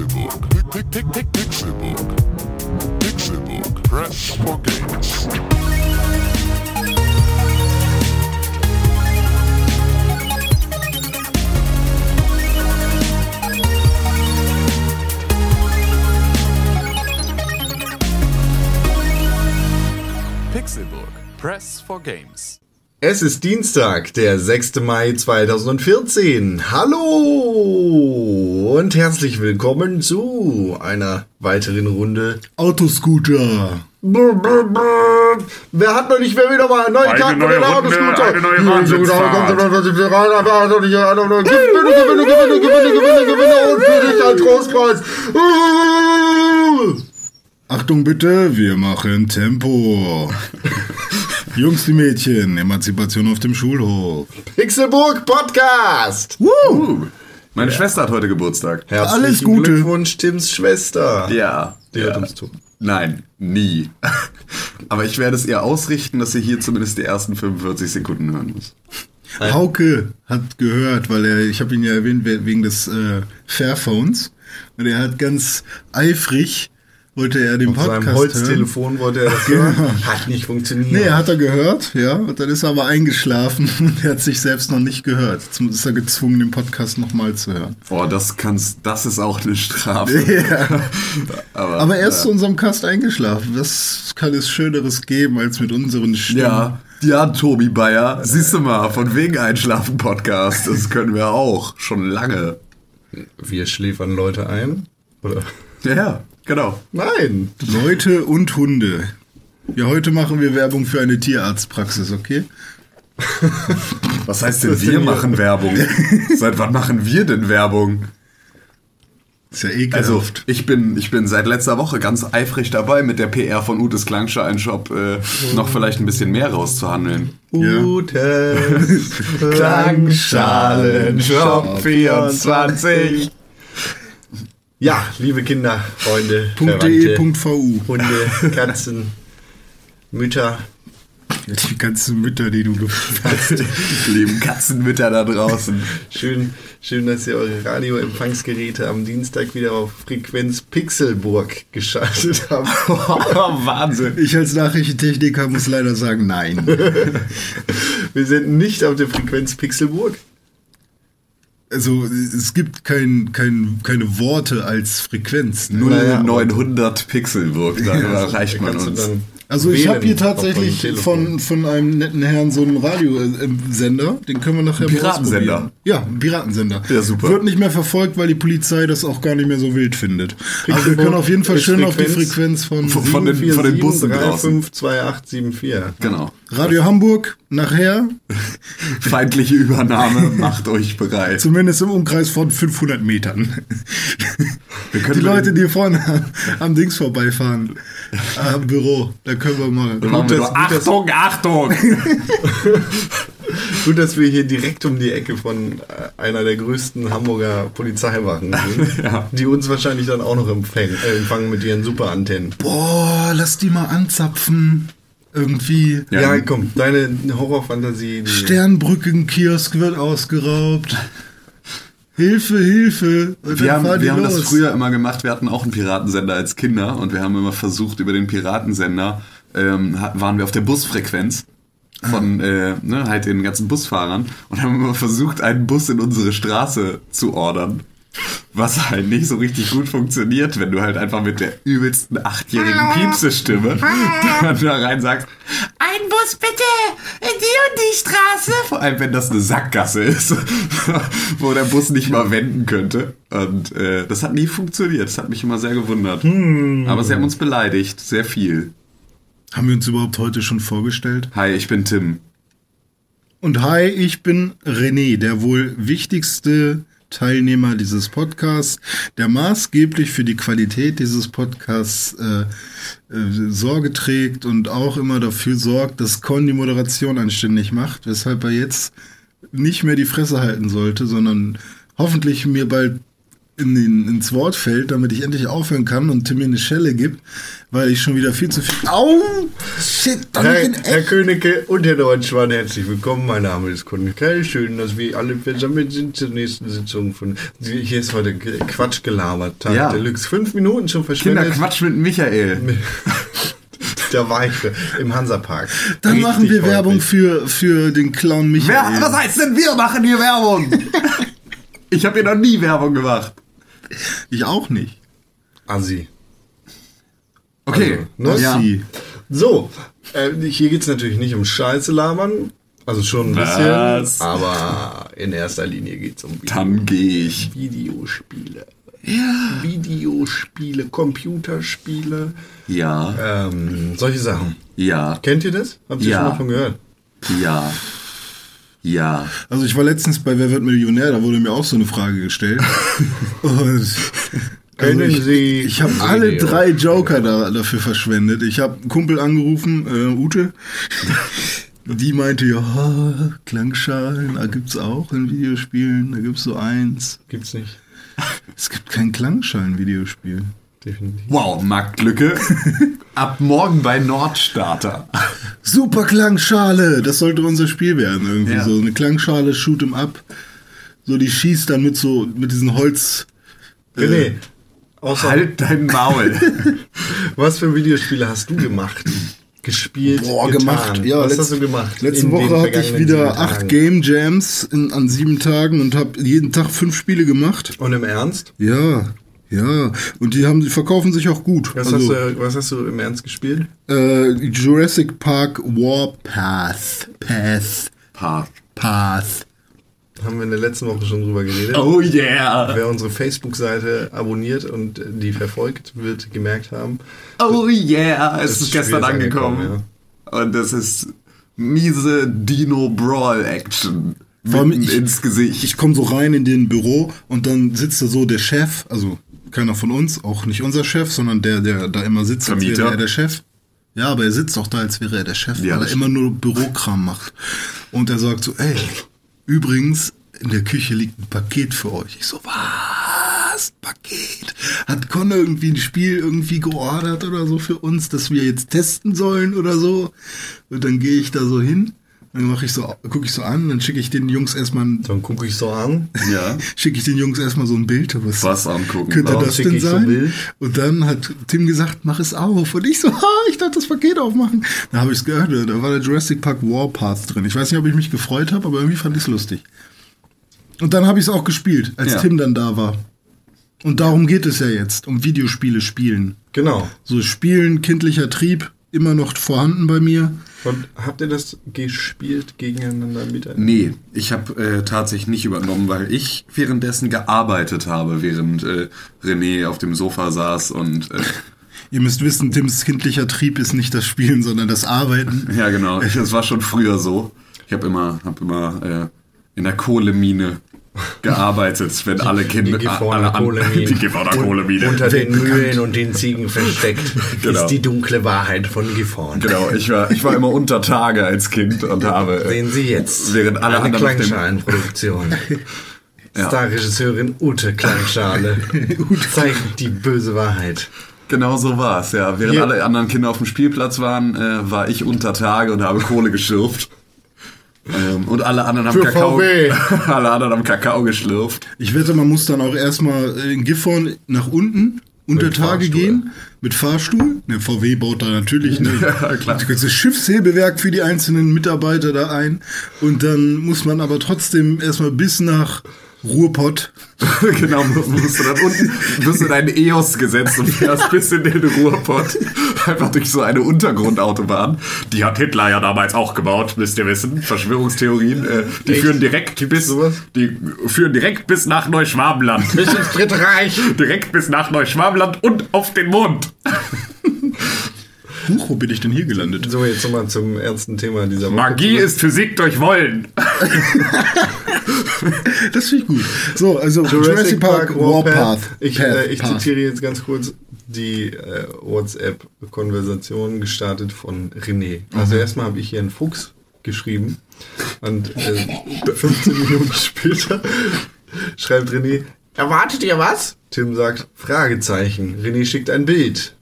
Pixelbook. Pick, pick, pick, Pixelbook. Pixelbook. Press for games. Pixelburg. Press for Games. Es ist Dienstag, der 6. Mai 2014. Hallo und herzlich willkommen zu einer weiteren Runde Autoscooter. Brr, brr, brr. Wer hat noch nicht wer wieder mal einen neuen Tag mit den Runde, Autoscooter? eine neue Gewinne, Gewinne, Gewinne, Gewinne, Gewinne, Gewinne und für dich ein Trostpreis. Achtung bitte, wir machen Tempo. Jungs, die Mädchen, Emanzipation auf dem Schulhof. Pixelburg Podcast. Meine Schwester hat heute Geburtstag. Herzlichen Alles Gute. Glückwunsch, Tims Schwester. Ja. Die ja. uns zu. Nein, nie. Aber ich werde es ihr ausrichten, dass sie hier zumindest die ersten 45 Sekunden hören muss. Hauke hat gehört, weil er, ich habe ihn ja erwähnt we- wegen des äh, Fairphones. Und er hat ganz eifrig, wollte er den Auf Podcast seinem hören. Holztelefon wollte er das hören. Hat nicht funktioniert. Nee, hat er gehört, ja. Und dann ist er aber eingeschlafen und er hat sich selbst noch nicht gehört. Jetzt ist er gezwungen, den Podcast nochmal zu hören. Boah, das kannst, das ist auch eine Strafe. Ja. Aber, Aber er ist ja. zu unserem Cast eingeschlafen. Was kann es Schöneres geben, als mit unseren Stimmen? Ja, ja, Tobi Bayer. Siehst du mal, von wegen Einschlafen-Podcast. Das können wir auch. Schon lange. Wir schläfern Leute ein? Oder? Ja, ja, genau. Nein. Leute und Hunde. Ja, heute machen wir Werbung für eine Tierarztpraxis, okay? Was heißt denn, Was wir denn machen Werbung? Seit wann machen wir denn Werbung? Ist ja Also, ekelhaft. ich bin, ich bin seit letzter Woche ganz eifrig dabei, mit der PR von Utes Klangschein-Shop äh, noch vielleicht ein bisschen mehr rauszuhandeln. Ja. Utes Klangschalen-Shop 24. Ja, liebe Kinder, Freunde, Verwandte, .de.vu. Hunde, Katzen, Mütter. Die ganzen Mütter, die du hast. Die lieben Katzenmütter da draußen. Schön, schön, dass ihr eure Radioempfangsgeräte am Dienstag wieder auf Frequenz Pixelburg geschaltet habt. Wahnsinn. Ich als Nachrichtentechniker muss leider sagen, nein. Wir sind nicht auf der Frequenz Pixelburg. Also es gibt kein, kein, keine Worte als Frequenz. Ne? Naja, aber- 0900 Pixelburg, da erreicht man uns. dann Also ich habe hier tatsächlich von, von einem netten Herrn so einen Radiosender, den können wir nachher Piratensender? Ja, ein Piratensender. Ja, super. Wird nicht mehr verfolgt, weil die Polizei das auch gar nicht mehr so wild findet. Aber wir Pixelburg können auf jeden Fall schön auf die Frequenz Frequenz von Von- von den- von den Bussen draußen. 352874. Genau. Radio Hamburg nachher, Feindliche Übernahme, macht euch bereit. zumindest im Umkreis von 500 Metern. Wir können Die Leute, die vorne am, am Dings vorbeifahren, am Büro, da können wir mal. Machen wir das- doch, Achtung, Achtung! Gut, dass wir hier direkt um die Ecke von äh, einer der größten Hamburger Polizeiwachen sind, Ja. die uns wahrscheinlich dann auch noch empfangen, äh, empfangen mit ihren Superantennen. Boah, lass die mal anzapfen. Irgendwie. Ja, Ja. komm, deine Horrorfantasie. Die Sternbrücken-Kiosk wird ausgeraubt. Hilfe, Hilfe. Wir haben, wir haben das früher immer gemacht. Wir hatten auch einen Piratensender als Kinder und wir haben immer versucht, über den Piratensender ähm, waren wir auf der Busfrequenz von äh, ne, halt den ganzen Busfahrern und haben immer versucht, einen Bus in unsere Straße zu ordern. Was halt nicht so richtig gut funktioniert, wenn du halt einfach mit der übelsten achtjährigen Piepse-Stimme da rein sagst, ein Bus bitte in die und die Straße. Vor allem, wenn das eine Sackgasse ist, wo der Bus nicht mal wenden könnte. Und äh, das hat nie funktioniert. Das hat mich immer sehr gewundert. Aber sie haben uns beleidigt, sehr viel. Haben wir uns überhaupt heute schon vorgestellt? Hi, ich bin Tim. Und hi, ich bin René, der wohl wichtigste Teilnehmer dieses Podcasts, der maßgeblich für die Qualität dieses Podcasts äh, äh, Sorge trägt und auch immer dafür sorgt, dass Con die Moderation anständig macht, weshalb er jetzt nicht mehr die Fresse halten sollte, sondern hoffentlich mir bald in den, ins Wort fällt, damit ich endlich aufhören kann und Tim mir eine Schelle gibt, weil ich schon wieder viel zu viel. Au! Shit, dann Herr, in Herr Königke und Herr Deutschmann, herzlich willkommen. Mein Name ist Königke. Schön, dass wir alle versammelt sind zur nächsten Sitzung von. Hier ist heute Quatsch gelabert. Tag Ja. Deluxe. Fünf Minuten schon verschwendet. Kinderquatsch mit Michael. Da war ich im Hansapark. Dann Richtig machen wir Werbung für, für den Clown Wer, Michael. was heißt denn, wir machen hier Werbung? Ich habe hier noch nie Werbung gemacht. Ich auch nicht. Assi. Okay. Also, ne? Ja. So, äh, hier geht es natürlich nicht um Scheiße labern. Also schon ein bisschen. Was? Aber in erster Linie geht es um Video Dann gehe ich. Videospiele. Ja. Videospiele, Computerspiele, Ja. ähm, solche Sachen. Ja. Kennt ihr das? Habt ihr Ja. schon mal von gehört? Ja. Ja. Also ich war letztens bei Wer wird Millionär, da wurde mir auch so eine Frage gestellt. Und also Kennen ich, Sie ich habe Video? alle drei Joker da, dafür verschwendet. Ich habe einen Kumpel angerufen, äh, Ute. Die meinte, ja, Klangschalen, da gibt's auch in Videospielen, da gibt's so eins. Gibt's nicht. Es gibt kein Klangschalen-Videospiel. Definitiv. Wow, Marktlücke. Ab morgen bei Nordstarter. Super Klangschale, das sollte unser Spiel werden irgendwie. Ja. So eine Klangschale, shoot 'em up. So, die schießt dann mit so, mit diesen Holz. äh, René, außer, Halt dein Maul. was für Videospiele hast du gemacht? Gespielt, Boah, getan? gemacht. Ja, was letz- hast du gemacht? Letzte Woche hatte ich wieder acht? Game Jams in, an sieben Tagen und habe jeden Tag fünf Spiele gemacht. Und im Ernst? Ja, ja. Und die haben, die verkaufen sich auch gut. Was, also, hast, du, was hast du im Ernst gespielt? äh, Jurassic Park Warpath. Path. Path. Path. Haben wir in der letzten Woche schon drüber geredet. Oh yeah. Wer unsere Facebook-Seite abonniert und die verfolgt, wird gemerkt haben. Oh yeah. Es ist gestern angekommen. angekommen, Und das ist miese Dino Brawl Action. Vor allem Mitten ich- ins Gesicht. Ich komme so rein in den Büro und dann sitzt da so der Chef, also keiner von uns, auch nicht unser Chef, sondern der, der da immer sitzt, als Vermieter. wäre er der Chef. Ja, aber er sitzt auch da, als wäre er der Chef, Ja, weil er immer nur Bürokram macht. Und er sagt so, ey, übrigens, in der Küche liegt ein Paket für euch. Ich so, was? Paket? Hat Con irgendwie ein Spiel irgendwie geordert oder so für uns, dass wir jetzt testen sollen oder so? Und dann gehe ich da so hin, dann mache ich so, gucke ich so an, dann schicke ich den Jungs erstmal ein Dann gucke ich so an. ja. schicke ich den Jungs erstmal so ein Bild. Was, Was angucken. Könnte Warum das denn so sein? Bild? und dann hat Tim gesagt, mach es auf. Und ich so, ha, ich darf das Paket aufmachen. Da habe ich es gehört, da war der Jurassic Park Warpath drin. Ich weiß nicht, ob ich mich gefreut habe, aber irgendwie fand ich es lustig. Und dann habe ich es auch gespielt, als Ja. Tim dann da war. Und darum geht es ja jetzt, um Videospiele spielen. Genau. So Spielen, kindlicher Trieb, immer noch vorhanden bei mir. Und habt ihr das gespielt gegeneinander miteinander? Nee, ich habe äh, tatsächlich nicht übernommen, weil ich währenddessen gearbeitet habe, während äh, René auf dem Sofa saß und äh, Ihr müsst wissen, Tims kindlicher Trieb ist nicht das Spielen, sondern das Arbeiten. ja genau, das war schon früher so. Ich habe immer, hab immer äh, in der Kohlemine gearbeitet, wenn alle Kinder Die Gifhorner. Unter den Mühlen und den Ziegen versteckt Genau. ist die dunkle Wahrheit von Gifhorn. Genau, ich war, ich war immer unter Tage als Kind und habe. Sehen Sie jetzt. Während alle eine Klangschalenproduktion. Ja. Starregisseurin Ute Klangschale zeigt die böse Wahrheit. Genau so war es, ja. Während Hier- alle anderen Kinder auf dem Spielplatz waren, äh, war ich unter Tage und habe Kohle geschürft. Ähm, und alle anderen haben Für Kakao. VW. alle anderen haben Kakao geschlürft. Ich wette, man muss dann auch erstmal in Gifhorn nach unten unter Tage Fahrstuhl. gehen mit Fahrstuhl. Ne, VW baut da natürlich ne, Ja, klar. das ganze Schiffshebewerk für die einzelnen Mitarbeiter da ein. Und dann muss man aber trotzdem erstmal bis nach Ruhrpott. genau, musst, du dann unten, wirst in einen EOS gesetzt und fährst bis in den Ruhrpott. Einfach durch so eine Untergrundautobahn. Die hat Hitler ja damals auch gebaut, müsst ihr wissen. Verschwörungstheorien. Äh, die Echt? führen direkt bis, die führen direkt bis nach Neuschwabenland. Bis ins Dritte Reich. direkt bis nach Neuschwabenland und auf den Mond. Huch, wo bin ich denn hier gelandet? So, jetzt nochmal zum ernsten Thema dieser Woche. Magie ist Physik durch Wollen. Das finde ich gut. So, also Jurassic, Park, Warpath. Ich, Path, äh, ich Path. zitiere jetzt ganz kurz die äh, WhatsApp-Konversation gestartet von René. Also Mhm. erstmal habe ich hier einen Fuchs geschrieben und äh, 15 Minuten später schreibt René, Erwartet ihr was? Tim sagt, Fragezeichen. René schickt ein Bild,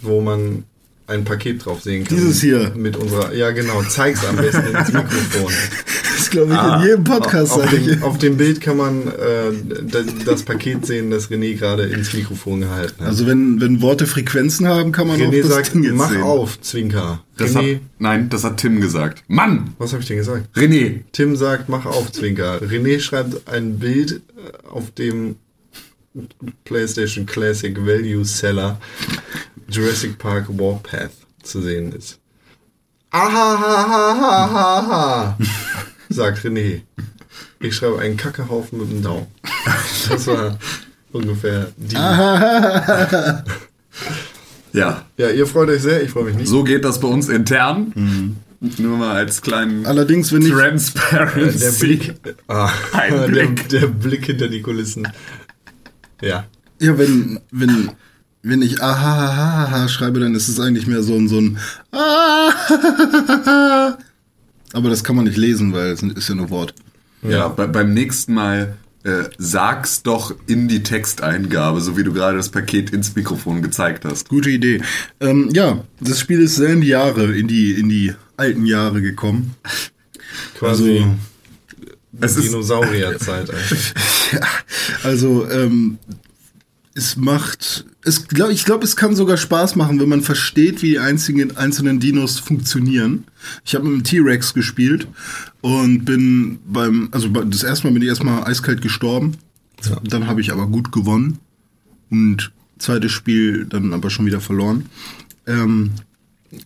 wo man ein Paket drauf sehen kann. Dieses hier. Mit unserer, ja genau, zeig's am besten ins Mikrofon. Das glaube ich in jedem Podcast, auf, sage ich. dem, auf dem Bild kann man äh, das, das Paket sehen, das René gerade ins Mikrofon gehalten hat. Also wenn, wenn Worte Frequenzen haben, kann man auch René das sagt, Ding jetzt mach sehen. auf, Zwinker. Das hat, René, nein, das hat Tim gesagt. Mann! was habe ich denn gesagt? René! Tim sagt, mach auf, Zwinker. René schreibt ein Bild, äh, auf dem PlayStation Classic Value Seller Jurassic Park Warpath zu sehen ist. Ahahahahaha, sagt René. Ich schreibe einen Kackehaufen mit dem Daumen. Das war ungefähr die. Ja, Ja, ihr freut euch sehr, ich freue mich nicht. so geht das bei uns intern. Nur mal als kleinen Allerdings, wenn ich, Der Transparency. Blick, ah, der, der Blick hinter die Kulissen. Ja. ja, wenn, wenn, wenn ich ahahaha schreibe, dann ist es eigentlich mehr so ein, so ein Aber das kann man nicht lesen, weil es ist ja nur Wort. Ja, bei, beim nächsten Mal äh, sag's doch in die Texteingabe, so wie du gerade das Paket ins Mikrofon gezeigt hast. Gute Idee. Ähm, ja, das Spiel ist sehr in die Jahre, in die, in die alten Jahre gekommen. Quasi Es Dinosaurierzeit. eigentlich. Also, ähm, es macht, es glaub, ich glaube, es kann sogar Spaß machen, wenn man versteht, wie die einzigen, einzelnen Dinos funktionieren. Ich habe mit dem T-Rex gespielt und bin beim, also das erste Mal bin ich erstmal eiskalt gestorben. Dann habe ich aber gut gewonnen und zweites Spiel dann aber schon wieder verloren. Ähm,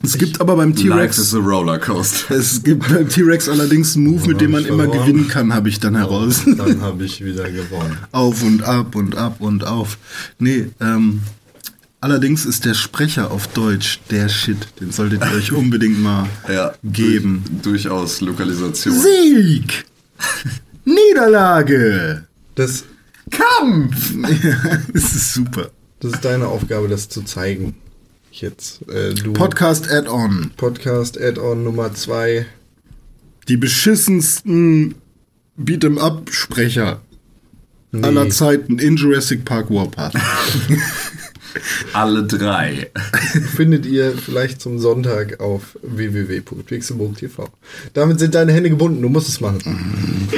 es gibt aber beim T-Rex is a Rollercoaster. es gibt beim T-Rex allerdings einen Move, mit dem man ich immer verloren. gewinnen kann, habe ich dann heraus. Dann habe ich wieder gewonnen. auf und ab und ab und auf. Nee, ähm, allerdings ist der Sprecher auf Deutsch der Shit. Den solltet ihr euch unbedingt mal Ja, geben. du- durchaus Lokalisation. Sieg! Niederlage! Das, Kampf! Es ist super. das ist deine Aufgabe, das zu zeigen. Jetzt, äh. Podcast Add-on. Podcast Add-on Nummer 2. Die beschissensten Beat'em-up-Sprecher aller Zeiten in Jurassic Park Warpath. Alle drei. findet ihr vielleicht zum Sonntag auf www.pixelburg.tv. Damit sind deine Hände gebunden, du musst es machen.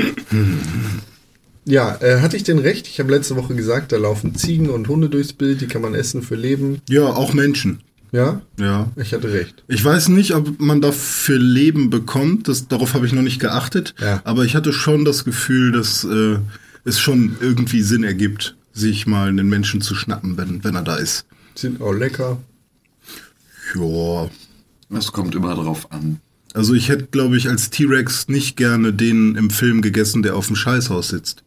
Ja, äh, hatte ich denn recht? Ich habe letzte Woche gesagt, da laufen Ziegen und Hunde durchs Bild, die kann man essen für Leben. ja, auch Menschen. Ja? Ja. Ich hatte recht. Ich weiß nicht, ob man dafür Leben bekommt. Das, darauf habe ich noch nicht geachtet. Ja. Aber ich hatte schon das Gefühl, dass äh, es schon irgendwie Sinn ergibt, sich mal einen Menschen zu schnappen, wenn, wenn er da ist. Sind auch lecker. Ja. Das kommt immer drauf an. Also ich hätte, glaube ich, als T-Rex nicht gerne den im Film gegessen, der auf dem Scheißhaus sitzt.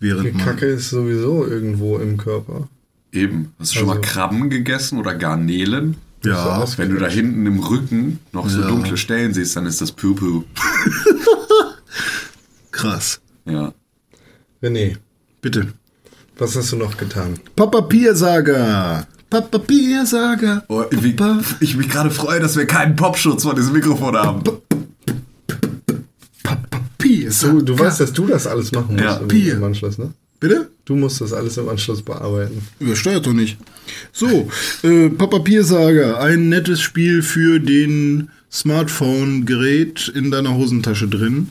Die Während man, Kacke ist sowieso irgendwo im Körper. Eben. Hast du schon mal Also- Krabben gegessen oder Garnelen? Ja, So Wenn du da hinten im Rücken noch so Ja. dunkle Stellen siehst, dann ist das Pupu. krass. Ja. René, Bitte. was hast du noch getan? Papa Piersaga. Papa Piersaga. Oh, wie, ich mich gerade freue, dass wir keinen Popschutz vor diesem Mikrofon haben. Papa. Du, du weißt, dass du das alles machen musst Ja. im Anschluss, ne? Bitte? Du musst das alles im Anschluss bearbeiten. Übersteuert doch nicht. So, äh, Papa Piersaga, ein nettes Spiel für den Smartphone-Gerät in deiner Hosentasche drin.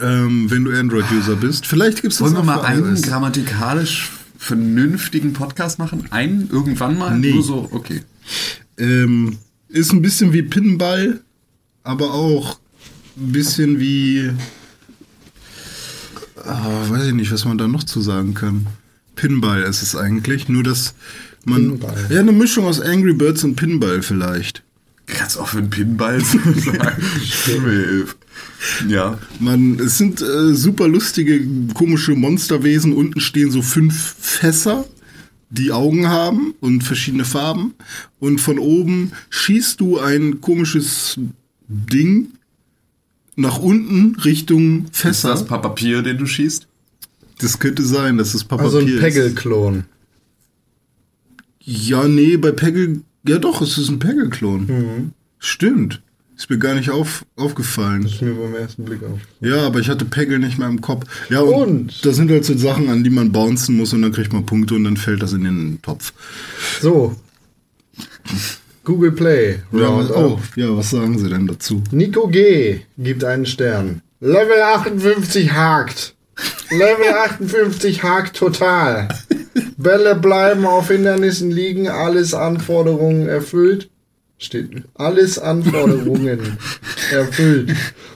Ähm, wenn du Android-User bist. Vielleicht gibt es das Wollen wir mal einen iOS. grammatikalisch vernünftigen Podcast machen? Einen irgendwann mal? Nee. Nur so, okay. Ähm, ist ein bisschen wie Pinball, aber auch ein bisschen wie. Ah, weiß ich nicht, was man da noch zu sagen kann. Pinball ist es eigentlich, nur dass man. Pinball. Ja, eine Mischung aus Angry Birds und Pinball vielleicht. Kannst auch für einen Pinball sagen. Stimme. Ja. Man, es sind äh, super lustige, komische Monsterwesen. Unten stehen so fünf Fässer, die Augen haben und verschiedene Farben. Und von oben schießt du ein komisches Ding nach unten Richtung Ist Fässer. das Papier, den du schießt? Das könnte sein, dass es Papier Also ein ist. Peggle-Klon. Ja, nee, bei Peggle. Ja doch, es ist ein Peggle-Klon. Stimmt. Ist mir gar nicht auf, aufgefallen. ist mir beim ersten Blick auf. Ja, aber ich hatte Peggle nicht mehr im Kopf. Ja, und, Und? da sind halt so Sachen, an die man bouncen muss und dann kriegt man Punkte und dann fällt das in den Topf. So. Google Play. Ja, was, Roundup. oh, ja, was sagen sie denn dazu? Nico G. gibt einen Stern. Level 58 hakt. Level 58 hakt total. Bälle bleiben auf Hindernissen liegen, alles Anforderungen erfüllt. Steht alles Anforderungen erfüllt.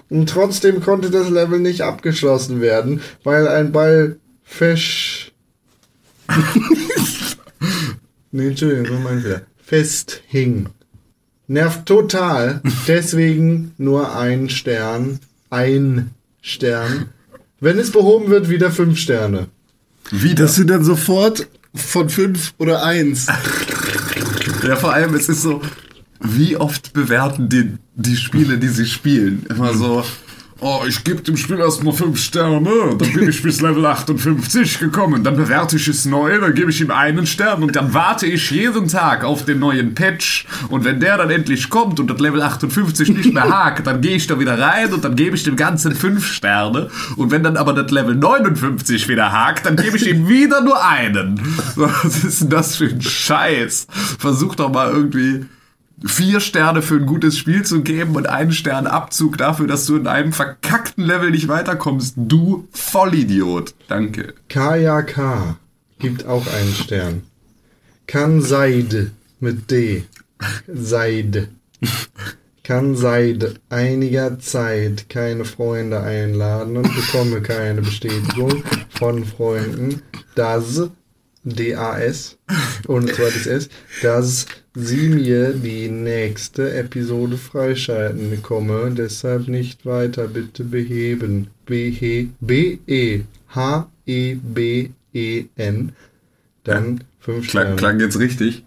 Und trotzdem konnte das Level nicht abgeschlossen werden, weil ein Ball fesch. nee, Entschuldigung, mein Fehler. Festhing. Nervt total. Deswegen nur ein Stern. Ein Stern. Wenn es behoben wird, wieder fünf Sterne. Wie Das sind dann sofort von fünf oder eins. Ja, vor allem, es ist so, wie oft bewerten die, die Spiele, die sie spielen? Immer so, oh, ich gebe dem Spiel erstmal 5 Sterne, dann bin ich bis Level 58 gekommen, dann bewerte ich es neu, dann gebe ich ihm einen Stern und dann warte ich jeden Tag auf den neuen Patch und wenn der dann endlich kommt und das Level 58 nicht mehr hakt, dann gehe ich da wieder rein und dann gebe ich dem Ganzen 5 Sterne und wenn dann aber das Level 59 wieder hakt, dann gebe ich ihm wieder nur einen. Was ist denn das für ein Scheiß? Versuch doch mal irgendwie vier Sterne für ein gutes Spiel zu geben und einen Stern Abzug dafür, dass du in einem verkackten Level nicht weiterkommst. Du Vollidiot. Danke. KJK gibt auch einen Stern. Kann Seid mit D. Seid. Kann seit einiger Zeit keine Freunde einladen und bekomme keine Bestätigung von Freunden, dass DAS ohne zweites S, dass sie mir die nächste Episode freischalten komme, deshalb nicht weiter bitte beheben. B B E H E B E N dann fünf Klang, Sterne. klang jetzt richtig.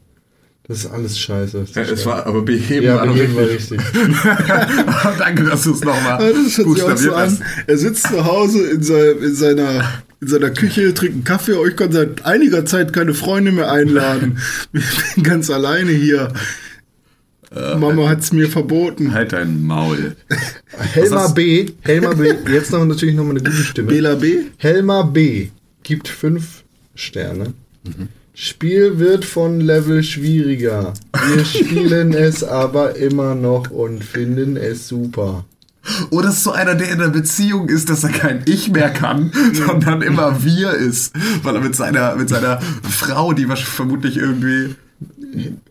Das ist alles scheiße. Ist Ja, es war aber beheben ja, war beheben war richtig. richtig. Danke, dass du es nochmal auch buchstabiert so an. Er sitzt zu Hause in, sein, in, seiner, in seiner Küche, trinkt einen Kaffee. Euch kann seit einiger Zeit keine Freunde mehr einladen. Ich bin ganz alleine hier. Mama hat's mir verboten. Halt dein Maul. Helma B, Helma B, jetzt noch natürlich noch mal eine gute Stimme. Bela B. Helma B gibt fünf Sterne. Spiel wird von Level schwieriger. Wir spielen es aber immer noch und finden es super. Oder ist so einer, der in einer Beziehung ist, dass er kein Ich mehr kann, sondern immer wir ist. Weil er mit seiner, mit seiner Frau, die wahrscheinlich vermutlich irgendwie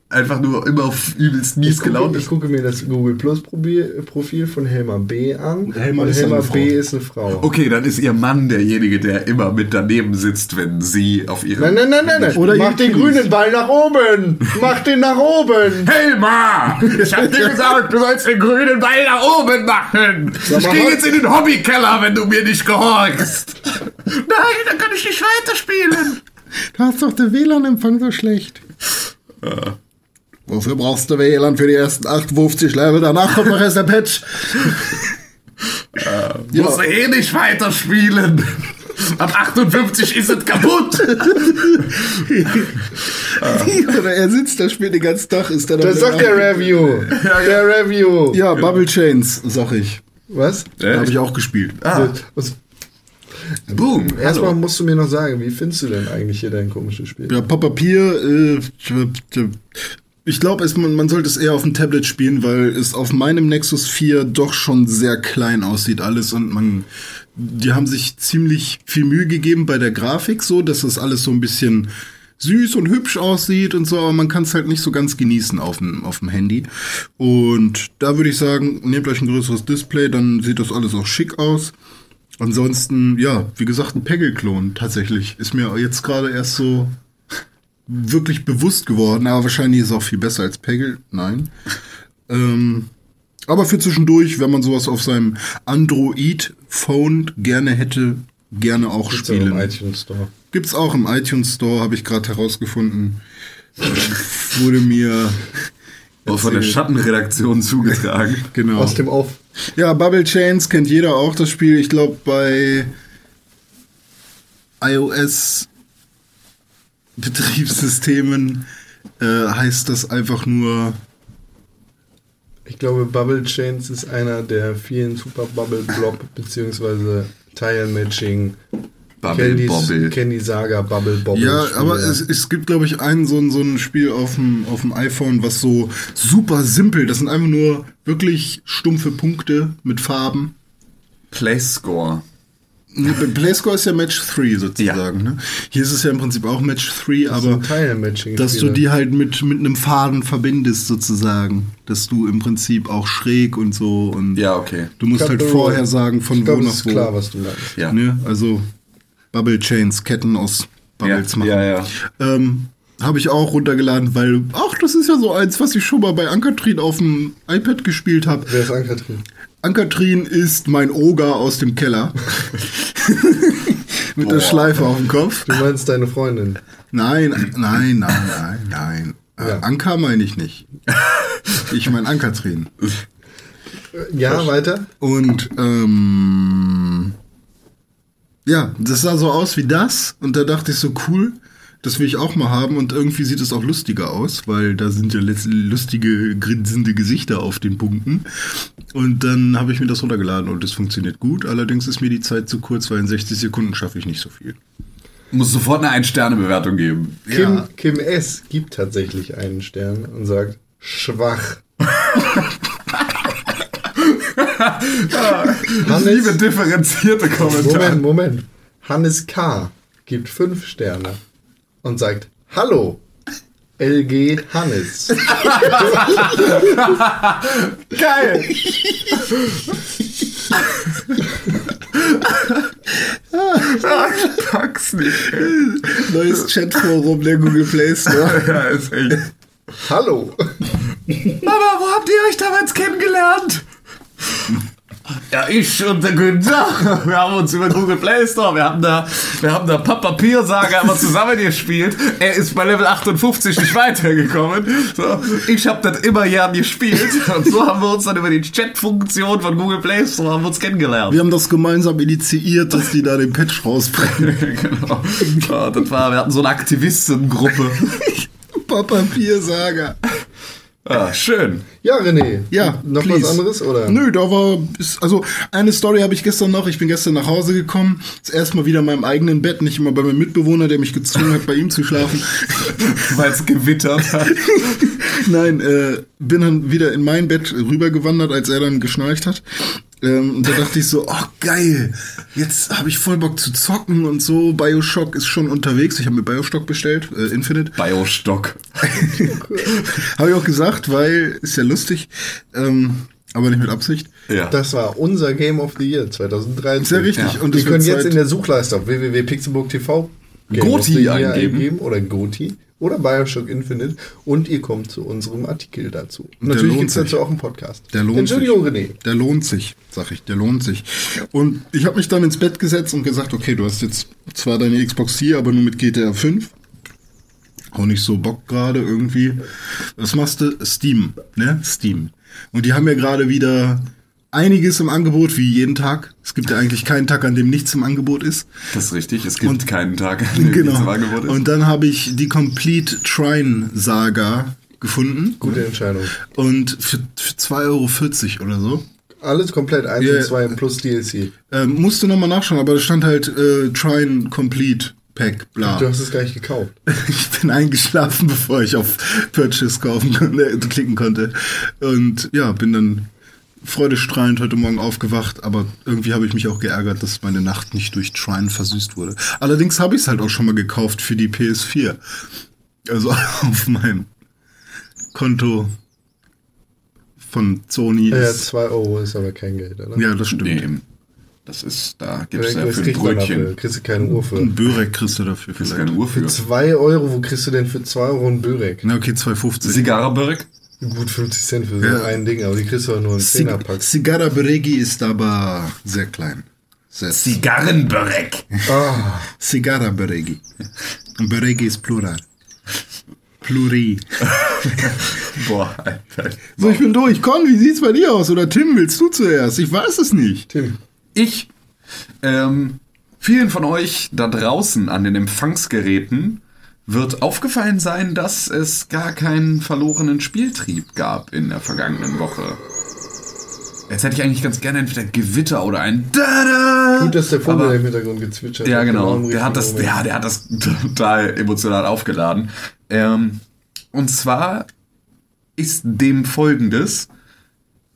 einfach nur immer auf übelst mies Ich gucke, gelaunt ich ist. gucke mir das Google Plus Profil von Helma B an. Helma und ist Helma. B ist eine Frau. Okay, dann ist ihr Mann derjenige, der immer mit daneben sitzt, wenn sie auf ihrem... Nein, nein, nein, nein, nein. Oder Mach den grünen Ball nach oben. Mach den nach oben. Helma! Ich hab dir gesagt, du sollst den grünen Ball nach oben machen! Sag Ich geh jetzt in den Hobbykeller, wenn du mir nicht gehorchst! Nein, dann kann ich nicht weiterspielen! Du hast doch den WLAN-Empfang so schlecht. Wofür brauchst du WLAN für die ersten 58 Level? Danach kommt noch erst der Patch. Muss eh nicht weiterspielen! Ab 58 ist es kaputt! Oder er sitzt da, spielt den ganzen Tag, ist dann Das sagt der Review. Der Review. Ja, Bubble Chains, sag ich. Was? Da habe ich auch gespielt. Ah, Was? boom! Erstmal Hallo. musst du mir noch sagen, wie findest du denn eigentlich hier dein komisches Spiel? Ja, Papier, äh, ich glaube, man, man sollte es eher auf dem Tablet spielen, weil es auf meinem Nexus 4 doch schon sehr klein aussieht alles und man, die haben sich ziemlich viel Mühe gegeben bei der Grafik so, dass das alles so ein bisschen süß und hübsch aussieht und so, aber man kann es halt nicht so ganz genießen auf dem, auf dem Handy. Und da würde ich sagen, nehmt euch ein größeres Display, dann sieht das alles auch schick aus. Ansonsten, ja, wie gesagt, ein Peggle-Klon tatsächlich. Ist mir jetzt gerade erst so wirklich bewusst geworden, aber wahrscheinlich ist es auch viel besser als Peggle. Nein. ähm, aber für zwischendurch, wenn man sowas auf seinem Android-Phone gerne hätte, gerne auch Gibt's ja im spielen. iTunes Store. Gibt's auch im iTunes Store, habe ich gerade herausgefunden. Äh, Wurde mir Auch von der. Schattenredaktion zugetragen. genau. Aus dem Auf. Ja, Bubble Chains kennt jeder auch das Spiel. Ich glaube, bei iOS Betriebssystemen äh, heißt das einfach nur Ich glaube, Bubble Chains ist einer der vielen Super Bubble Blob bzw. Tile Matching Bubble Candy, Bobble. Candy Saga Bubble Bobble. Ja, Spiele. aber es, es gibt, glaube ich, ein so, ein- so ein Spiel auf dem, auf dem iPhone, was so super simpel, das sind einfach nur wirklich stumpfe Punkte mit Farben. Play Score. Ne, bei Playscore ist ja Match 3 sozusagen. Ne? Hier ist es ja im Prinzip auch Match 3, aber dass du die halt mit, mit einem Faden verbindest sozusagen. Dass du im Prinzip auch schräg und so und Ja, okay. du musst halt vorher sagen, von ich wo nach wo. klar, was du meinst. Ja. Ne? Also Bubble Chains, Ketten aus Ja, Bubbles machen. ja, ja. Ähm, habe ich auch runtergeladen, weil, ach, das ist ja so eins, was ich schon mal bei Ankatrin auf dem iPad gespielt habe. Wer ist Ankatrin? Ankatrin ist mein Oger aus dem Keller. Mit der Boah. Schleife auf dem Kopf. Du meinst deine Freundin. Nein, nein, nein, nein, nein. Äh, Ja. Anka meine ich nicht. Ich meine Ankatrin. Ja, weiter. Und ähm, ja, das sah so aus wie das. Und da dachte ich so, cool, das will ich auch mal haben. Und irgendwie sieht es auch lustiger aus, weil da sind ja lustige, grinsende Gesichter auf den Punkten. Und dann habe ich mir das runtergeladen und es funktioniert gut. Allerdings ist mir die Zeit zu kurz, weil in 60 Sekunden schaffe ich nicht so viel. Muss sofort eine Ein-Sterne-Bewertung geben. Kim, Ja. Kim S. gibt tatsächlich einen Stern und sagt, schwach. Ich liebe differenzierte Kommentare. Moment, Moment. Hannes K. gibt fünf Sterne und sagt, hallo, LG Hannes. Geil! ich pack's nicht. ey. Neues Chatforum der Google Play Store. Ja, ist echt. hallo. Mama, wo habt ihr euch damals kennengelernt? Ja, ich und der Günther, wir haben uns über Google Play Store, wir haben da, wir haben da Papa Pier Saga immer zusammen gespielt. Er ist bei Level 58 nicht weitergekommen. So, ich habe das immer gern gespielt und so haben wir uns dann über die Chat-Funktion von Google Play Store haben wir uns kennengelernt. Wir haben das gemeinsam initiiert, dass die da den Patch rausbringen. genau. Ja, das war, wir hatten so eine Aktivistengruppe. Papiersaga. Ah, schön. Ja, René. Ja, Noch please. was anderes, oder? Nö, da war, also eine Story habe ich gestern noch. Ich bin gestern nach Hause gekommen. Das erste Mal wieder in meinem eigenen Bett, nicht immer bei meinem Mitbewohner, der mich gezwungen hat, bei ihm zu schlafen. Weil es gewittert hat. Nein, äh, bin dann wieder in mein Bett rübergewandert, als er dann geschnarcht hat. Ähm, und da dachte ich so, oh geil, jetzt habe ich voll Bock zu zocken und so. Bioshock ist schon unterwegs. Ich habe mir Bioshock bestellt, äh, Infinite. Biostock. Habe ich auch gesagt, weil ist ja lustig, ähm, aber nicht mit Absicht. Ja. Das war unser Game of the Year 2013. Sehr richtig. Ja. Und Wir können jetzt in der Suchleiste auf www.pixelburg.tv Game Goti Year eingeben. oder Goti oder Bioshock Infinite und ihr kommt zu unserem Artikel dazu. der Natürlich gibt es dazu auch einen Podcast. Der lohnt Entschuldigung, sich. René. Der lohnt sich, sag ich, der lohnt sich. Und ich habe mich dann ins Bett gesetzt und gesagt, okay, du hast jetzt zwar deine Xbox hier, aber nur mit GTA 5. Auch nicht so Bock gerade irgendwie. Was machst du? Steam, ne? Steam. Und die haben ja gerade wieder einiges im Angebot, wie jeden Tag. Es gibt ja eigentlich keinen Tag, an dem nichts im Angebot ist. Das ist richtig, es gibt Und- keinen Tag, an dem nichts im Angebot Genau. ist. Und dann habe ich die Complete Trine Saga gefunden. Gute Entscheidung. Und für, für 2,40 Euro oder so. Alles komplett 1 Ja. und 2 plus DLC. Ähm, musste nochmal nachschauen, aber da stand halt äh, Trine Complete Pack, bla. Du hast es gar nicht gekauft. Ich bin eingeschlafen, bevor ich auf Purchase kaufen konnte, äh, klicken konnte. Und ja, bin dann freudestrahlend heute Morgen aufgewacht, aber irgendwie habe ich mich auch geärgert, dass meine Nacht nicht durch Trine versüßt wurde. Allerdings habe ich es halt auch schon mal gekauft für die PS4. Also auf meinem Konto von Sony. Ja, ist, 2 Euro ist aber kein Geld, oder? ja, das stimmt. Nee, das ist, da gibt es ja für ein man dafür. Brötchen. Kriegst du keine Uhr für. Ein Börek kriegst du dafür vielleicht. keine Uhr für. 2 Euro, wo kriegst du denn für 2 Euro ein Börek? Na okay, 2,50. Zigarrenberg? Gut 50 Cent für so Ja. ein Ding, aber die kriegst du auch nur einen Cig 10er-Pack. Cigarra Beregi ist aber sehr klein. Sehr Zigarrenberg. Ah, Cigarra Beregi. Beregi ist Plural. Pluri. Boah, Alter. So, ich bin durch. Con, wie sieht's bei dir aus? Oder Tim, willst du zuerst? Ich weiß es nicht. Tim. Ich, ähm, vielen von euch da draußen an den Empfangsgeräten wird aufgefallen sein, dass es gar keinen verlorenen Spieltrieb gab in der vergangenen Woche. Jetzt hätte ich eigentlich ganz gerne entweder Gewitter oder ein Dada. Gut, dass der Vogel im Hintergrund gezwitschert ja, hat. genau. im Der hat das, richtigen ja, Moment. der hat das total emotional aufgeladen. Ähm, und zwar ist dem folgendes.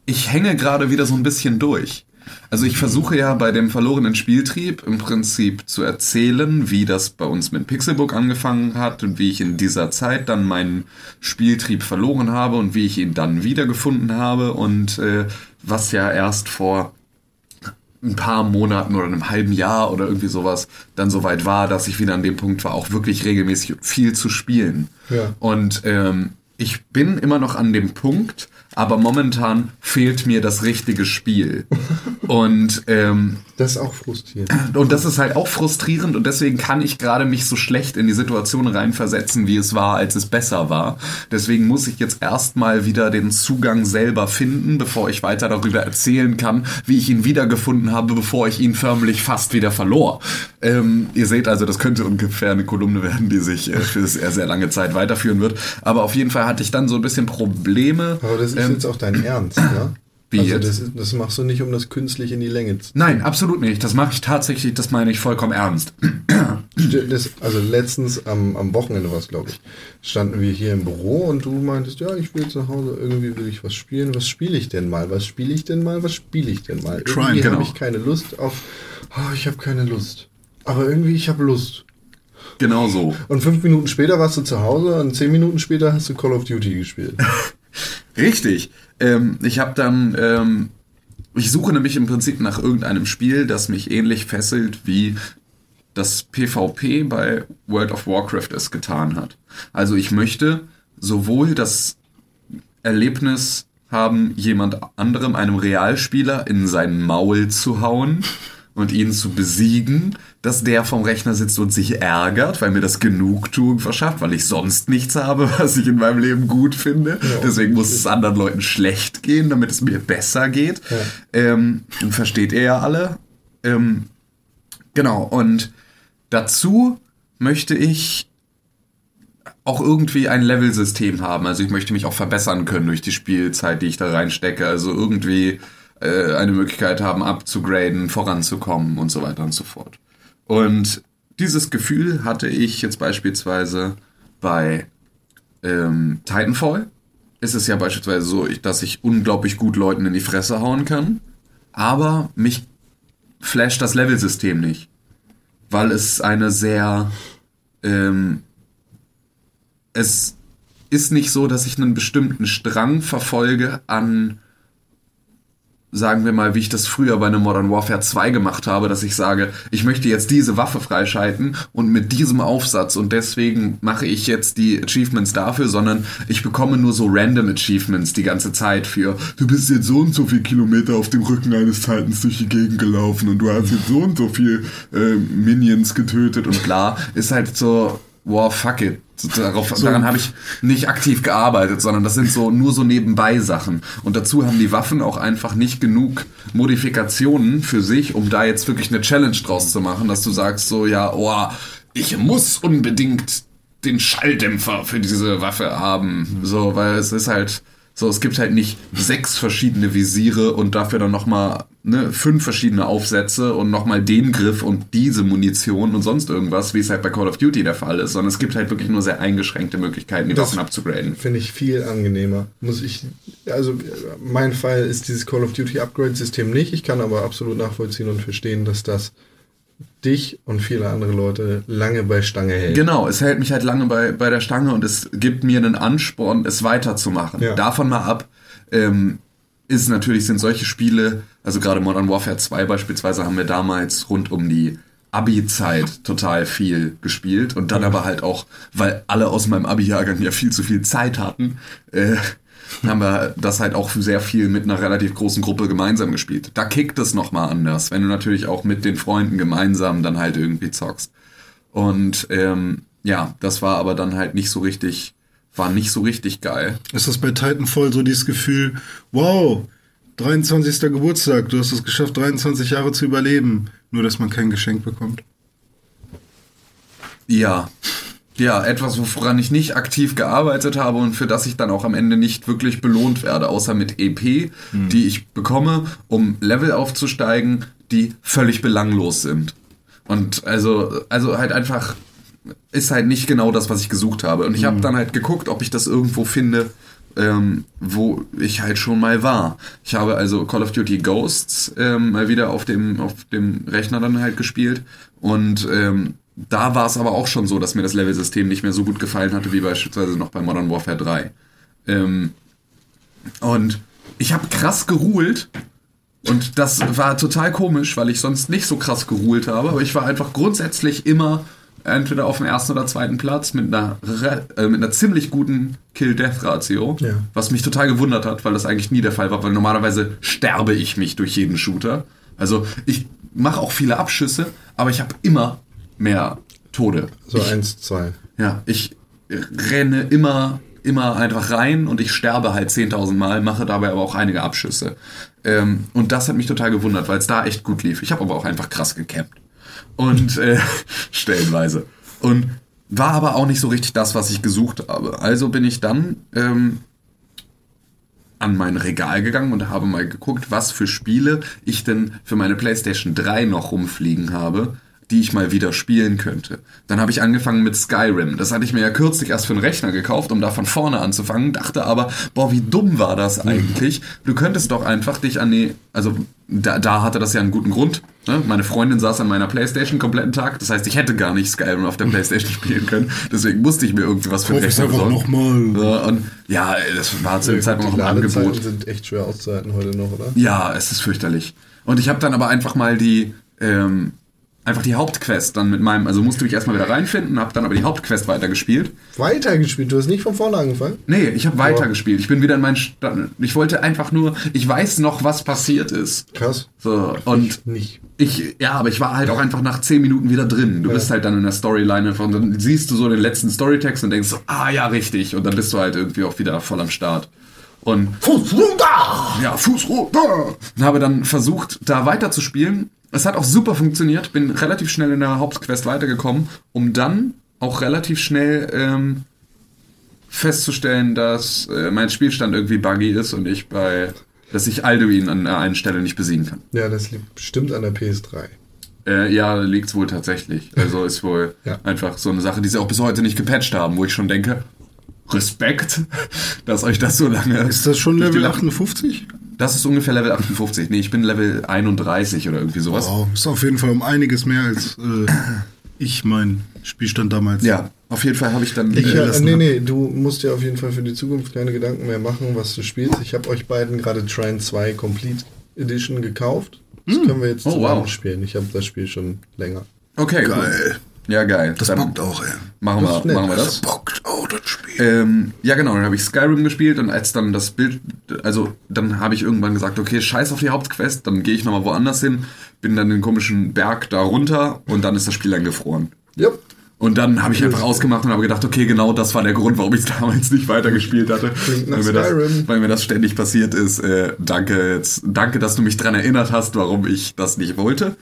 Ich hänge gerade wieder so ein bisschen durch. Also ich versuche ja bei dem verlorenen Spieltrieb im Prinzip zu erzählen, wie das bei uns mit Pixelbook angefangen hat und wie ich in dieser Zeit dann meinen Spieltrieb verloren habe und wie ich ihn dann wiedergefunden habe und äh, was ja erst vor ein paar Monaten oder einem halben Jahr oder irgendwie sowas dann so weit war, dass ich wieder an dem Punkt war, auch wirklich regelmäßig viel zu spielen. Ja. Und ähm, ich bin immer noch an dem Punkt, aber momentan fehlt mir das richtige Spiel. und ähm, Das ist auch frustrierend. und das ist halt auch frustrierend und deswegen kann ich gerade mich so schlecht in die Situation reinversetzen, wie es war, als es besser war. Deswegen muss ich jetzt erstmal wieder den Zugang selber finden, bevor ich weiter darüber erzählen kann, wie ich ihn wiedergefunden habe, bevor ich ihn förmlich fast wieder verlor. Ähm, ihr seht also, das könnte ungefähr eine Kolumne werden, die sich äh, für sehr, sehr lange Zeit weiterführen wird. Aber auf jeden Fall hatte ich dann so ein bisschen Probleme. Aber das ist ähm, jetzt auch dein Ernst, ne? Wie also jetzt? Das, ist, das machst du nicht, um das künstlich in die Länge zu Nein, absolut nicht. Das mache ich tatsächlich, das meine ich vollkommen ernst. Das, also letztens am, am Wochenende war es, glaube ich, standen wir hier im Büro und du meintest, ja, ich will nach Hause, irgendwie will ich was spielen. Was spiele ich denn mal? Was spiele ich denn mal? Was spiele ich denn mal? Irgendwie genau. habe ich keine Lust auf, oh, ich habe keine Lust. Aber irgendwie, ich habe Lust. Genau so. Und fünf Minuten später warst du zu Hause und zehn Minuten später hast du Call of Duty gespielt. Richtig. Ähm, ich habe dann, ähm, ich suche nämlich im Prinzip nach irgendeinem Spiel, das mich ähnlich fesselt wie das PvP bei World of Warcraft es getan hat. Also ich möchte sowohl das Erlebnis haben, jemand anderem, einem Realspieler, in sein Maul zu hauen und ihn zu besiegen, dass der vom Rechner sitzt und sich ärgert, weil mir das Genugtuung verschafft, weil ich sonst nichts habe, was ich in meinem Leben gut finde. Deswegen muss es anderen Leuten schlecht gehen, damit es mir besser geht. Ähm, versteht ihr ja alle. Ähm, genau, und dazu möchte ich auch irgendwie ein Levelsystem haben. Also ich möchte mich auch verbessern können durch die Spielzeit, die ich da reinstecke. Also irgendwie äh, eine Möglichkeit haben, abzugraden, voranzukommen und so weiter und so fort. Und dieses Gefühl hatte ich jetzt beispielsweise bei ähm, Titanfall. Ist es ja beispielsweise so, dass ich unglaublich gut Leuten in die Fresse hauen kann, aber mich flasht das Levelsystem nicht, weil es eine sehr ähm, es ist nicht so, dass ich einen bestimmten Strang verfolge an, sagen wir mal, wie ich das früher bei einem Modern Warfare 2 gemacht habe, dass ich sage, ich möchte jetzt diese Waffe freischalten und mit diesem Aufsatz und deswegen mache ich jetzt die Achievements dafür, sondern ich bekomme nur so random Achievements die ganze Zeit für, du bist jetzt so und so viel Kilometer auf dem Rücken eines Titans durch die Gegend gelaufen und du hast jetzt so und so viel äh, Minions getötet und bla, ist halt so, wow, fuck it. Darauf, Daran habe ich nicht aktiv gearbeitet, sondern das sind so nur so nebenbei Sachen. Und dazu haben die Waffen auch einfach nicht genug Modifikationen für sich, um da jetzt wirklich eine Challenge draus zu machen, dass du sagst so, ja, oh, ich muss unbedingt den Schalldämpfer für diese Waffe haben. So, weil es ist halt so, es gibt halt nicht sechs verschiedene Visiere und dafür dann nochmal ne, fünf verschiedene Aufsätze und nochmal den Griff und diese Munition und sonst irgendwas, wie es halt bei Call of Duty der Fall ist, sondern es gibt halt wirklich nur sehr eingeschränkte Möglichkeiten, die Das- Waffen abzugraden. Finde ich viel angenehmer. Muss ich, also mein Fall ist dieses Call of Duty Upgrade System nicht. Ich kann aber absolut nachvollziehen und verstehen, dass das dich und viele andere Leute lange bei Stange hält. Genau, es hält mich halt lange bei, bei der Stange und es gibt mir einen Ansporn, es weiterzumachen. Ja. Davon mal ab, ähm, ist natürlich, sind solche Spiele, also gerade Modern Warfare 2 beispielsweise haben wir damals rund um die Abi-Zeit total viel gespielt und dann aber halt auch, weil alle aus meinem Abi-Jahrgang ja viel zu viel Zeit hatten, äh, haben wir das halt auch sehr viel mit einer relativ großen Gruppe gemeinsam gespielt. Da kickt es nochmal anders, wenn du natürlich auch mit den Freunden gemeinsam dann halt irgendwie zockst. Und ähm, ja, das war aber dann halt nicht so richtig, war nicht so richtig geil. Ist das bei Titanfall so dieses Gefühl, wow, 23. Geburtstag, du hast es geschafft, 23 Jahre zu überleben, nur dass man kein Geschenk bekommt? Ja, ja, etwas, woran ich nicht aktiv gearbeitet habe und für das ich dann auch am Ende nicht wirklich belohnt werde, außer mit EP, die ich bekomme, um Level aufzusteigen, die völlig belanglos sind. Und also, also halt einfach ist halt nicht genau das, was ich gesucht habe. Und ich habe dann halt geguckt, ob ich das irgendwo finde, ähm, wo ich halt schon mal war. Ich habe also Call of Duty Ghosts ähm, mal wieder auf dem, auf dem Rechner dann halt gespielt. Und ähm, da war es aber auch schon so, dass mir das Level-System nicht mehr so gut gefallen hatte, wie beispielsweise noch bei Modern Warfare 3. Ähm, und ich habe krass geruhlt. Und das war total komisch, weil ich sonst nicht so krass geruhlt habe. Aber ich war einfach grundsätzlich immer entweder auf dem ersten oder zweiten Platz mit einer, äh, mit einer ziemlich guten Kill-Death-Ratio. Ja. Was mich total gewundert hat, weil das eigentlich nie der Fall war, weil normalerweise sterbe ich mich durch jeden Shooter. Also ich mache auch viele Abschüsse, aber ich habe immer mehr Tode. So eins, zwei. ja, ich renne immer, immer einfach rein und ich sterbe halt 10.000 Mal, mache dabei aber auch einige Abschüsse. Ähm, und das hat mich total gewundert, weil es da echt gut lief. Ich habe aber auch einfach krass gecampt. Und äh, stellenweise. Und war aber auch nicht so richtig das, was ich gesucht habe. Also bin ich dann ähm, an mein Regal gegangen und habe mal geguckt, was für Spiele ich denn für meine PlayStation 3 noch rumfliegen habe, die ich mal wieder spielen könnte. Dann habe ich angefangen mit Skyrim. Das hatte ich mir ja kürzlich erst für einen Rechner gekauft, um da von vorne anzufangen. Dachte aber, boah, wie dumm war das eigentlich? Du könntest doch einfach dich an die, also da, da hatte das ja einen guten Grund. Ne? Meine Freundin saß an meiner Playstation den kompletten Tag. Das heißt, ich hätte gar nicht Skyrim auf der Playstation spielen können. Deswegen musste ich mir irgendwie was für es Rechner besorgen. nochmal. Ja, und ja, das war zu dem Zeitpunkt noch Die ein Angebot. Ladezeiten sind echt schwer auszuhalten heute noch, oder? Ja, es ist fürchterlich. Und ich habe dann aber einfach mal die, ähm, einfach die Hauptquest dann mit meinem, also musste mich erstmal wieder reinfinden, habe dann aber die Hauptquest weitergespielt. Weitergespielt, du hast nicht von vorne angefangen? Nee, ich habe weitergespielt. Ich bin wieder in meinen Stand. Ich wollte einfach nur, ich weiß noch, was passiert ist. Krass. So, und Ich nicht. ich, ja, aber ich war halt auch einfach nach 10 Minuten wieder drin. Du bist halt dann in der Storyline und dann siehst du so den letzten Storytext und denkst so, ah ja, richtig. Und dann bist du halt irgendwie auch wieder voll am Start. Und Fuß runter! ja, Fuß runter. Und habe dann versucht, da weiterzuspielen. Es hat auch super funktioniert, bin relativ schnell in der Hauptquest weitergekommen, um dann auch relativ schnell ähm, festzustellen, dass äh, mein Spielstand irgendwie buggy ist und ich bei, dass ich Alduin an der einen Stelle nicht besiegen kann. Ja, das liegt bestimmt an der PS3. Äh, ja, liegt's wohl tatsächlich. Also ist wohl Ja. einfach so eine Sache, die sie auch bis heute nicht gepatcht haben, wo ich schon denke, Respekt, dass euch das so lange. Ist das schon Level Lachen- 58? Das ist ungefähr Level 58. Nee, ich bin Level 31 oder irgendwie sowas. Wow, ist auf jeden Fall um einiges mehr als äh, ich mein Spielstand damals. Ja, auf jeden Fall habe ich dann. Ich, äh, nee, nee, du musst dir auf jeden Fall für die Zukunft keine Gedanken mehr machen, was du spielst. Ich habe euch beiden gerade Trine 2 Complete Edition gekauft. Das können wir jetzt Oh, zusammen wow. spielen. Ich habe das Spiel schon länger. okay, Geil. Cool. Ja, geil. Das Dann bockt auch, ey. Machen Das wir, machen wir Das das. bockt auch, das. Ähm, ja, genau, dann habe ich Skyrim gespielt und als dann das Bild, also dann habe ich irgendwann gesagt, okay, scheiß auf die Hauptquest, dann gehe ich nochmal woanders hin, bin dann den komischen Berg da runter und dann ist das Spiel dann gefroren. Yep. Und dann habe ich einfach ausgemacht und habe gedacht, okay, genau das war der Grund, warum ich es damals nicht weitergespielt hatte. Weil, mir das, weil mir das ständig passiert ist. Äh, danke, jetzt, danke, dass du mich dran erinnert hast, warum ich das nicht wollte.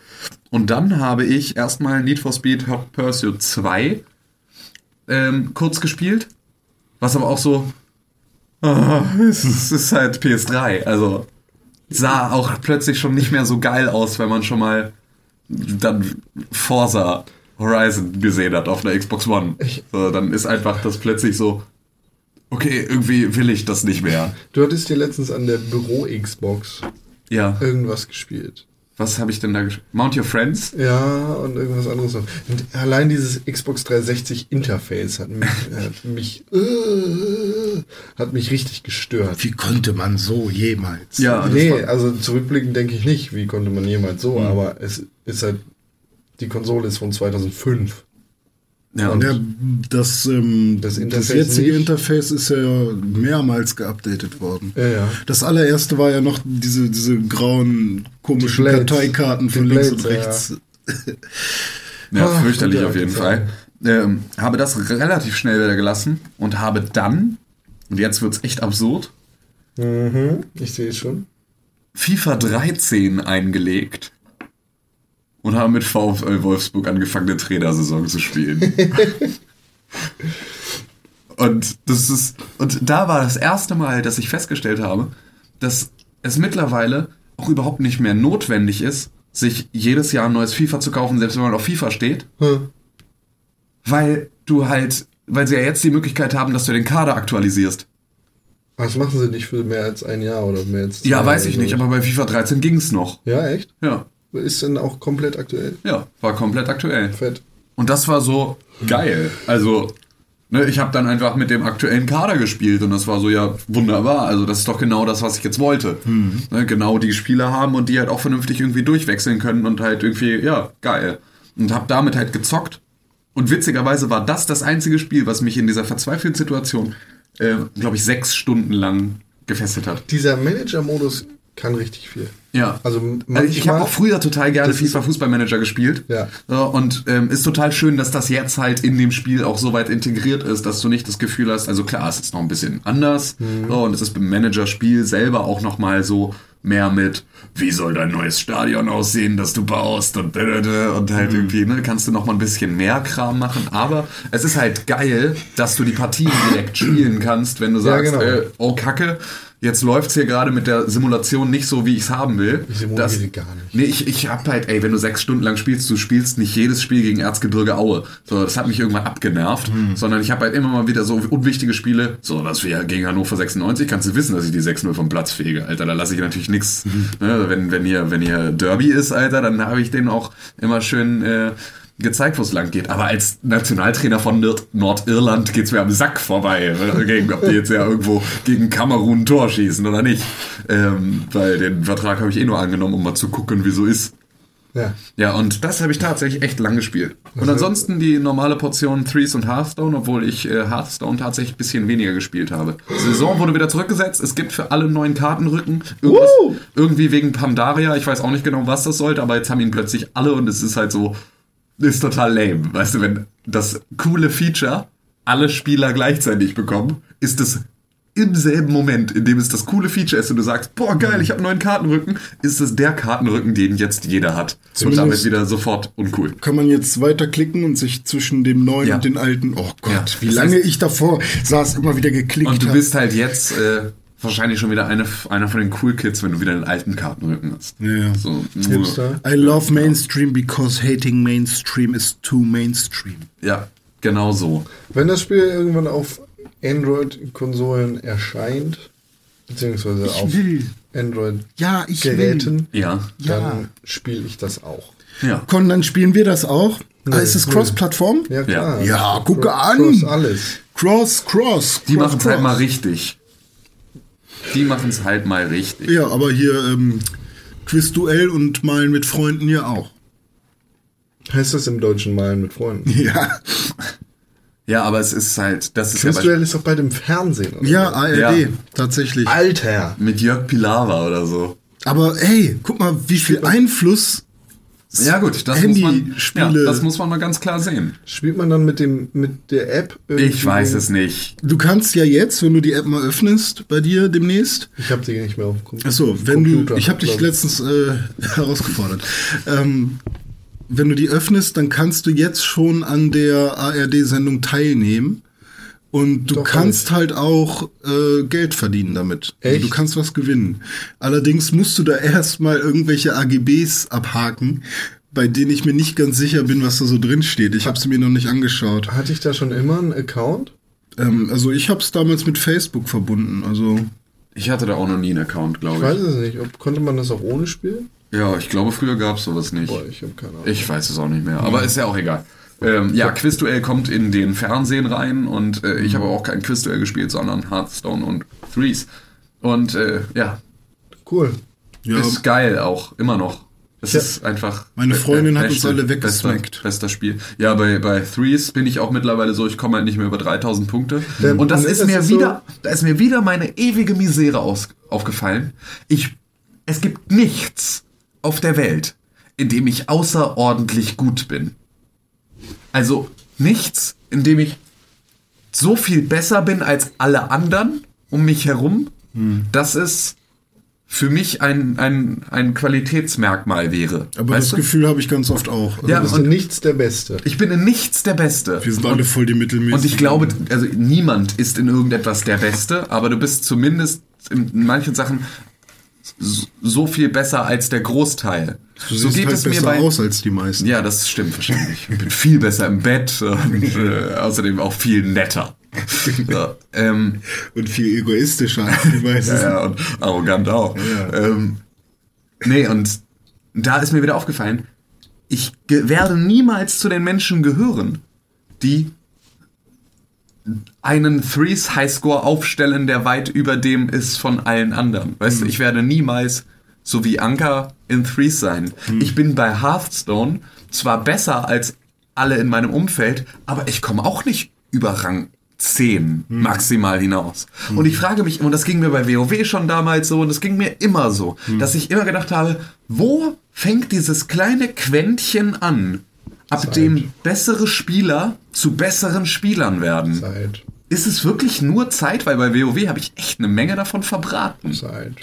Und dann habe ich erstmal Need for Speed Hot Pursuit 2 ähm, kurz gespielt. Was aber auch so, es, ist- es ist halt PS3. Also sah auch plötzlich schon nicht mehr so geil aus, wenn man schon mal dann Forza Horizon gesehen hat auf einer Xbox One. So, dann ist einfach das plötzlich so, okay, irgendwie will ich das nicht mehr. Du hattest dir letztens an der Büro-Xbox Ja, irgendwas gespielt. Was habe ich denn da gespielt? Mount Your Friends? Ja, und irgendwas anderes noch. Und allein dieses Xbox 360 Interface hat mich, hat mich, äh, hat mich richtig gestört. Wie konnte man so jemals? Ja, nee, also zurückblickend denke ich nicht, wie konnte man jemals so, Hm. aber es ist halt, die Konsole ist von 2005. Ja, und Ja, das, ähm, Das das, jetzige nicht. Interface ist ja mehrmals geupdatet worden. Ja, ja. Das allererste war ja noch diese, diese grauen, komischen Die. Karteikarten von Die links Blades, und rechts. Ja, Ah, fürchterlich auf jeden Fall. Ähm, habe das relativ schnell wieder gelassen und habe dann, und jetzt wird's echt absurd, Mhm, ich sehe es schon. FIFA 13 eingelegt und habe mit VfL Wolfsburg angefangen, eine Trainersaison zu spielen. Und das ist, und da war das erste Mal, dass ich festgestellt habe, dass es mittlerweile auch überhaupt nicht mehr notwendig ist, sich jedes Jahr ein neues FIFA zu kaufen, selbst wenn man auf FIFA steht, Hm. weil du halt, weil sie ja jetzt die Möglichkeit haben, dass du den Kader aktualisierst. Das machen sie nicht für mehr als ein Jahr oder mehr als zwei Ja, weiß ich nicht, aber bei FIFA 13 ging's noch. Ja, echt? Ja, Ist denn auch komplett aktuell? ja, war komplett aktuell. Fett. Und das war so geil. Also, ne, ich habe dann einfach mit dem aktuellen Kader gespielt und das war so, ja, wunderbar. Also, das ist doch genau das, was ich jetzt wollte. Ne, genau die Spieler haben und die halt auch vernünftig irgendwie durchwechseln können und halt irgendwie, ja, geil. Und habe damit halt gezockt. Und witzigerweise war das das einzige Spiel, was mich in dieser verzweifelten Situation, äh, glaube ich, sechs Stunden lang gefesselt hat. Dieser Manager-Modus kann richtig viel. Ja. Also Also ich habe auch früher total gerne FIFA Fußballmanager gespielt. Ja. Und ähm, ist total schön, dass das jetzt halt in dem Spiel auch so weit integriert ist, dass du nicht das Gefühl hast, also klar, es ist noch ein bisschen anders. Mhm. Und es ist beim Manager-Spiel selber auch nochmal so mehr mit, wie soll dein neues Stadion aussehen, das du baust und, und Mhm. halt irgendwie, ne, kannst du noch mal ein bisschen mehr Kram machen. Aber es ist halt geil, dass du die Partien direkt spielen kannst, wenn du Ja, sagst, genau. äh, oh Kacke, jetzt läuft's hier gerade mit der Simulation nicht so, wie ich's haben will. Ich simuliere Das- gar nicht. Nee, ich, ich hab halt, ey, wenn du sechs Stunden lang spielst, du spielst nicht jedes Spiel gegen Erzgebirge Aue. So, das hat mich irgendwann abgenervt. Hm. Sondern ich habe halt immer mal wieder so unwichtige Spiele, so was wir gegen Hannover 96, kannst du wissen, dass ich die 6-0 vom Platz fege, Alter. Da lasse ich natürlich nichts. Hm. Ne, wenn, wenn hier, wenn hier Derby ist, Alter, dann habe ich den auch immer schön äh, gezeigt, wo es lang geht. Aber als Nationaltrainer von Nord Nordirland geht's mir am Sack vorbei, gegen, ob die jetzt ja irgendwo gegen Kamerun ein Tor schießen oder nicht. Ähm, weil den Vertrag habe ich eh nur angenommen, um mal zu gucken, wie so ist. Ja. Ja, und das habe ich tatsächlich echt lang gespielt. Und ansonsten die normale Portion Threes und Hearthstone, obwohl ich äh, Hearthstone tatsächlich ein bisschen weniger gespielt habe. Die Saison wurde wieder zurückgesetzt. Es gibt für alle neuen Kartenrücken. Woo! irgendwie wegen Pandaria. Ich weiß auch nicht genau, was das sollte, aber jetzt haben ihn plötzlich alle und es ist halt so, ist total lame. Weißt du, wenn das coole Feature alle Spieler gleichzeitig bekommen, ist es im selben Moment, in dem es das coole Feature ist und du sagst, boah geil, ich habe neuen Kartenrücken, ist es der Kartenrücken, den jetzt jeder hat. Und Zumindest- damit wieder sofort uncool. Kann man jetzt weiterklicken und sich zwischen dem neuen Ja. und den alten. Oh Gott, Ja. wie Das lange heißt- ich davor saß, immer wieder geklickt Und du hab. bist halt jetzt äh, wahrscheinlich schon wieder eine, einer von den Cool Kids, wenn du wieder einen alten Kartenrücken hast. Ja. So, Hipster. I love Mainstream because hating Mainstream is too Mainstream. ja, genau so. Wenn das Spiel irgendwann auf Android-Konsolen erscheint, beziehungsweise auf will. Ja, ich will. Android-Geräten, Ja. Ja. dann spiele ich das auch. Ja. Con, dann spielen wir das auch. ah, ist es. Cross-Plattform? Ja, klar. Ja, gucke an. Cross alles. Cross, Cross. Die cross, machen es halt cross. mal richtig. Die machen es halt mal richtig. Ja, aber hier ähm, Quizduell und Malen mit Freunden ja auch. Heißt das im Deutschen Malen mit Freunden? Ja, Ja, aber es ist halt, das ist ja bei, Quizduell ist doch bald im Fernsehen. Oder? ja ARD, Ja. tatsächlich. Alter! mit Jörg Pilawa oder so. Aber hey, guck mal, wie viel Einfluss Ja gut, das muss man, ja, das muss man mal ganz klar sehen. Spielt man dann mit dem mit der App? irgendwie Ich weiß es nicht. Du kannst ja jetzt, wenn du die App mal öffnest, bei dir demnächst. Ich habe die nicht mehr auf Computer. Achso, wenn Computer, du. Ich habe dich letztens äh, herausgefordert. Ähm, wenn du die öffnest, dann kannst du jetzt schon an der ARD-Sendung teilnehmen. Und du Doch, kannst halt auch äh, Geld verdienen damit. Also Echt? du kannst was gewinnen. Allerdings musst du da erstmal irgendwelche AGBs abhaken, bei denen ich mir nicht ganz sicher bin, was da so drin steht. Ich habe sie mir noch nicht angeschaut. Hatte ich da schon immer einen Account? Ähm, also ich habe es damals mit Facebook verbunden. Also Ich hatte da auch noch nie einen Account, Ich glaube weiß ich. es nicht. Ob, konnte man das auch ohne spielen? Ja, ich glaube, früher gab es sowas nicht. Boah, ich habe keine Ahnung. Ich weiß es auch nicht mehr, aber ist ja auch egal. Ähm, ja, Quizduell kommt in den Fernsehen rein und äh, ich habe auch kein Quizduell gespielt, sondern Hearthstone und Threes. Und äh, ja, Cool. ja, ist geil auch, immer noch. Es Ja. ist einfach. Meine Freundin be- hat uns beste- alle bester, weggesmackt. bester Spiel. Ja, bei, bei Threes bin ich auch mittlerweile so, ich komme halt nicht mehr über 3000 Punkte. Ähm, und das ist das mir ist so- wieder, da ist mir wieder meine ewige Misere aus, aufgefallen. Ich, es gibt nichts auf der Welt, in dem ich außerordentlich gut bin. Also nichts, in dem ich so viel besser bin als alle anderen um mich herum. Das ist für mich ein, ein, ein Qualitätsmerkmal wäre. Aber weißt das du? Gefühl habe ich ganz oft auch. Also Ja, Du bist und- in nichts der Beste. Ich bin in nichts der Beste. wir sind alle voll die Mittelmäßigen. Und ich glaube, also niemand ist in irgendetwas der Beste, aber du bist zumindest in, manchen Sachen so viel besser als der Großteil. Du so geht halt es mir bei. aus als die meisten. Ja, das stimmt wahrscheinlich. Ich bin viel besser im Bett und äh, außerdem auch viel netter. ja, ähm, Und viel egoistischer als die meisten. ja, ja, und arrogant auch. Ja. Ähm, nee, und da ist mir wieder aufgefallen, ich werde niemals zu den Menschen gehören, die einen Threes Highscore aufstellen, der weit über dem ist von allen anderen. Weißt du, ich werde niemals so wie Anker in Threes sein. Ich bin bei Hearthstone zwar besser als alle in meinem Umfeld, aber ich komme auch nicht über Rang 10 maximal hinaus. Und ich frage mich, und das ging mir bei WoW schon damals so, und das ging mir immer so, dass ich immer gedacht habe, wo fängt dieses kleine Quäntchen an, ab dem bessere Spieler zu besseren Spielern werden? Zeit. Ist es wirklich nur Zeit? Weil bei WoW habe ich echt eine Menge davon verbraten. Zeit.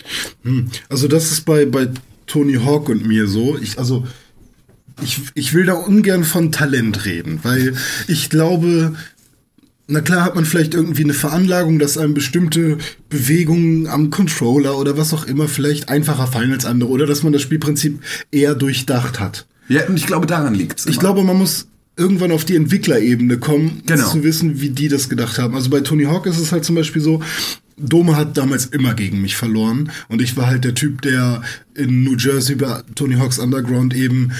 Also das ist bei, bei Tony Hawk und mir so. Ich, also ich, ich will da ungern von Talent reden, weil ich glaube, na klar hat man vielleicht irgendwie eine Veranlagung, dass einem bestimmte Bewegungen am Controller oder was auch immer vielleicht einfacher fallen als andere oder dass man das Spielprinzip eher durchdacht hat. Ja, und ich glaube, daran liegt es. Ich glaube, man muss irgendwann auf die Entwicklerebene kommen, Genau. zu wissen, wie die das gedacht haben. Also bei Tony Hawk ist es halt zum Beispiel so, Dome hat damals immer gegen mich verloren und ich war halt der Typ, der in New Jersey bei Tony Hawks Underground eben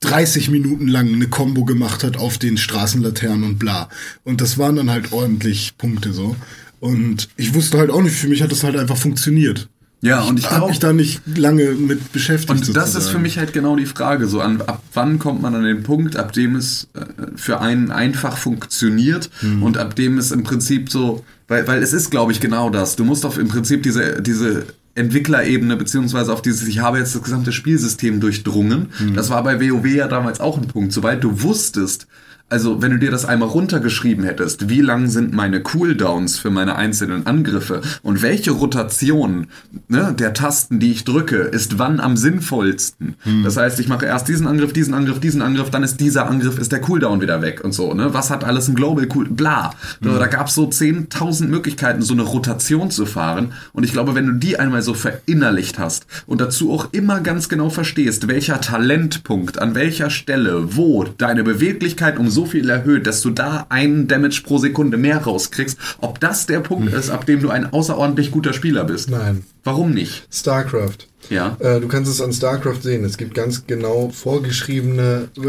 30 Minuten lang eine Combo gemacht hat auf den Straßenlaternen und bla. Und das waren dann halt ordentlich Punkte so. Und ich wusste halt auch nicht, für mich hat das halt einfach funktioniert. Ja, und ich Hab glaube, mich da nicht lange mit beschäftigt. Und das ist sozusagen. für mich halt genau die Frage, so an, ab wann kommt man an den Punkt, ab dem es äh, für einen einfach funktioniert Mhm. und ab dem es im Prinzip so, weil, weil es ist, glaube ich, genau das. Du musst auf im Prinzip diese, diese Entwicklerebene beziehungsweise auf dieses, ich habe jetzt das gesamte Spielsystem durchdrungen. Mhm. Das war bei WoW ja damals auch ein Punkt. Sobald du wusstest, also wenn du dir das einmal runtergeschrieben hättest, wie lang sind meine Cooldowns für meine einzelnen Angriffe und welche Rotation ne, der Tasten, die ich drücke, ist wann am sinnvollsten. Das heißt, ich mache erst diesen Angriff, diesen Angriff, diesen Angriff, dann ist dieser Angriff, ist der Cooldown wieder weg und so. Ne? Was hat alles ein Global Cool? Bla. So, Da gab es so 10.000 Möglichkeiten, so eine Rotation zu fahren. Und ich glaube, wenn du die einmal so verinnerlicht hast und dazu auch immer ganz genau verstehst, welcher Talentpunkt, an welcher Stelle, wo deine Beweglichkeit um so viel erhöht, dass du da einen Damage pro Sekunde mehr rauskriegst, ob das der Punkt ist, ab dem du ein außerordentlich guter Spieler bist. Nein. Warum nicht? StarCraft. Ja. Äh, du kannst es an StarCraft sehen. Es gibt ganz genau vorgeschriebene äh,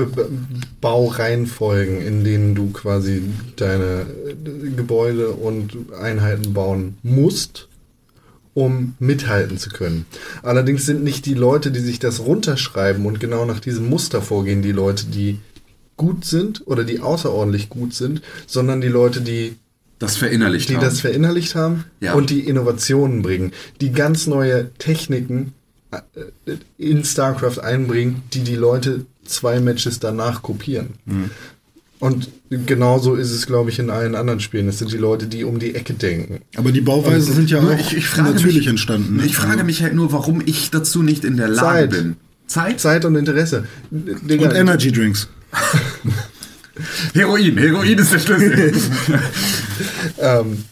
Baureihenfolgen, in denen du quasi deine äh, Gebäude und Einheiten bauen musst, um mithalten zu können. Allerdings sind nicht die Leute, die sich das runterschreiben und genau nach diesem Muster vorgehen, die Leute, die gut sind oder die außerordentlich gut sind, sondern die Leute, die Das verinnerlicht die haben. das verinnerlicht haben Ja. und die Innovationen bringen, die ganz neue Techniken äh, in StarCraft einbringen, die die Leute zwei Matches danach kopieren. Mhm. Und genauso ist es, glaube ich, in allen anderen Spielen. Es sind die Leute, die um die Ecke denken. Aber die Bauweisen sind ja auch ich, ich natürlich mich, entstanden. ne? Ich frage mich halt nur, warum ich dazu nicht in der Lage Zeit. bin. Zeit? Zeit und Interesse. Digga, Und Energy Drinks. Heroin. Heroin ist der Schlüssel. ähm,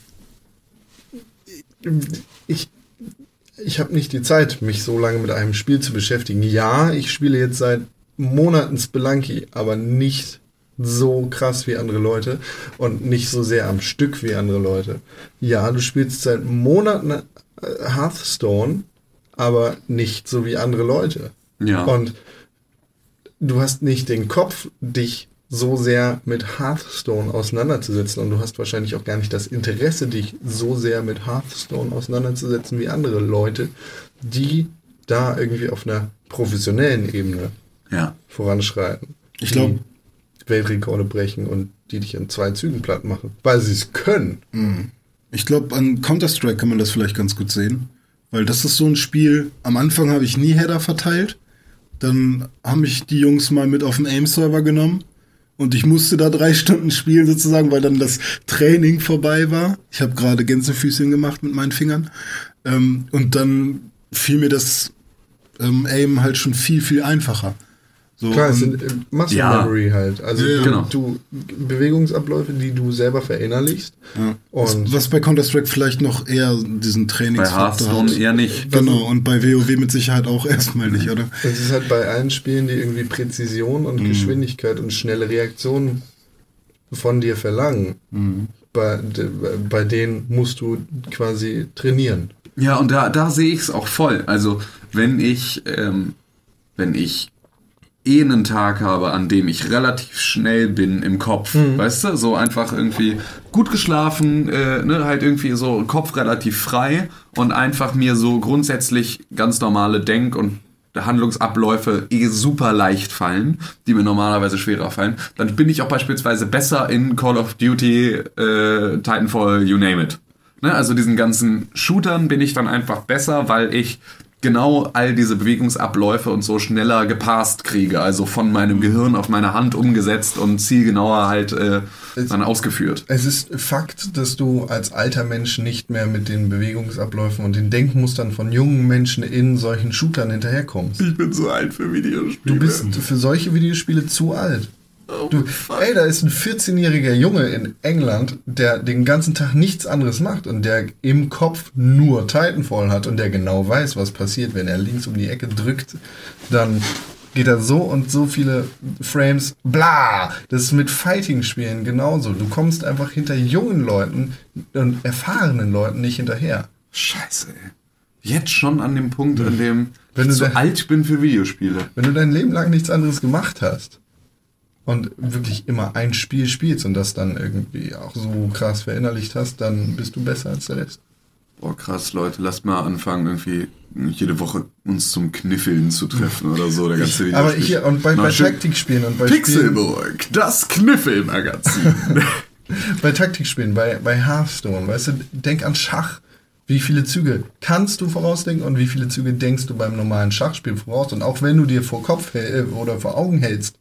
ich ich habe nicht die Zeit, mich so lange mit einem Spiel zu beschäftigen. Ja, ich spiele jetzt seit Monaten Spelunky, aber nicht so krass wie andere Leute und nicht so sehr am Stück wie andere Leute. Ja, du spielst seit Monaten äh, Hearthstone, aber nicht so wie andere Leute. Ja. Und du hast nicht den Kopf, dich so sehr mit Hearthstone auseinanderzusetzen und du hast wahrscheinlich auch gar nicht das Interesse, dich so sehr mit Hearthstone auseinanderzusetzen wie andere Leute, die da irgendwie auf einer professionellen Ebene ja. voranschreiten. Ich glaube, Weltrekorde brechen und die dich in zwei Zügen platt machen, weil sie es können. ich glaube, an Counter-Strike kann man das vielleicht ganz gut sehen. Weil das ist so ein Spiel, am Anfang habe ich nie Header verteilt. Dann haben mich die Jungs mal mit auf den AIM-Server genommen. Und ich musste da drei Stunden spielen sozusagen, weil dann das Training vorbei war. Ich habe gerade Gänsefüßchen gemacht mit meinen Fingern. Ähm, und dann fiel mir das ähm, Aim halt schon viel, viel einfacher. So, Klar, es sind äh, Muscle Ja. Memory halt. Also Ja, ja. du, Genau. du Bewegungsabläufe, die du selber verinnerlichst. Und was bei Counter-Strike vielleicht noch eher diesen Bei Trainingsfaktor Hearthstone hat. eher nicht. Genau, und bei WoW mit Sicherheit auch erstmal nicht, oder? es ist halt bei allen Spielen, die irgendwie Präzision und Geschwindigkeit und schnelle Reaktionen von dir verlangen, bei, de- bei denen musst du quasi trainieren. Ja, und da, da sehe ich es auch voll. Also, wenn ich, ähm, wenn ich eh einen Tag habe, an dem ich relativ schnell bin im Kopf, weißt du, so einfach irgendwie gut geschlafen, äh, ne, halt irgendwie so Kopf relativ frei und einfach mir so grundsätzlich ganz normale Denk- und Handlungsabläufe eh super leicht fallen, die mir normalerweise schwerer fallen, dann bin ich auch beispielsweise besser in Call of Duty, äh, Titanfall, you name it. Ne, also diesen ganzen Shootern bin ich dann einfach besser, weil ich genau all diese Bewegungsabläufe und so schneller gepasst kriege. Also von meinem Gehirn auf meine Hand umgesetzt und zielgenauer halt äh, dann ausgeführt. Es ist Fakt, dass du als alter Mensch nicht mehr mit den Bewegungsabläufen und den Denkmustern von jungen Menschen in solchen Shootern hinterherkommst. Ich bin so alt für Videospiele. Du bist für solche Videospiele zu alt. Du, ey, da ist ein 14-jähriger Junge in England, der den ganzen Tag nichts anderes macht und der im Kopf nur Titanfall hat und der genau weiß, was passiert, wenn er links um die Ecke drückt, dann geht er so und so viele Frames, bla. Das ist mit Fighting-Spielen genauso. Du kommst einfach hinter jungen Leuten und erfahrenen Leuten nicht hinterher. Scheiße, ey. Jetzt schon an dem Punkt, an dem Wenn ich du so alt bin für Videospiele. Wenn du dein Leben lang nichts anderes gemacht hast und wirklich immer ein Spiel spielst und das dann irgendwie auch so krass verinnerlicht hast, dann bist du besser als der Rest. Boah, krass, Leute, lasst mal anfangen, irgendwie jede Woche uns zum Kniffeln zu treffen oder so, der ganze Aber Videospiel. hier und bei, Na, bei. Taktikspielen und bei Spielen, Pixelburg, das Kniffelmagazin. bei Taktikspielen, bei, bei Hearthstone, weißt du, denk an Schach. Wie viele Züge kannst du vorausdenken und wie viele Züge denkst du beim normalen Schachspiel voraus? Und auch wenn du dir vor Kopf oder vor Augen hältst,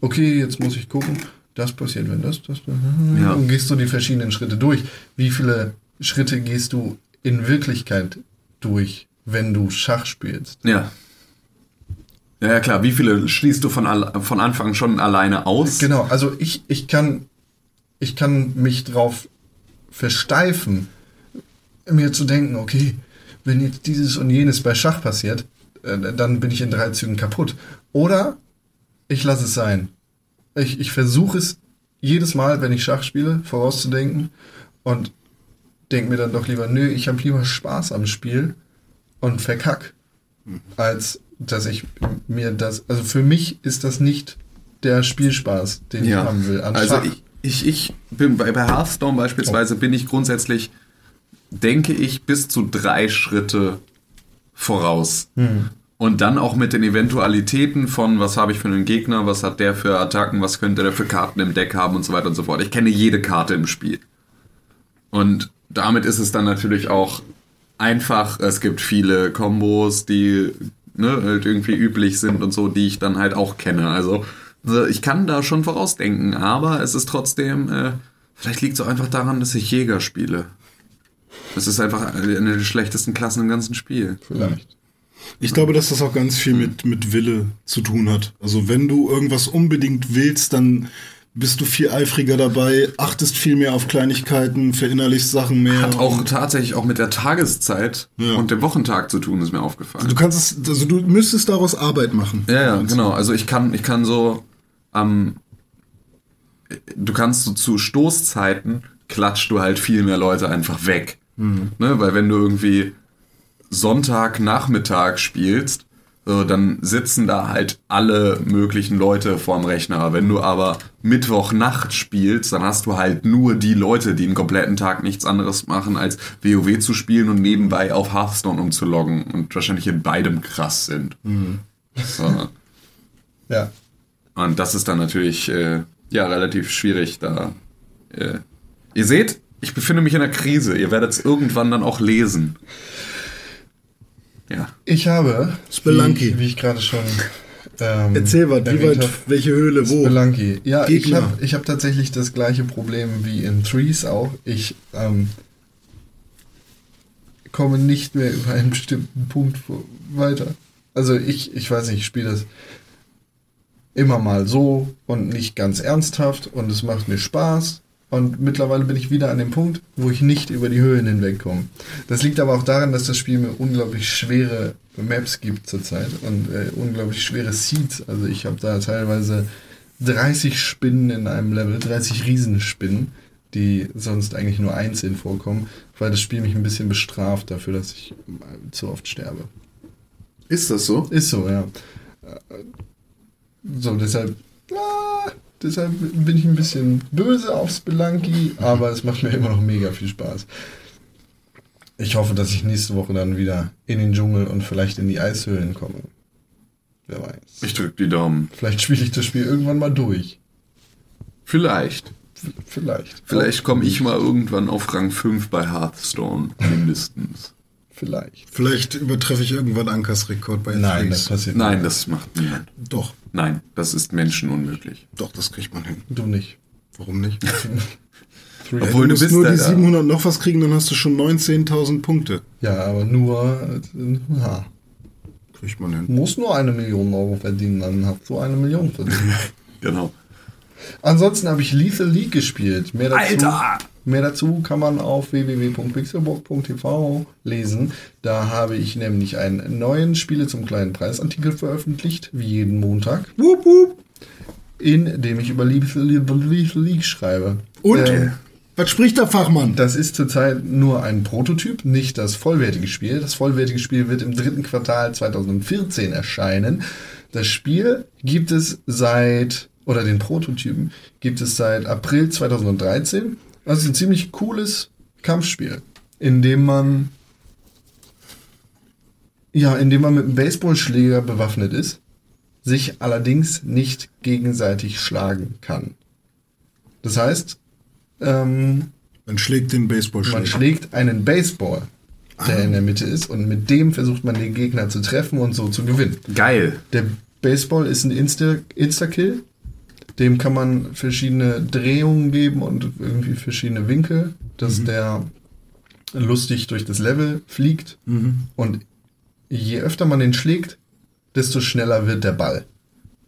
okay, jetzt muss ich gucken, das passiert, wenn das, das, das Ja. und gehst du die verschiedenen Schritte durch. Wie viele Schritte gehst du in Wirklichkeit durch, wenn du Schach spielst? ja. Ja, ja, klar. Wie viele schließt du von, von Anfang schon alleine aus? Genau, also ich, ich kann ich kann mich drauf versteifen, mir zu denken, okay, wenn jetzt dieses und jenes bei Schach passiert, äh, dann bin ich in drei Zügen kaputt. Oder ich lasse es sein. Ich, ich versuche es jedes Mal, wenn ich Schach spiele, vorauszudenken und denke mir dann doch lieber, nö, ich habe lieber Spaß am Spiel und verkack, als dass ich mir das, also für mich ist das nicht der Spielspaß, den ich haben will. An also Schach. ich, ich, ich bin bei, bei Hearthstone beispielsweise bin ich grundsätzlich, denke ich, bis zu drei Schritte voraus. Hm. Und dann auch mit den Eventualitäten von, was habe ich für einen Gegner, was hat der für Attacken, was könnte der für Karten im Deck haben und so weiter und so fort. Ich kenne jede Karte im Spiel. Und damit ist es dann natürlich auch einfach, es gibt viele Kombos, die ne, halt irgendwie üblich sind und so, die ich dann halt auch kenne. Also ich kann da schon vorausdenken, aber es ist trotzdem, äh, vielleicht liegt es auch einfach daran, dass ich Jäger spiele. Das ist einfach eine der schlechtesten Klassen im ganzen Spiel. Vielleicht. Ich glaube, dass das auch ganz viel mit, mit Wille zu tun hat. Also wenn du irgendwas unbedingt willst, dann bist du viel eifriger dabei, achtest viel mehr auf Kleinigkeiten, verinnerlichst Sachen mehr. Hat auch tatsächlich auch mit der Tageszeit Ja. und dem Wochentag zu tun, ist mir aufgefallen. du kannst es, also du müsstest daraus Arbeit machen. Ja, ja, genau. Also ich kann, ich kann so am, du kannst so zu Stoßzeiten klatscht du halt viel mehr Leute einfach weg. Ne? Weil wenn du irgendwie Sonntagnachmittag spielst, so, dann sitzen da halt alle möglichen Leute vorm Rechner. Wenn du aber Mittwochnacht spielst, dann hast du halt nur die Leute, die den kompletten Tag nichts anderes machen, als WoW zu spielen und nebenbei auf Hearthstone umzuloggen und wahrscheinlich in beidem krass sind. So. Ja. Und das ist dann natürlich äh, ja relativ schwierig da. Äh, ihr seht, ich befinde mich in einer Krise. Ihr werdet es irgendwann dann auch lesen. Ja. Ich habe, Spelunky. wie, wie ich gerade schon ähm, Erzähl was, wie weit, hab, welche Höhle, wo? Spelunky. Ja, ich Gegner. habe ich hab tatsächlich das gleiche Problem wie in Threes auch. Ich ähm, komme nicht mehr über einen bestimmten Punkt weiter. Also ich, ich weiß nicht, ich spiele das immer mal so und nicht ganz ernsthaft und es macht mir Spaß. Und mittlerweile bin ich wieder an dem Punkt, wo ich nicht über die Höhen hinwegkomme. Das liegt aber auch daran, dass das Spiel mir unglaublich schwere Maps gibt zurzeit und äh, unglaublich schwere Seeds. Also ich habe da teilweise 30 Spinnen in einem Level, 30 Riesenspinnen, die sonst eigentlich nur einzeln vorkommen, weil das Spiel mich ein bisschen bestraft dafür, dass ich äh, zu oft sterbe. Ist das so? Ist so, ja. So, deshalb, ah, deshalb bin ich ein bisschen böse auf Spelunky, aber es macht mir immer noch mega viel Spaß. Ich hoffe, dass ich nächste Woche dann wieder in den Dschungel und vielleicht in die Eishöhlen komme. Wer weiß. Ich drück die Daumen. Vielleicht spiele ich das Spiel irgendwann mal durch. Vielleicht. V- Vielleicht. Vielleicht komme ich mal irgendwann auf Rang 5 bei Hearthstone, mindestens. Vielleicht. Vielleicht übertreffe ich irgendwann Ankers Rekord bei Nein, das passiert Nein, das macht niemand. Doch, Nein, das ist menschenunmöglich. doch, das kriegt man hin. Du nicht. Warum nicht? Obwohl du du musst bist nur die 700 noch was kriegen, dann hast du schon 19.000 Punkte. Ja, aber nur, äh, ja, Kriegt man hin. muss nur eine Million Euro verdienen, dann hast du eine Million verdient. Genau. Ansonsten habe ich Lethal League gespielt. Mehr dazu, Alter! Mehr dazu kann man auf www.pixelburg.tv lesen. Da habe ich nämlich einen neuen Spiele zum kleinen Preisartikel veröffentlicht, wie jeden Montag. Wup, wup. In dem ich über Lethal, Lethal League schreibe. Und? Ähm, Was spricht der Fachmann? das ist zurzeit nur ein Prototyp, nicht das vollwertige Spiel. Das vollwertige Spiel wird im dritten Quartal 2014 erscheinen. Das Spiel gibt es seit, oder den Prototypen gibt es seit April 2013. Das ist ein ziemlich cooles Kampfspiel, in dem man, ja, in dem man mit einem Baseballschläger bewaffnet ist, sich allerdings nicht gegenseitig schlagen kann. Das heißt, ähm, Man schlägt den man Baseballschläger. schlägt einen Baseball, der in der Mitte ist, und mit dem versucht man den Gegner zu treffen und so zu gewinnen. Geil. Der Baseball ist ein Insta- Insta-Kill. Dem kann man verschiedene Drehungen geben und irgendwie verschiedene Winkel, dass der lustig durch das Level fliegt. Und je öfter man den schlägt, desto schneller wird der Ball.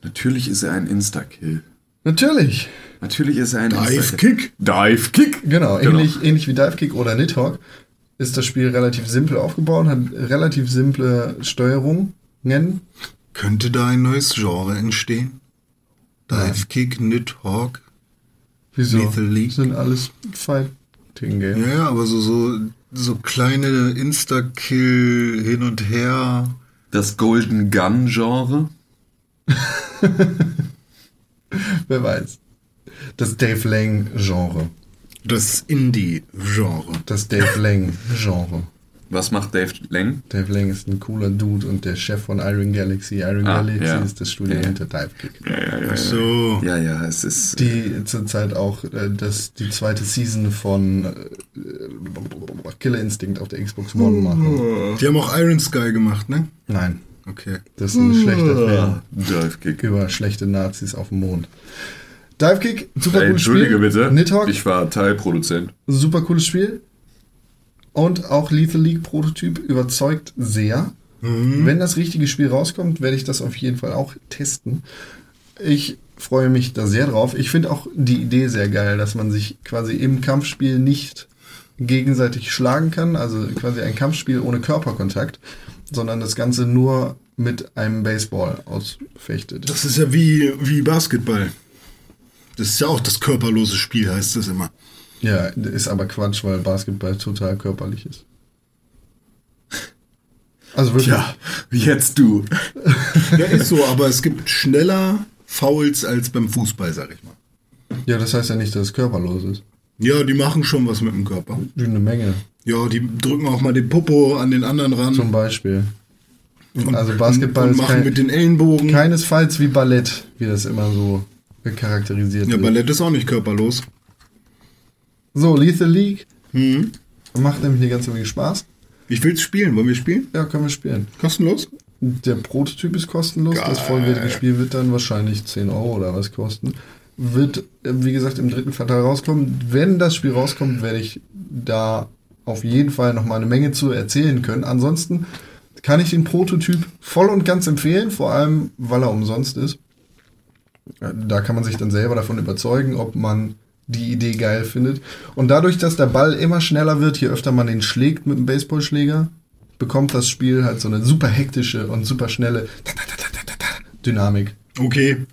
Natürlich ist er ein Insta-Kill. Natürlich. Natürlich ist er ein Dive Insta-Kill. Kick. Dive Kick. Genau, Genau. Ähnlich, ähnlich wie Dive Kick oder Nidhogg ist das Spiel relativ simpel aufgebaut, hat relativ simple Steuerungen. Könnte da ein neues Genre entstehen? Dive Kick, Nidhogg. Wieso? Lethal League. Sind alles Fighting Games. Ja, ja, aber so, so, so kleine Insta-Kill hin und her. Das Golden Gun-Genre. Wer weiß. Das Dave Lang-Genre. Das Indie-Genre. Das Dave Lang-Genre. Was macht Dave Lang? Dave Lang ist ein cooler Dude und der Chef von Iron Galaxy. Iron Ah, Galaxy ja. ist das Studio Ja, hinter Dive Kick. Ja, ja, ja. So. Ja, ja, es ist. Die zurzeit auch äh, das, die zweite Season von äh, Killer Instinct auf der Xbox One machen. Die haben auch Iron Sky gemacht, ne? Nein, Okay. das ist ein schlechter Fan. Dive Kick. über schlechte Nazis auf dem Mond. Divekick, super Ey, cooles Entschuldige Spiel. bitte. Nidhogg, Ich war Teilproduzent. super cooles Spiel. Und auch Lethal League Prototyp überzeugt sehr. Wenn das richtige Spiel rauskommt, werde ich das auf jeden Fall auch testen. Ich freue mich da sehr drauf. Ich finde auch die Idee sehr geil, dass man sich quasi im Kampfspiel nicht gegenseitig schlagen kann, also quasi ein Kampfspiel ohne Körperkontakt, sondern das Ganze nur mit einem Baseball ausfechtet. Das ist ja wie, wie Basketball. Das ist ja auch das körperlose Spiel, heißt es immer. Ja, ist aber Quatsch, weil Basketball total körperlich ist. Also wirklich. Ja, jetzt du. Ja, ist so, aber es gibt schneller Fouls als beim Fußball, sag ich mal. Ja, das heißt ja nicht, dass es körperlos ist. Ja, die machen schon was mit dem Körper. Eine Menge, Ja, die drücken auch mal den Popo an den anderen ran. zum Beispiel. und, also Basketball und ist machen kein, mit den Ellenbogen. keinesfalls wie Ballett, wie das immer so charakterisiert ja, wird. Ballett ist auch nicht körperlos. So, Lethal League Hm. macht nämlich eine ganze Menge Spaß. Ich will's spielen. Wollen wir spielen? Ja, können wir spielen. Kostenlos? Der Prototyp ist kostenlos. Das Geil. vollwertige Spiel wird dann wahrscheinlich 10 Euro oder was kosten. Wird, wie gesagt, im dritten Quartal rauskommen. Wenn das Spiel rauskommt, werde ich da auf jeden Fall noch mal eine Menge zu erzählen können. Ansonsten kann ich den Prototyp voll und ganz empfehlen, vor allem weil er umsonst ist. Da kann man sich dann selber davon überzeugen, ob man die Idee geil findet. Und dadurch, dass der Ball immer schneller wird, je öfter man den schlägt mit dem Baseballschläger, bekommt das Spiel halt so eine super hektische und super schnelle Dynamik. Okay.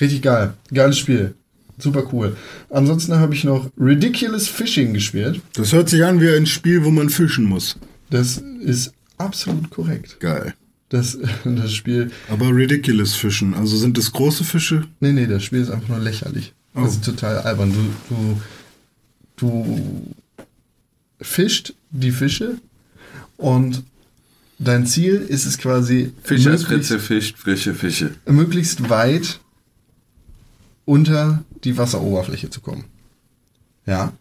Richtig geil. Geiles Spiel. Super cool. Ansonsten habe ich noch Ridiculous Fishing gespielt. Das hört sich an wie ein Spiel, wo man fischen muss. Das ist absolut korrekt. Geil. Das, das Spiel. Aber ridiculous fischen. Also sind das große Fische? Nee, nee, das Spiel ist einfach nur lächerlich. Das Oh. ist total albern. Du, du, du fischt die Fische und dein Ziel ist es quasi, Fischer, möglichst, Fritze, Fisch, frische Fische. möglichst weit unter die Wasseroberfläche zu kommen. Ja.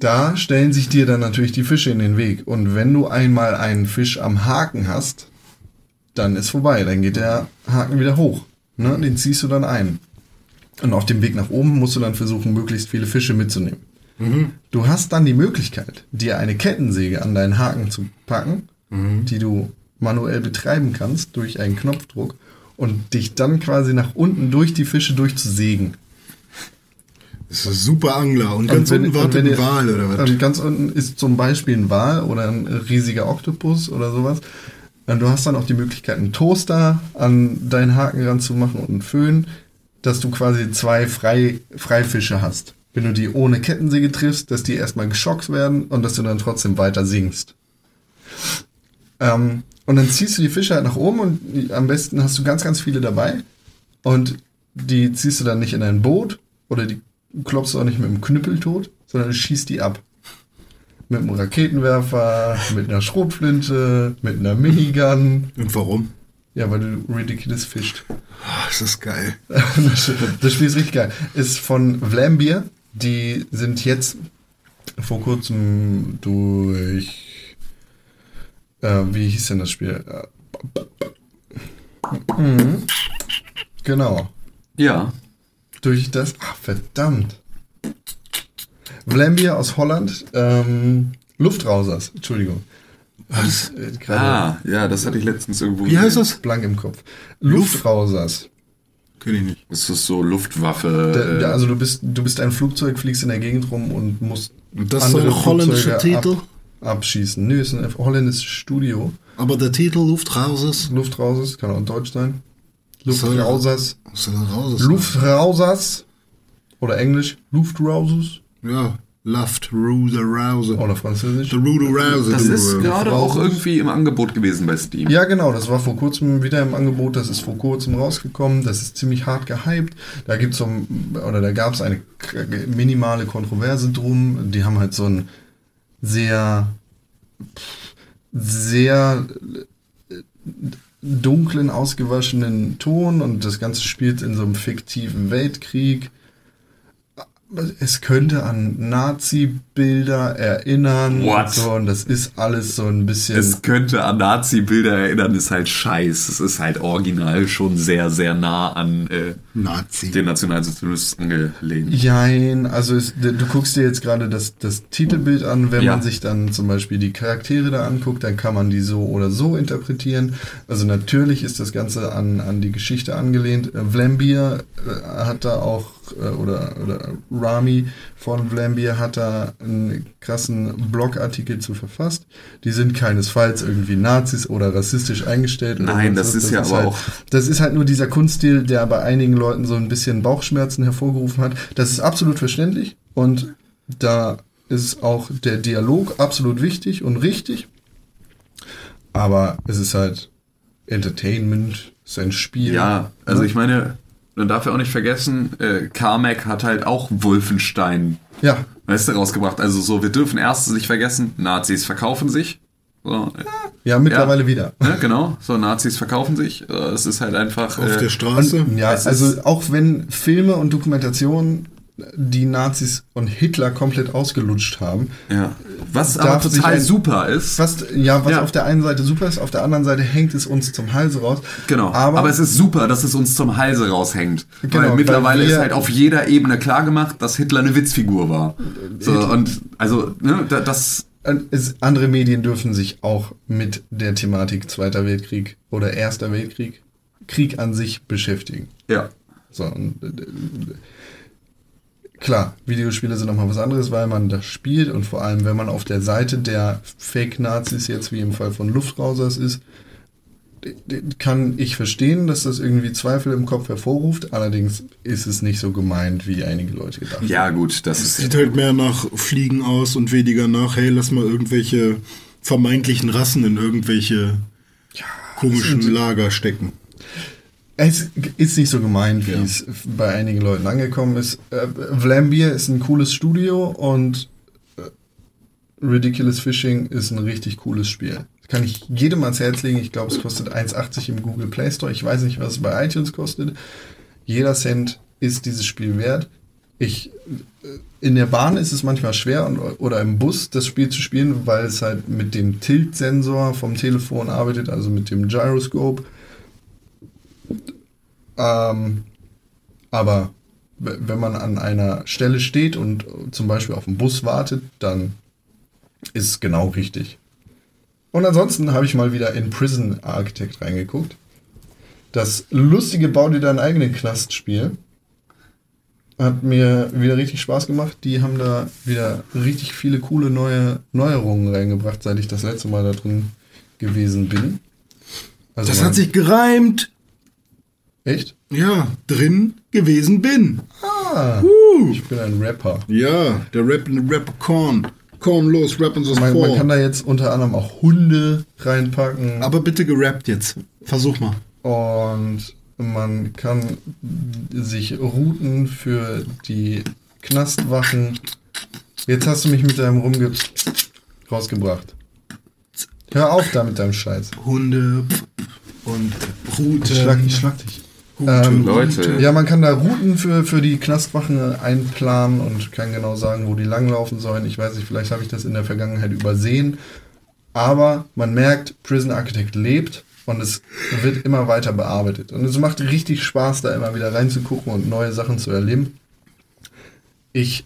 Da stellen sich dir dann natürlich die Fische in den Weg. Und wenn du einmal einen Fisch am Haken hast, dann ist vorbei. Dann geht der Haken wieder hoch. Ne? Den ziehst du dann ein. Und auf dem Weg nach oben musst du dann versuchen, möglichst viele Fische mitzunehmen. Du hast dann die Möglichkeit, dir eine Kettensäge an deinen Haken zu packen, die du manuell betreiben kannst durch einen Knopfdruck und dich dann quasi nach unten durch die Fische durchzusägen. Das ist super Angler. Und ganz wenn- unten wartet wenn ein Wal oder was? Und ganz unten ist zum Beispiel ein Wal oder ein riesiger Oktopus oder sowas. Und du hast dann auch die Möglichkeit, einen Toaster an deinen Haken ranzumachen und einen Föhn, dass du quasi zwei Frei, Freifische hast. Wenn du die ohne Kettensäge triffst, dass die erstmal geschockt werden und dass du dann trotzdem weiter singst. Ähm, und dann ziehst du die Fische halt nach oben und die, am besten hast du ganz, ganz viele dabei. Und die ziehst du dann nicht in ein Boot oder die klopfst du auch nicht mit einem Knüppel tot, sondern du schießt die ab. Mit einem Raketenwerfer, mit einer Schrotflinte, mit einer Minigun. Und warum? Ja, weil du ridiculous fischt. Das ist geil. Das, das Spiel ist richtig geil. Ist von Vlambeer. Die sind jetzt vor kurzem durch. Äh, wie hieß denn das Spiel? Mhm. Genau. Ja. Durch das. Ach, verdammt. Vlambeer aus Holland. Ähm, Luftrausers. Entschuldigung. Was? Äh, Ah, ja, das hatte ich letztens irgendwo Wie heißt das? blank im Kopf. Luftrausers. Kenn ich nicht. Das ist so Luftwaffe. Da, äh, da, also du bist, du bist ein Flugzeug, fliegst in der Gegend rum und musst Und das ist so ein holländischer Flugzeuge Titel? Ab, abschießen. Nö, ist ein holländisches Studio. Aber der Titel Luftrausers. Luftrausers, kann auch Deutsch sein. Luftrausers. Was soll denn raus? Luftrausers. Oder Englisch. Luftrausers. Ja. Luft, Ruder, Rouser. Oder Französisch. Der Ruder Rouser. das ist äh, gerade auch irgendwie im Angebot gewesen bei Steam. Ja, genau, das war vor kurzem wieder im Angebot, das ist vor kurzem rausgekommen, das ist ziemlich hart gehypt. Da gibt's so ein, oder da gab's eine minimale Kontroverse drum. Die haben halt so einen sehr, sehr äh, dunklen, ausgewaschenen Ton und das Ganze spielt in so einem fiktiven Weltkrieg. Es könnte an Nazi-Bilder erinnern. What? Und, so, und das ist alles so ein bisschen. Es könnte an Nazi-Bilder erinnern, ist halt scheiß. Es ist halt original schon sehr, sehr nah an äh, Nazi. den Nationalsozialismus angelehnt. Jein, also es, du guckst dir jetzt gerade das, das Titelbild an, wenn Ja. man sich dann zum Beispiel die Charaktere da anguckt, dann kann man die so oder so interpretieren. Also natürlich ist das Ganze an, an die Geschichte angelehnt. Äh, Vlambeer äh, hat da auch, äh, oder, oder Rami von Vlambeer hat da einen krassen Blogartikel zu verfasst. Die sind keinesfalls irgendwie Nazis oder rassistisch eingestellt. Nein, das was. ist ja aber halt, auch- Das ist halt nur dieser Kunststil, der bei einigen Leuten so ein bisschen Bauchschmerzen hervorgerufen hat. Das ist absolut verständlich und da ist auch der Dialog absolut wichtig und richtig. Aber es ist halt Entertainment, es ist ein Spiel. Ja, also Ne? ich meine, man darf ja auch nicht vergessen, äh, Carmack hat halt auch Wolfenstein, Ja, weißt du, rausgebracht. Also so, wir dürfen erst nicht vergessen, Nazis verkaufen sich. So, äh, ja, mittlerweile Ja. wieder. ne, genau, so Nazis verkaufen sich. Äh, Es ist halt einfach. Auf äh, der Straße. Ja, Es ist- also auch wenn Filme und Dokumentationen die Nazis und Hitler komplett ausgelutscht haben. Ja. Was aber total ein- super ist. Was, ja, was Ja. auf der einen Seite super ist, auf der anderen Seite hängt es uns zum Halse raus. Genau. Aber, Aber, es ist super, dass es uns zum Halse raushängt. Genau, weil mittlerweile weil wir- ist halt auf jeder Ebene klar gemacht, dass Hitler eine Witzfigur war. So, und also, ne, da- das. Es, andere Medien dürfen sich auch mit der Thematik Zweiter Weltkrieg oder Erster Weltkrieg, Krieg an sich beschäftigen. Ja. So, und, äh, klar, Videospiele sind nochmal was anderes, weil man das spielt und vor allem, wenn man auf der Seite der Fake-Nazis jetzt wie im Fall von Luftrausers ist, kann ich verstehen, dass das irgendwie Zweifel im Kopf hervorruft. Allerdings ist es nicht so gemeint, wie einige Leute gedacht haben. Ja, gut, das ist. Sieht halt mehr nach Fliegen aus und weniger nach, hey, lass mal irgendwelche vermeintlichen Rassen in irgendwelche komischen sind- Lager stecken. Es ist nicht so gemeint, wie es bei einigen Leuten angekommen ist. Äh, Vlambeer ist ein cooles Studio und äh, Ridiculous Fishing ist ein richtig cooles Spiel. Kann ich jedem ans Herz legen. Ich glaube, es kostet 1,80 im Google Play Store. Ich weiß nicht, was es bei iTunes kostet. Jeder Cent ist dieses Spiel wert. Ich, äh, in der Bahn ist es manchmal schwer und, oder im Bus das Spiel zu spielen, weil es halt mit dem Tilt-Sensor vom Telefon arbeitet, also mit dem Gyroscope. Ähm, aber wenn man an einer Stelle steht und zum Beispiel auf den Bus wartet, dann ist es genau richtig. Und ansonsten habe ich mal wieder in Prison Architect reingeguckt. Das lustige Bau dir deinen eigenen Knast-Spiel hat mir wieder richtig Spaß gemacht. Die haben da wieder richtig viele coole neue Neuerungen reingebracht, seit ich das letzte Mal da drin gewesen bin. Also Das hat sich gereimt. echt? Ja, drin gewesen bin. Ah, ich bin ein Rapper. Ja, der Rap Rapper Korn. Korn los, rap uns das Man, man vor. kann da jetzt unter anderem auch Hunde reinpacken Aber bitte gerappt jetzt. Versuch mal. und man kann sich Routen für die Knastwachen. Jetzt hast du mich mit deinem Rumge rausgebracht. Hör auf da mit deinem Scheiß. Hunde und Rute. Ich schlag, ich schlag dich. Ähm, Leute. Ja, man kann da Routen für, für die Knastwachen einplanen und kann genau sagen, wo die langlaufen sollen. Ich weiß nicht, vielleicht habe ich das in der Vergangenheit übersehen. Aber man merkt, Prison Architect lebt und es wird immer weiter bearbeitet. Und es macht richtig Spaß, da immer wieder reinzugucken und neue Sachen zu erleben. Ich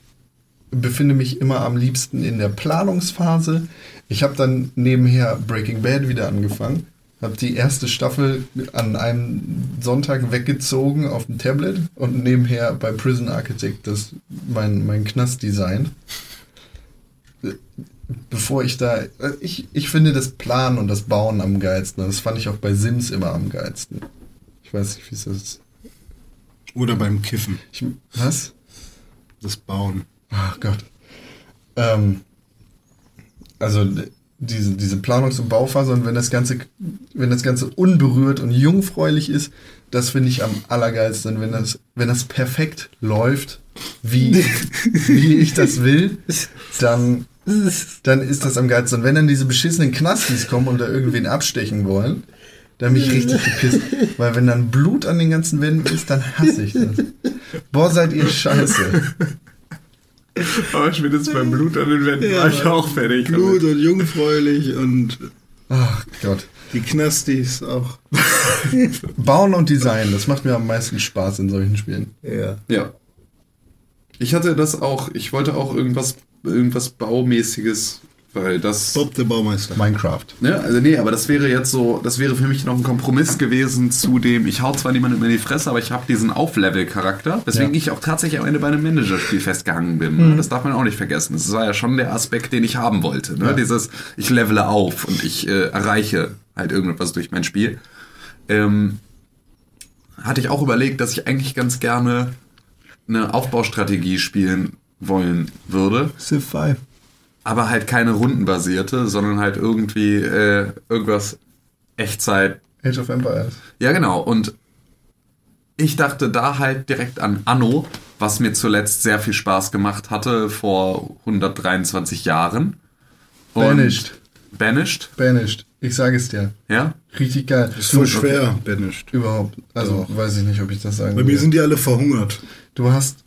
befinde mich immer am liebsten in der Planungsphase. Ich habe dann nebenher Breaking Bad wieder angefangen. Habe die erste Staffel an einem Sonntag weggezogen auf dem Tablet und nebenher bei Prison Architect das mein, mein Knast designt. Bevor ich da. Ich, ich finde das Planen und das Bauen am geilsten. Das fand ich auch bei Sims immer am geilsten. Ich weiß nicht, wie es ist. Oder beim Kiffen. Ich, was? Das Bauen. Ach Gott. Ähm, also diese, diese Planungs- und Bauphase und wenn das Ganze, wenn das Ganze unberührt und jungfräulich ist, das finde ich am allergeilsten. Wenn das, wenn das perfekt läuft, wie, wie ich das will, dann, dann ist das am geilsten. Und wenn dann diese beschissenen Knastis kommen und da irgendwen abstechen wollen, dann bin ich richtig gepisst. Weil wenn dann Blut an den ganzen Wänden ist, dann hasse ich das. Boah, seid ihr scheiße. Aber spätestens beim Blut an den Wänden war ich auch fertig. Blut und jungfräulich und Ach Gott. die Knastis auch. Bauen und Design, das macht mir am meisten Spaß in solchen Spielen. Ja. Ja. Ich hatte das auch, ich wollte auch irgendwas, irgendwas Baumäßiges, weil das. Bob der Baumeister. Minecraft. Ne, also nee, aber das wäre jetzt so, das wäre für mich noch ein Kompromiss gewesen zu dem, ich hau zwar niemandem in die Fresse, aber ich habe diesen Auflevel-Charakter, weswegen Ja. ich auch tatsächlich am Ende bei einem Managerspiel festgehangen bin. ne? Das darf man auch nicht vergessen. Das war ja schon der Aspekt, den ich haben wollte. Ne? Ja. Dieses, ich levele auf und ich äh, erreiche halt irgendetwas durch mein Spiel. Ähm, hatte ich auch überlegt, dass ich eigentlich ganz gerne eine Aufbaustrategie spielen wollen würde Civ 5. aber halt keine rundenbasierte, sondern halt irgendwie äh, irgendwas Echtzeit. Age of Empires. Ja, genau. Und ich dachte da halt direkt an Anno, was mir zuletzt sehr viel Spaß gemacht hatte vor 123 Jahren. Und Banished. Banished, Banished. Ich sage es dir. ja. Richtig geil. Ist voll schwer, Banished. Überhaupt. Also weiß ich nicht, ob ich das sagen Bei mir will. sind die alle verhungert. Du hast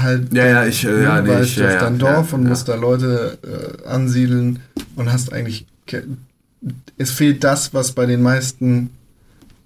halt Ja, ja, ich, äh, ja, nee, ich- ja, auf ja, dein Dorf ja, und musst da Leute äh, ansiedeln und hast eigentlich es fehlt das, was bei den meisten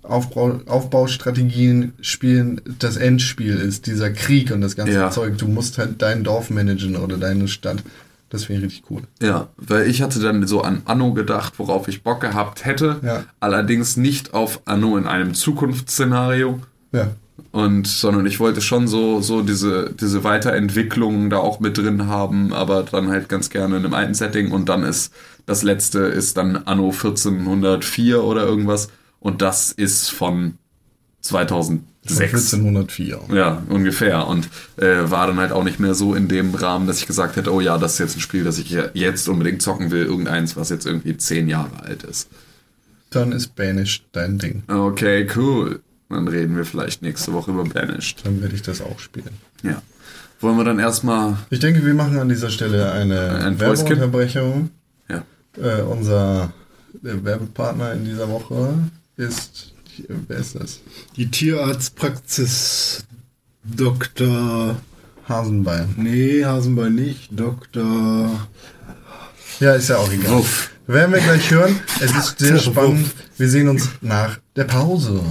Aufbau, Aufbaustrategien Spielen das Endspiel ist, dieser Krieg und das ganze. Zeug. Du musst halt dein Dorf managen oder deine Stadt. Das wäre richtig cool. Ja, weil ich hatte dann so an Anno gedacht, worauf ich Bock gehabt hätte. Allerdings nicht auf Anno in einem Zukunftsszenario. Ja. Und, sondern ich wollte schon so, so diese, diese Weiterentwicklungen da auch mit drin haben, aber dann halt ganz gerne in einem alten Setting. Und dann ist, das letzte ist dann Anno 1404 oder irgendwas. Und das ist von 2006. 1404. Ja, ungefähr. Und äh, war dann halt auch nicht mehr so in dem Rahmen, dass ich gesagt hätte, oh ja, das ist jetzt ein Spiel, das ich jetzt unbedingt zocken will. Irgendeins, was jetzt irgendwie zehn Jahre alt ist. Dann ist Banished dein Ding. Okay, cool. Dann reden wir vielleicht nächste Woche über Banished. Dann werde ich das auch spielen. Ja. Wollen wir dann erstmal. Ich denke, wir machen an dieser Stelle eine Ein? Werbeunterbrechung. Ja. Äh, unser Werbepartner in dieser Woche ist. Wer ist das? Die Tierarztpraxis Dr. Hasenbein. Nee, Hasenbein nicht. Dr. Ja, ist ja auch egal. Wuff. Werden wir gleich hören. Es ist sehr spannend. Wir sehen uns nach der Pause.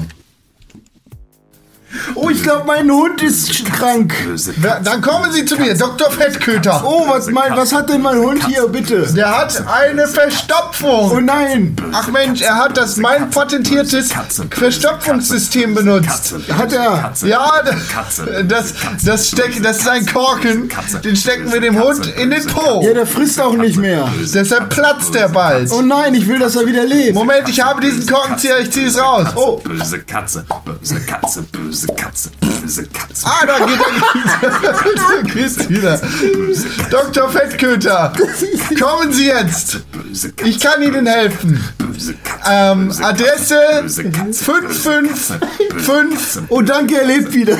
Oh, ich glaube, mein Hund ist krank. Wer- Dann kommen Sie zu mir, Dr. Fettköter. Oh, was, mein, was hat denn mein Hund hier, bitte? Der hat eine Verstopfung. Oh nein. Ach Mensch, er hat das mein patentiertes Verstopfungssystem benutzt. Hat er? Ja, das, das, steck, das ist ein Korken. Den stecken wir dem Hund in den Po. Ja, der frisst auch nicht mehr. Deshalb platzt der bald. Oh nein, ich will, dass er wieder lebt. Moment, ich habe diesen Korkenzieher, ich ziehe es raus. Oh, Böse Katze, böse Katze, böse Katze, böse Katze. ah, da geht er. geht's wieder. Dr. Fettköter, kommen Sie jetzt. Böse Ich kann Ihnen helfen. böse. Ähm, böse Adresse Böse Katze, 555 Oh, danke, er lebt wieder.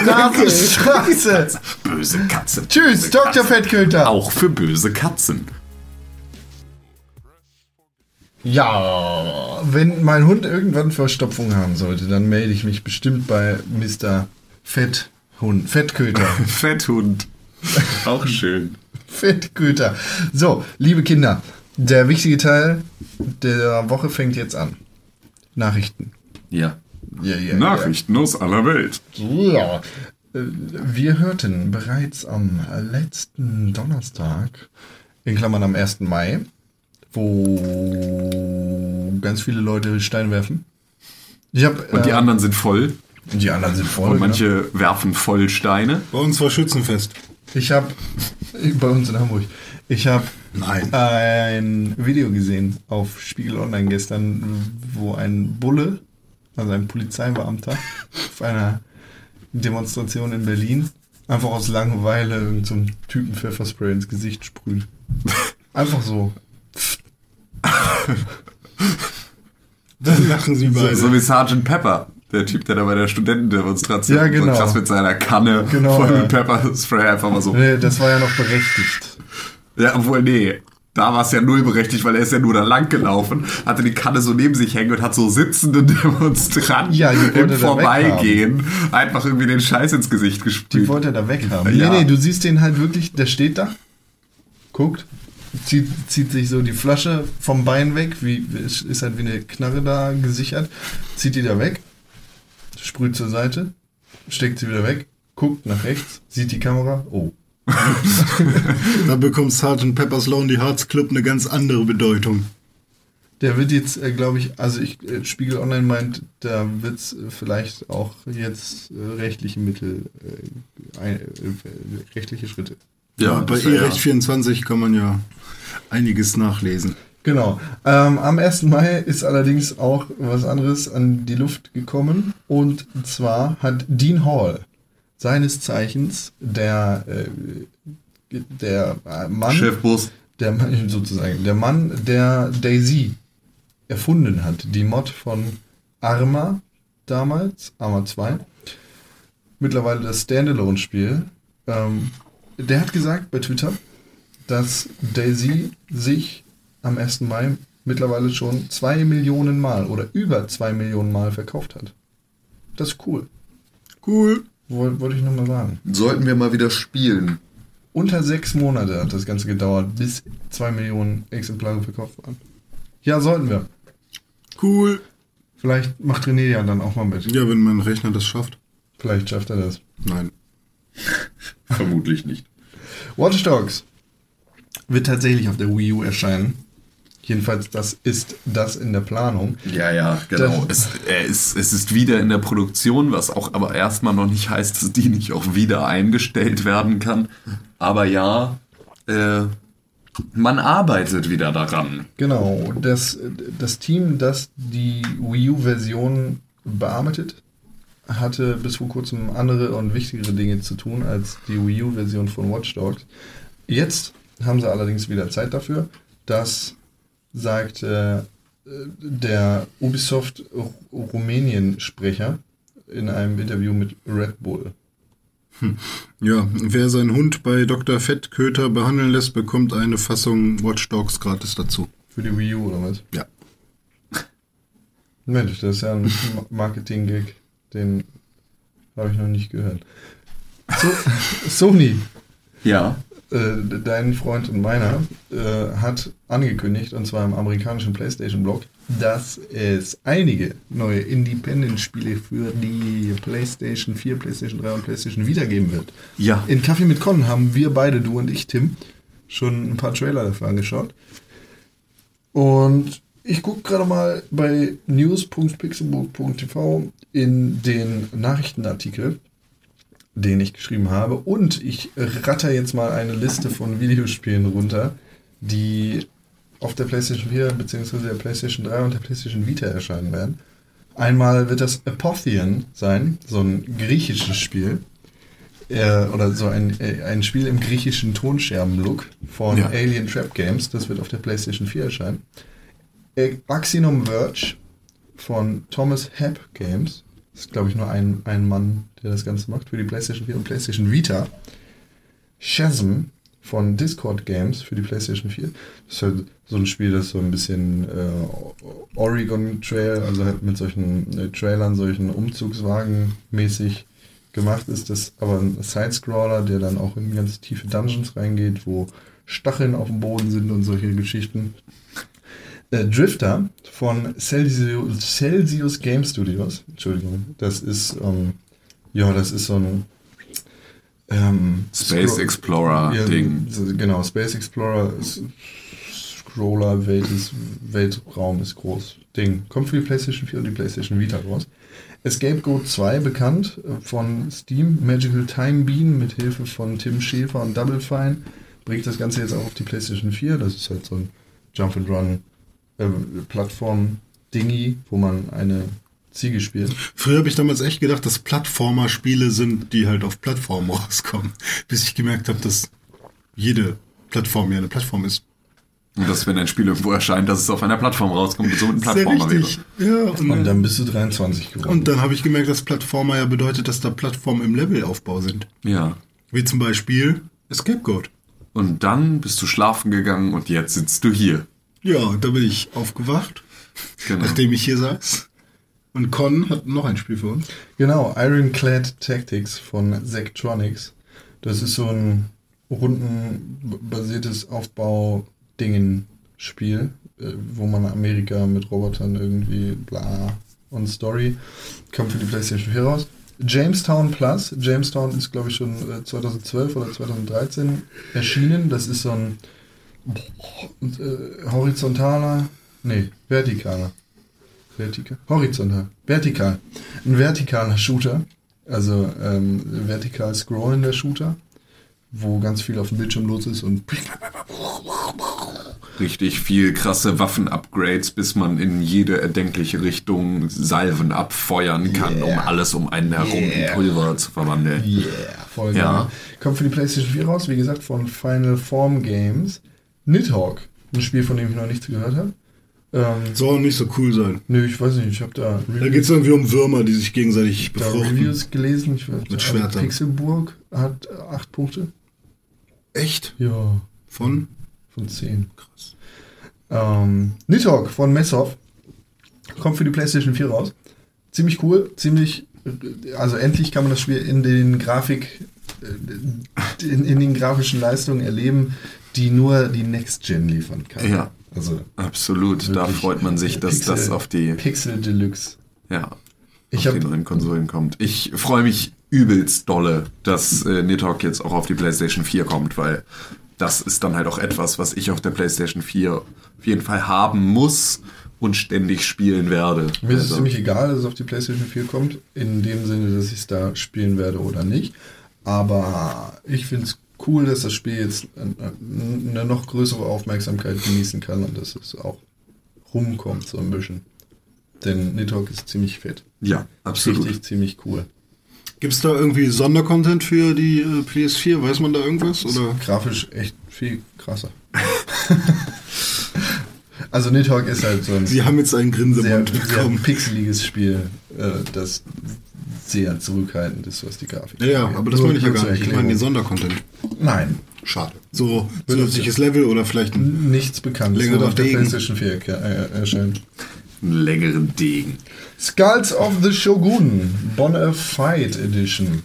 Straße. Böse Katze. Tschüss, böse Dr. Fettköter. Auch für böse Katzen. Ja, wenn mein Hund irgendwann Verstopfung haben sollte, dann melde ich mich bestimmt bei Mr. Fetthund, Fettköter. Fetthund. Auch schön. Fettköter. So, liebe Kinder, der wichtige Teil der Woche fängt jetzt an. Nachrichten. Ja. Ja, ja, Nachrichten aus aller Welt. Ja. Äh, Wir hörten bereits am letzten Donnerstag, in Klammern am 1. Mai, wo ganz viele Leute Stein werfen. Ich hab, Und die äh, anderen sind voll. die anderen sind voll. Und manche werfen voll Steine. Bei uns war Schützenfest. Ich habe bei uns in Hamburg. Ich habe Nein. ein Video gesehen auf Spiegel Online gestern, wo ein Bulle, also ein Polizeibeamter, auf einer Demonstration in Berlin einfach aus Langeweile irgendeinem so Typen Pfefferspray ins Gesicht sprüht. Einfach so. Dann lachen sie beide. So wie Sergeant Pepper. Der Typ, der da bei der Studentendemonstration Ja, genau. so krass mit seiner Kanne Genau, voll ja. mit Pepperspray einfach mal so. Nee, das war ja noch berechtigt. Ja, obwohl, nee. Da war es ja null berechtigt, weil er ist ja nur da lang gelaufen, hatte die Kanne so neben sich hängen und hat so sitzende Demonstranten Ja, die im Vorbeigehen einfach irgendwie den Scheiß ins Gesicht Die gespielt. wollte er da weghaben. Ja. Nee, nee, du siehst den halt wirklich, der steht da, guckt, zieht, zieht sich so die Flasche vom Bein weg, wie, ist ist halt wie eine Knarre da gesichert, zieht die da weg, sprüht zur Seite, steckt sie wieder weg, guckt nach rechts, sieht die Kamera, oh. Da bekommt Sgt. Pepper's Lonely Hearts Club eine ganz andere Bedeutung. Der wird jetzt, äh, glaube ich, also ich, äh, Spiegel Online meint, da wird es vielleicht auch jetzt äh, rechtliche Mittel, äh, ein, äh, rechtliche Schritte. Ja, bei E-Recht 24 kann man ja einiges nachlesen. Genau. Ähm, am 1. Mai ist allerdings auch was anderes an die Luft gekommen. Und zwar hat Dean Hall, seines Zeichens der, äh, der Mann, Chefbus. der Mann, sozusagen, der Mann, der Daisy erfunden hat, die Mod von Arma damals, Arma 2, mittlerweile das Standalone-Spiel, ähm, der hat gesagt bei Twitter, dass Daisy sich am 1. Mai mittlerweile schon zwei Millionen Mal oder über zwei Millionen Mal verkauft hat. Das ist cool. Cool. Woll- Wollte ich nochmal sagen. Sollten wir mal wieder spielen. Unter sechs Monate hat das Ganze gedauert, bis zwei Millionen Exemplare verkauft waren. Ja, sollten wir. Cool. Vielleicht macht René ja dann auch mal mit. Ja, wenn mein Rechner das schafft. Vielleicht schafft er das. Nein. Vermutlich nicht. Watch Dogs wird tatsächlich auf der Wii U erscheinen. Jedenfalls, das ist das in der Planung. Ja, ja, genau. Das- Es, er ist, es ist wieder in der Produktion, was auch aber erstmal noch nicht heißt, dass die nicht auch wieder eingestellt werden kann. Aber ja, äh, man arbeitet wieder daran. Genau, das, das Team, das die Wii U-Version bearbeitet, hatte bis vor kurzem andere und wichtigere Dinge zu tun als die Wii U-Version von Watch Dogs. Jetzt haben sie allerdings wieder Zeit dafür. Das sagt äh, der Ubisoft Rumänien-Sprecher in einem Interview mit Red Bull. Ja, wer seinen Hund bei Dr. Fettköter behandeln lässt, bekommt eine Fassung Watch Dogs gratis dazu. Für die Wii U oder was? Ja. Mensch, das ist ja ein Ma- Marketing-Gig, den habe ich noch nicht gehört. So, Sony, Ja. äh, dein Freund und meiner, äh, hat angekündigt, und zwar im amerikanischen PlayStation-Blog, dass es einige neue Independent-Spiele für die PlayStation 4, PlayStation 3 und PlayStation Vita geben wird. Ja. In Kaffee mit Con haben wir beide, du und ich, Tim, schon ein paar Trailer dafür angeschaut. Und ich gucke gerade mal bei news.pixelbook.tv in den Nachrichtenartikel, den ich geschrieben habe. Und ich ratter jetzt mal eine Liste von Videospielen runter, die auf der PlayStation 4 bzw. der PlayStation 3 und der PlayStation Vita erscheinen werden. Einmal wird das Apotheon sein, so ein griechisches Spiel. Äh, oder so ein, äh, ein Spiel im griechischen Tonscherben-Look von Ja. Alien Trap Games. Das wird auf der PlayStation 4 erscheinen. Äh, Axinum Verge von Thomas Happ Games. Das ist, glaube ich, nur ein, ein Mann, der das Ganze macht für die PlayStation 4 und PlayStation Vita. Shazam von Discord Games für die PlayStation 4. Das ist halt so ein Spiel, das so ein bisschen äh, Oregon Trail, also halt mit solchen äh, Trailern, solchen Umzugswagen mäßig gemacht ist. Das aber ein Sidescroller, der dann auch in ganz tiefe Dungeons reingeht, wo Stacheln auf dem Boden sind und solche Geschichten. Äh, Drifter von Celsius, Celsius Game Studios. Entschuldigung, das ist ähm, ja, das ist so ein ähm, Space Scro- Explorer ja, Ding. Genau, Space Explorer ist Scroller, Welt ist, Weltraum ist groß. Ding. Kommt für die PlayStation 4 und die PlayStation Vita raus. Escape Goat 2 bekannt äh, von Steam, Magical Time Bean mit Hilfe von Tim Schäfer und Double Fine. Bringt das Ganze jetzt auch auf die PlayStation 4. Das ist halt so ein Jump and Run äh, Plattform-Dingy, wo man eine Ziege spielt. Früher habe ich damals echt gedacht, dass Plattformer-Spiele sind, die halt auf Plattformen rauskommen. Bis ich gemerkt habe, dass jede Plattform ja eine Plattform ist. Und dass, wenn ein Spiel irgendwo erscheint, dass es auf einer Plattform rauskommt und somit ein Sehr Plattformer wäre. richtig. Ja, und, Und dann bist du 23 geworden. und dann habe ich gemerkt, dass Plattformer ja bedeutet, dass da Plattformen im Levelaufbau sind. Ja. Wie zum Beispiel Escape Goat. Und dann bist du schlafen gegangen und jetzt sitzt du hier. Ja, da bin ich aufgewacht, Genau. nachdem ich hier saß. Und Con hat noch ein Spiel für uns. Genau, Ironclad Tactics von Zectronics. Das ist so ein rundenbasiertes Aufbau-Dingen-Spiel, äh, wo man Amerika mit Robotern irgendwie bla und Story. Kommt für die PlayStation 4 raus. Jamestown Plus. Jamestown ist, glaube ich, schon äh, 2012 oder 2013 erschienen. Das ist so ein äh, horizontaler, nee, vertikaler. Vertikal? Horizontal. Vertikal. Ein vertikaler Shooter. Also ähm, vertikal scrollender Shooter, wo ganz viel auf dem Bildschirm los ist und Richtig viel krasse Waffen-Upgrades, bis man in jede erdenkliche Richtung Salven abfeuern kann, um Yeah. alles um einen herum Yeah. in Pulver zu verwandeln. yeah, voll. Ja. Kommt für die PlayStation 4 raus, wie gesagt, von Final Form Games. Nidhogg, ein Spiel, von dem ich noch nichts gehört habe. Ähm, Soll nicht so cool sein. nö, ich weiß nicht, ich habe da, Da Reviews- geht es irgendwie um Würmer, die sich gegenseitig da befruchten. Reviews gelesen. Ich weiß, Mit Schwertern. Pixelburg hat 8 Punkte. Echt? Ja, Von? von 10. Krass. Ähm, Nidhogg von Messhoff kommt für die PlayStation 4 raus. Ziemlich cool, ziemlich also endlich kann man das Spiel in den Grafik, äh, in, in den grafischen Leistungen erleben, die nur die Next Gen liefern kann. Ja. Also Absolut. Da freut man sich, dass Pixel, das auf die, Pixel Deluxe. ja, Ich auf hab- die neuen Konsolen kommt. Ich freue mich übelst dolle, dass äh, Nidhogg jetzt auch auf die PlayStation 4 kommt, weil das ist dann halt auch etwas, was ich auf der PlayStation 4 auf jeden Fall haben muss und ständig spielen werde. Mir ist es Also, ziemlich egal, dass es auf die PlayStation 4 kommt, in dem Sinne, dass ich es da spielen werde oder nicht. Aber ich finde es cool, dass das Spiel jetzt äh, eine noch größere Aufmerksamkeit genießen kann und dass es auch rumkommt so ein bisschen. Denn Nidhogg ist ziemlich fett. ja, absolut. Richtig ziemlich cool. Gibt es da irgendwie Sondercontent für die äh, PS4? Weiß man da irgendwas? Oder? Grafisch echt viel krasser. also Nidhogg ist halt so ein Sie haben jetzt einen sehr, Grinseband sehr bekommen. pixeliges Spiel, äh, das sehr zurückhaltend ist, was die Grafik Ja, ja, angeht. aber das meine ich ja gar nicht. Ich meine den. Sondercontent. Nein, Schade. So zusätzliches Level oder vielleicht ein. nichts bekannt. Wird auf der Degen. PlayStation 4 erke- äh, erscheinen. Einen längeren Degen. Skulls of the Shogun Bonafide Edition.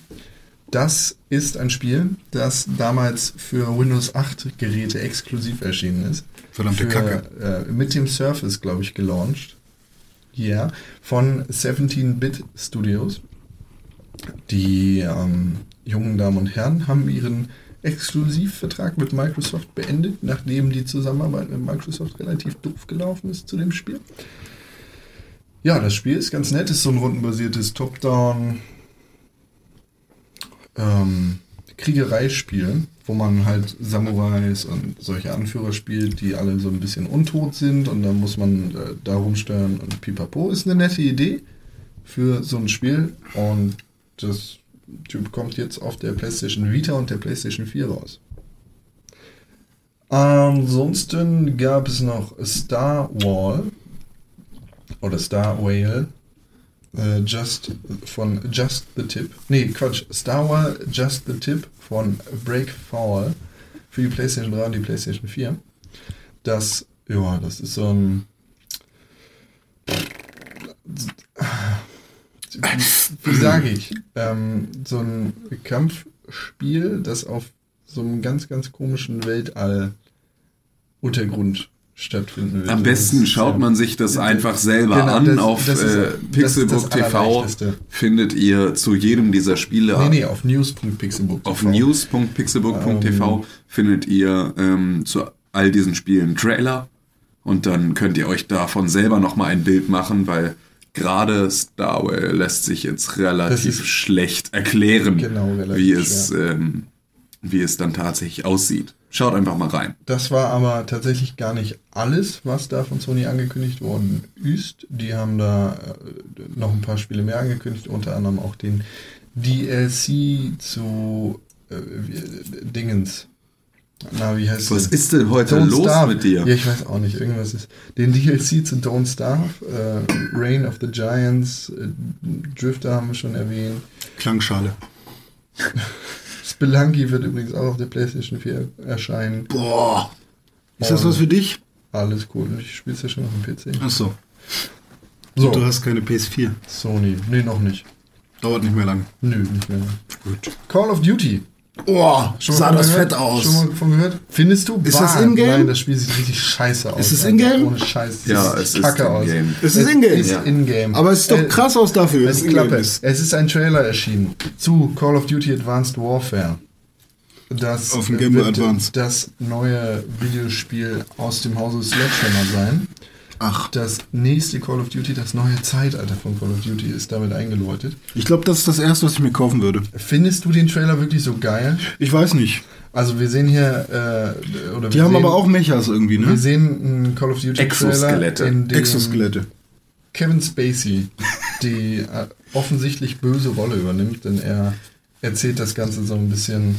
Das ist ein Spiel, das damals für Windows 8 Geräte exklusiv erschienen ist. Verdammte für, Kacke. Äh, mit dem Surface, glaube ich, gelauncht. Ja, von 17-Bit Studios. Die ähm, jungen Damen und Herren haben ihren Exklusivvertrag mit Microsoft beendet, nachdem die Zusammenarbeit mit Microsoft relativ doof gelaufen ist zu dem Spiel. Ja, das Spiel ist ganz nett, ist so ein rundenbasiertes Top-Down ähm, Kriegereispiel, wo man halt Samurais und solche Anführer spielt, die alle so ein bisschen untot sind und dann muss man äh, da rumsteuern und pipapo. Ist eine nette Idee für so ein Spiel und das Typ kommt jetzt auf der PlayStation Vita und der PlayStation 4 raus. Ansonsten gab es noch Star Wall oder Star Whale äh, Just von Just the Tip. Nee, Quatsch. Star Wars Just the Tip von Break Foul für die PlayStation 3 und die PlayStation 4. Das, ja, das ist so ein. Wie sage ich? Ähm, so ein Kampfspiel, das auf so einem ganz, ganz komischen Weltall-Untergrund stattfinden wird. Am besten schaut ähm, man sich das einfach selber Genau, an. das- auf das äh, Pixelbook TV findet ihr zu jedem dieser Spiele. Nee, nee, auf news.pixelbook. Auf news.pixelbook.tv Ähm. findet ihr ähm, zu all diesen Spielen Trailer und dann könnt ihr euch davon selber nochmal ein Bild machen, weil gerade Star Wars lässt sich jetzt relativ schlecht erklären, Genau, relativ wie, es, ähm, wie es dann tatsächlich aussieht. Schaut einfach mal rein. Das war aber tatsächlich gar nicht alles, was da von Sony angekündigt worden ist. Die haben da äh, noch ein paar Spiele mehr angekündigt, unter anderem auch den DLC zu äh, wie- Dingens. Na, wie heißt Was ist denn heute Don't los Starve. mit dir? Ja, ich weiß auch nicht. Irgendwas ist. Den DLC zu Don't Starve, äh, Reign of the Giants, äh, Drifter haben wir schon erwähnt. Klangschale. Spelunky wird übrigens auch auf der PlayStation 4 erscheinen. Boah. Ist das was für dich? Alles cool. Ich spiele es ja schon auf dem PC. Achso. So, Du hast keine PS4. Sony. Nee, noch nicht. Dauert nicht mehr lang. Nö, nicht mehr. Gut. Call of Duty. Oh, Schon sah mal das gehört? fett aus. Schon mal von gehört? Findest du? Ist das Bah, in-game? Nein, das Spiel sieht richtig scheiße aus. Ist es in-game? Ohne Scheiß. Das Ja, sieht es ist kacke aus. in-game. Es ist in-game. Ist Ja. in-game. Aber es ist doch Äh, krass aus dafür. Es ist es ist. Es ist ein Trailer erschienen zu Call of Duty Advanced Warfare. Das Auf dem Game Boy wird Advance. das neue Videospiel aus dem Hause Sledgehammer sein. Ach, Das nächste Call of Duty, das neue Zeitalter von Call of Duty ist damit eingeläutet. ich glaube, das ist das erste, was ich mir kaufen würde. Findest du den Trailer wirklich so geil? Ich weiß nicht. Also wir sehen hier, äh, oder Die wir haben sehen, aber auch Mechas irgendwie, wir ne? sehen einen Call of Duty Trailer, Exoskelette. in dem Exoskelette. Kevin Spacey die äh, offensichtlich böse Rolle übernimmt, denn er erzählt das Ganze so ein bisschen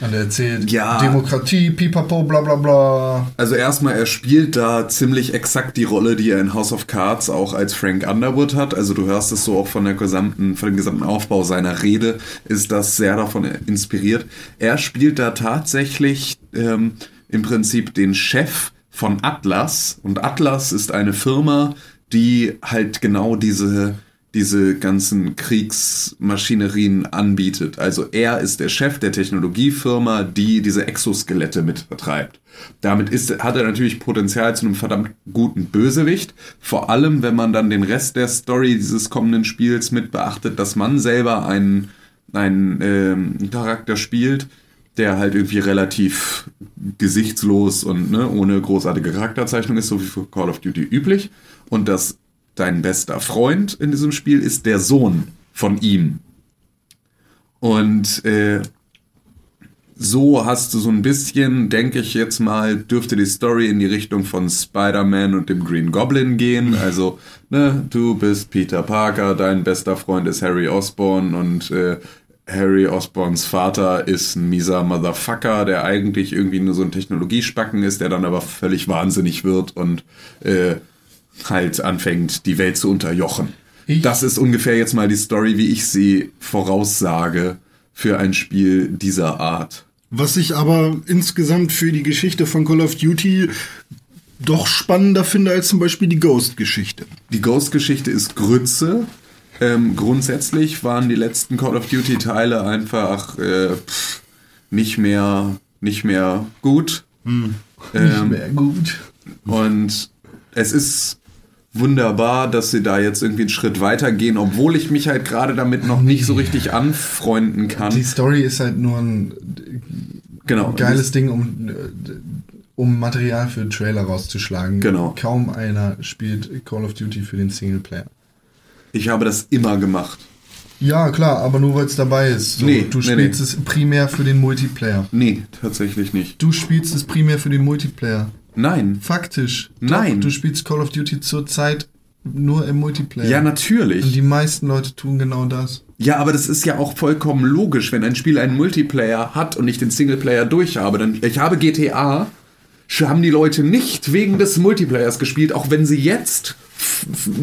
und er erzählt Ja. Demokratie, pipapo, bla bla bla. Also erstmal, er spielt da ziemlich exakt die Rolle, die er in House of Cards auch als Frank Underwood hat. Also du hörst es so auch von der gesamten, von dem gesamten Aufbau seiner Rede, ist das sehr davon inspiriert. Er spielt da tatsächlich ähm, im Prinzip den Chef von Atlas. Und Atlas ist eine Firma, die halt genau diese diese ganzen Kriegsmaschinerien anbietet. Also er ist der Chef der Technologiefirma, die diese Exoskelette mit vertreibt. Damit ist, hat er natürlich Potenzial zu einem verdammt guten Bösewicht. Vor allem, wenn man dann den Rest der Story dieses kommenden Spiels mit beachtet, dass man selber einen, einen ähm, Charakter spielt, der halt irgendwie relativ gesichtslos und ne, ohne großartige Charakterzeichnung ist, so wie für Call of Duty üblich. Und dass dein bester Freund in diesem Spiel ist der Sohn von ihm. Und äh, so hast du so ein bisschen, denke ich jetzt mal, dürfte die Story in die Richtung von Spider-Man und dem Green Goblin gehen. Also, ne, du bist Peter Parker, dein bester Freund ist Harry Osborn und äh, Harry Osborns Vater ist ein mieser Motherfucker, der eigentlich irgendwie nur so ein Technologiespacken ist, der dann aber völlig wahnsinnig wird und äh, halt anfängt, die Welt zu unterjochen. Ich- das ist ungefähr jetzt mal die Story, wie ich sie voraussage für ein Spiel dieser Art. Was ich aber insgesamt für die Geschichte von Call of Duty doch spannender finde als zum Beispiel die Ghost-Geschichte. Die Ghost-Geschichte ist Grütze. Ähm, grundsätzlich waren die letzten Call of Duty-Teile einfach äh, pff, nicht mehr nicht mehr gut. Ähm, Wäre gut. Und es ist wunderbar, dass sie da jetzt irgendwie einen Schritt weitergehen, obwohl ich mich halt gerade damit noch nicht so richtig anfreunden kann. Die Story ist halt nur ein genau. geiles Ding, um, um Material für den Trailer rauszuschlagen. Genau. Kaum einer spielt Call of Duty für den Singleplayer. Ich habe das immer gemacht. Ja, klar, aber nur weil es dabei ist. So, Nee, du nee, spielst nee. es primär für den Multiplayer. Nee, tatsächlich nicht. Du spielst es primär für den Multiplayer. Nein. Faktisch. Nein. Doch, du spielst Call of Duty zurzeit nur im Multiplayer. Ja, Und natürlich. die meisten Leute tun genau das. Ja, aber das ist ja auch vollkommen logisch, wenn ein Spiel einen Multiplayer hat und ich den Singleplayer durch habe. Dann, ich habe GTA, haben die Leute nicht wegen des Multiplayers gespielt, auch wenn sie jetzt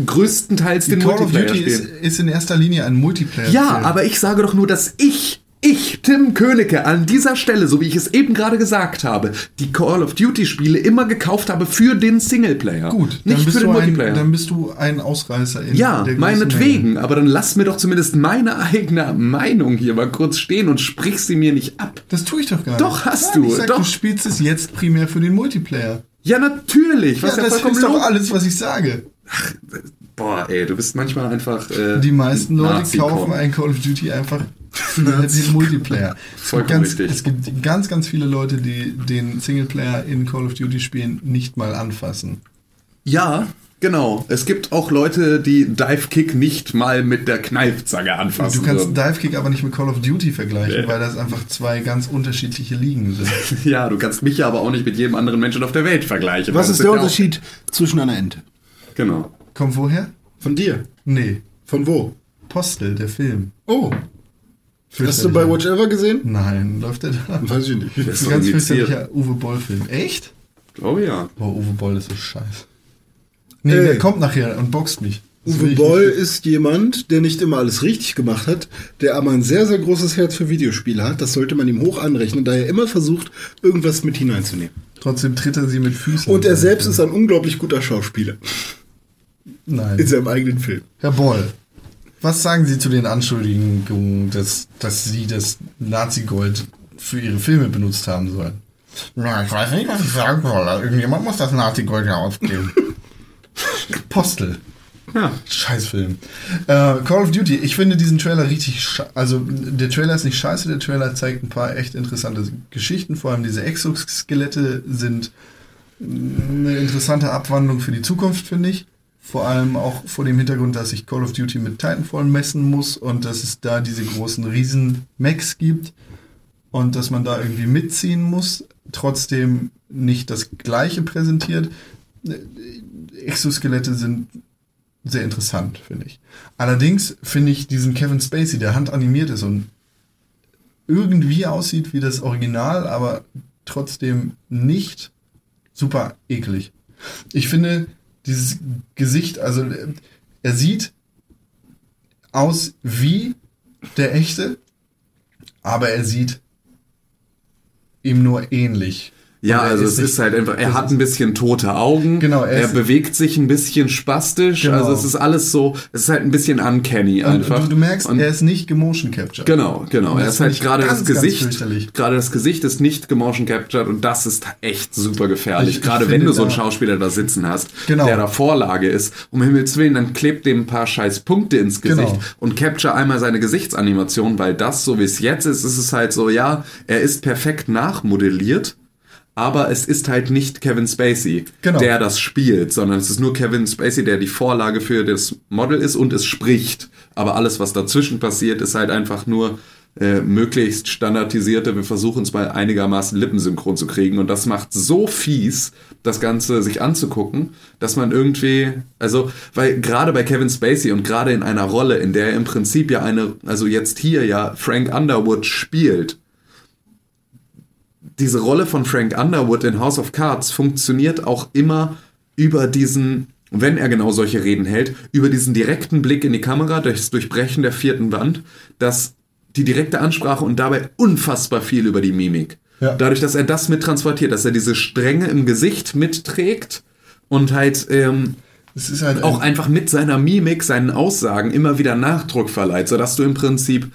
größtenteils den Call of Multiplayer Duty ist, spielen. ist in erster Linie ein Multiplayer. Ja, aber ich sage doch nur, dass ich, ich, Tim Königke, an dieser Stelle, so wie ich es eben gerade gesagt habe, die Call of Duty Spiele immer gekauft habe für den Singleplayer. Gut, nicht für den du ein, Multiplayer. dann bist du ein Ausreißer in ja, meinetwegen, Menge. aber dann lass mir doch zumindest meine eigene Meinung hier mal kurz stehen und sprich sie mir nicht ab. Das tue ich doch gar nicht. Doch, hast Nein, du, Ich sag, doch. du spielst es jetzt primär für den Multiplayer. Ja, natürlich, was ja, ja, das ist doch alles, was ich sage. Boah, ey, du bist manchmal einfach. Äh, Die meisten Leute kaufen ein Call of Duty einfach für den Multiplayer. Es gibt, Vollkommen ganz, richtig. es gibt ganz, ganz viele Leute, die den Singleplayer in Call of Duty Spielen nicht mal anfassen. Ja, genau. Es gibt auch Leute, die Dive Kick nicht mal mit der Kneifzange anfassen. Du kannst würden. Dive Kick aber nicht mit Call of Duty vergleichen, Nee. weil das einfach zwei ganz unterschiedliche Ligen sind. Ja, du kannst mich ja aber auch nicht mit jedem anderen Menschen auf der Welt vergleichen. Was Das ist der auch- Unterschied zwischen einer Ente? Genau. Kommt woher? Von dir? Nee. Von wo? Postel, der Film. Oh. Hast du bei Watch Ever gesehen? Nein, läuft der da? Weiß ich nicht. Das ist ein ganz fürchterlicher Uwe Boll-Film. Echt? Glaube ja. Boah, Uwe Boll ist so scheiße. Nee, Ey. der kommt nachher und boxt mich. Das Uwe Boll nicht. ist jemand, der nicht immer alles richtig gemacht hat, der aber ein sehr, sehr großes Herz für Videospiele hat. Das sollte man ihm hoch anrechnen, da er immer versucht, irgendwas mit hineinzunehmen. Trotzdem tritt er sie mit Füßen. Und er selbst ist ein unglaublich guter Schauspieler Nein. in seinem eigenen Film. Herr Boll, was sagen Sie zu den Anschuldigungen, dass, dass Sie das Nazi-Gold für Ihre Filme benutzt haben sollen? Ja, ich weiß nicht, was ich sagen soll. Irgendjemand muss das Nazi-Gold ja ausgeben. Postel. Ja. Scheißfilm. Äh, Call of Duty, ich finde diesen Trailer richtig Also, der Trailer ist nicht scheiße, der Trailer zeigt ein paar echt interessante Geschichten. Vor allem diese Exoskelette sind eine interessante Abwandlung für die Zukunft, finde ich. Vor allem auch vor dem Hintergrund, dass ich Call of Duty mit Titanfall messen muss und dass es da diese großen Riesen-Mechs gibt und dass man da irgendwie mitziehen muss, trotzdem nicht das Gleiche präsentiert. Exoskelette sind sehr interessant, finde ich. Allerdings finde ich diesen Kevin Spacey, der handanimiert ist und irgendwie aussieht wie das Original, aber trotzdem nicht super eklig. Ich finde dieses Gesicht, also er sieht aus wie der echte, aber er sieht ihm nur ähnlich. Ja, also es ist halt einfach, er hat ein bisschen tote Augen. Genau, er er, bewegt sich ein bisschen spastisch. Genau. Also es ist alles so, es ist halt ein bisschen uncanny einfach. du, du merkst, Und er ist nicht gemotion captured. Genau, genau. Und Er ist halt gerade das Gesicht, gerade das Gesicht ist nicht gemotion captured und das ist echt super gefährlich. Ich- ich gerade wenn du so einen Schauspieler da sitzen hast, Genau. der da Vorlage ist, um Himmels Willen, dann klebt dem ein paar scheiß Punkte ins Gesicht Genau. und capture einmal seine Gesichtsanimation, weil das, so wie es jetzt ist, ist es halt so, ja, er ist perfekt nachmodelliert. Aber es ist halt nicht Kevin Spacey, Genau. der das spielt, sondern es ist nur Kevin Spacey, der die Vorlage für das Model ist und es spricht. Aber alles, was dazwischen passiert, ist halt einfach nur äh, möglichst standardisierte. Wir versuchen es mal einigermaßen lippensynchron zu kriegen. Und das macht so fies, das Ganze sich anzugucken, dass man irgendwie, also, weil gerade bei Kevin Spacey und gerade in einer Rolle, in der er im Prinzip ja eine, also jetzt hier ja Frank Underwood spielt, diese Rolle von Frank Underwood in House of Cards funktioniert auch immer über diesen, wenn er genau solche Reden hält, über diesen direkten Blick in die Kamera, durchs Durchbrechen der vierten Wand, dass die direkte Ansprache und dabei unfassbar viel über die Mimik. Ja. Dadurch, dass er das mittransportiert, dass er diese Strenge im Gesicht mitträgt und halt ähm, halt auch einfach mit seiner Mimik, seinen Aussagen immer wieder Nachdruck verleiht, sodass du im Prinzip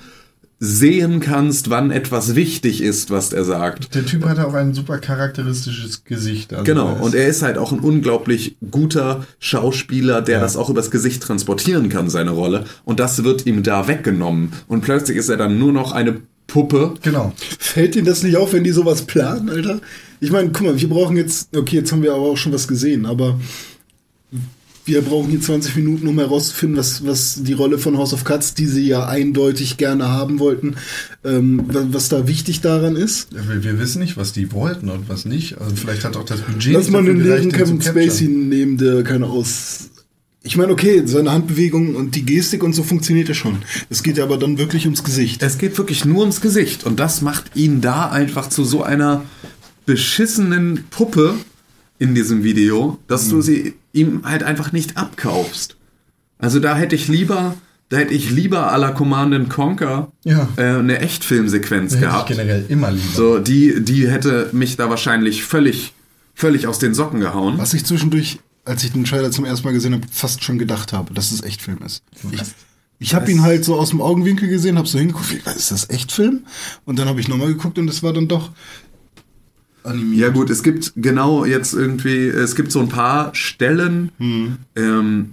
sehen kannst, wann etwas wichtig ist, was er sagt. Der Typ hatte auch ein super charakteristisches Gesicht. Also Genau, er und er ist halt auch ein unglaublich guter Schauspieler, der Ja. das auch übers Gesicht transportieren kann, seine Rolle. Und das wird ihm da weggenommen. Und plötzlich ist er dann nur noch eine Puppe. Genau. Fällt Ihnen das nicht auf, wenn die sowas planen, Alter? Ich meine, guck mal, wir brauchen jetzt, okay, jetzt haben wir aber auch schon was gesehen, aber wir brauchen hier 20 Minuten, um herauszufinden, was, was die Rolle von House of Cards, die sie ja eindeutig gerne haben wollten, ähm, wa- was da wichtig daran ist. Ja, Wir, wir wissen nicht, was die wollten und was nicht. Also vielleicht hat auch das Budget Lass nicht mal gereicht, leeren den Kevin. Spacey nehmen, der keine aus. Ich meine, okay, seine Handbewegung und die Gestik und so funktioniert ja schon. Es geht ja aber dann wirklich ums Gesicht. Es geht wirklich nur ums Gesicht. Und das macht ihn da einfach zu so einer beschissenen Puppe in diesem Video, dass du sie ihm halt einfach nicht abkaufst. Also da hätte ich lieber, da hätte ich lieber à la Command and Conquer Ja. äh, eine Echtfilmsequenz Hätte ich gehabt. generell immer lieber. So, die, die hätte mich da wahrscheinlich völlig, völlig aus den Socken gehauen. Was ich zwischendurch, als ich den Trailer zum ersten Mal gesehen habe, fast schon gedacht habe, dass es Echtfilm ist. Ich, ich habe ihn halt so aus dem Augenwinkel gesehen, habe so hingeguckt, ist das Echtfilm? Und dann habe ich nochmal geguckt und es war dann doch animiert. Ja gut, es gibt genau jetzt irgendwie, es gibt so ein paar Stellen, ähm,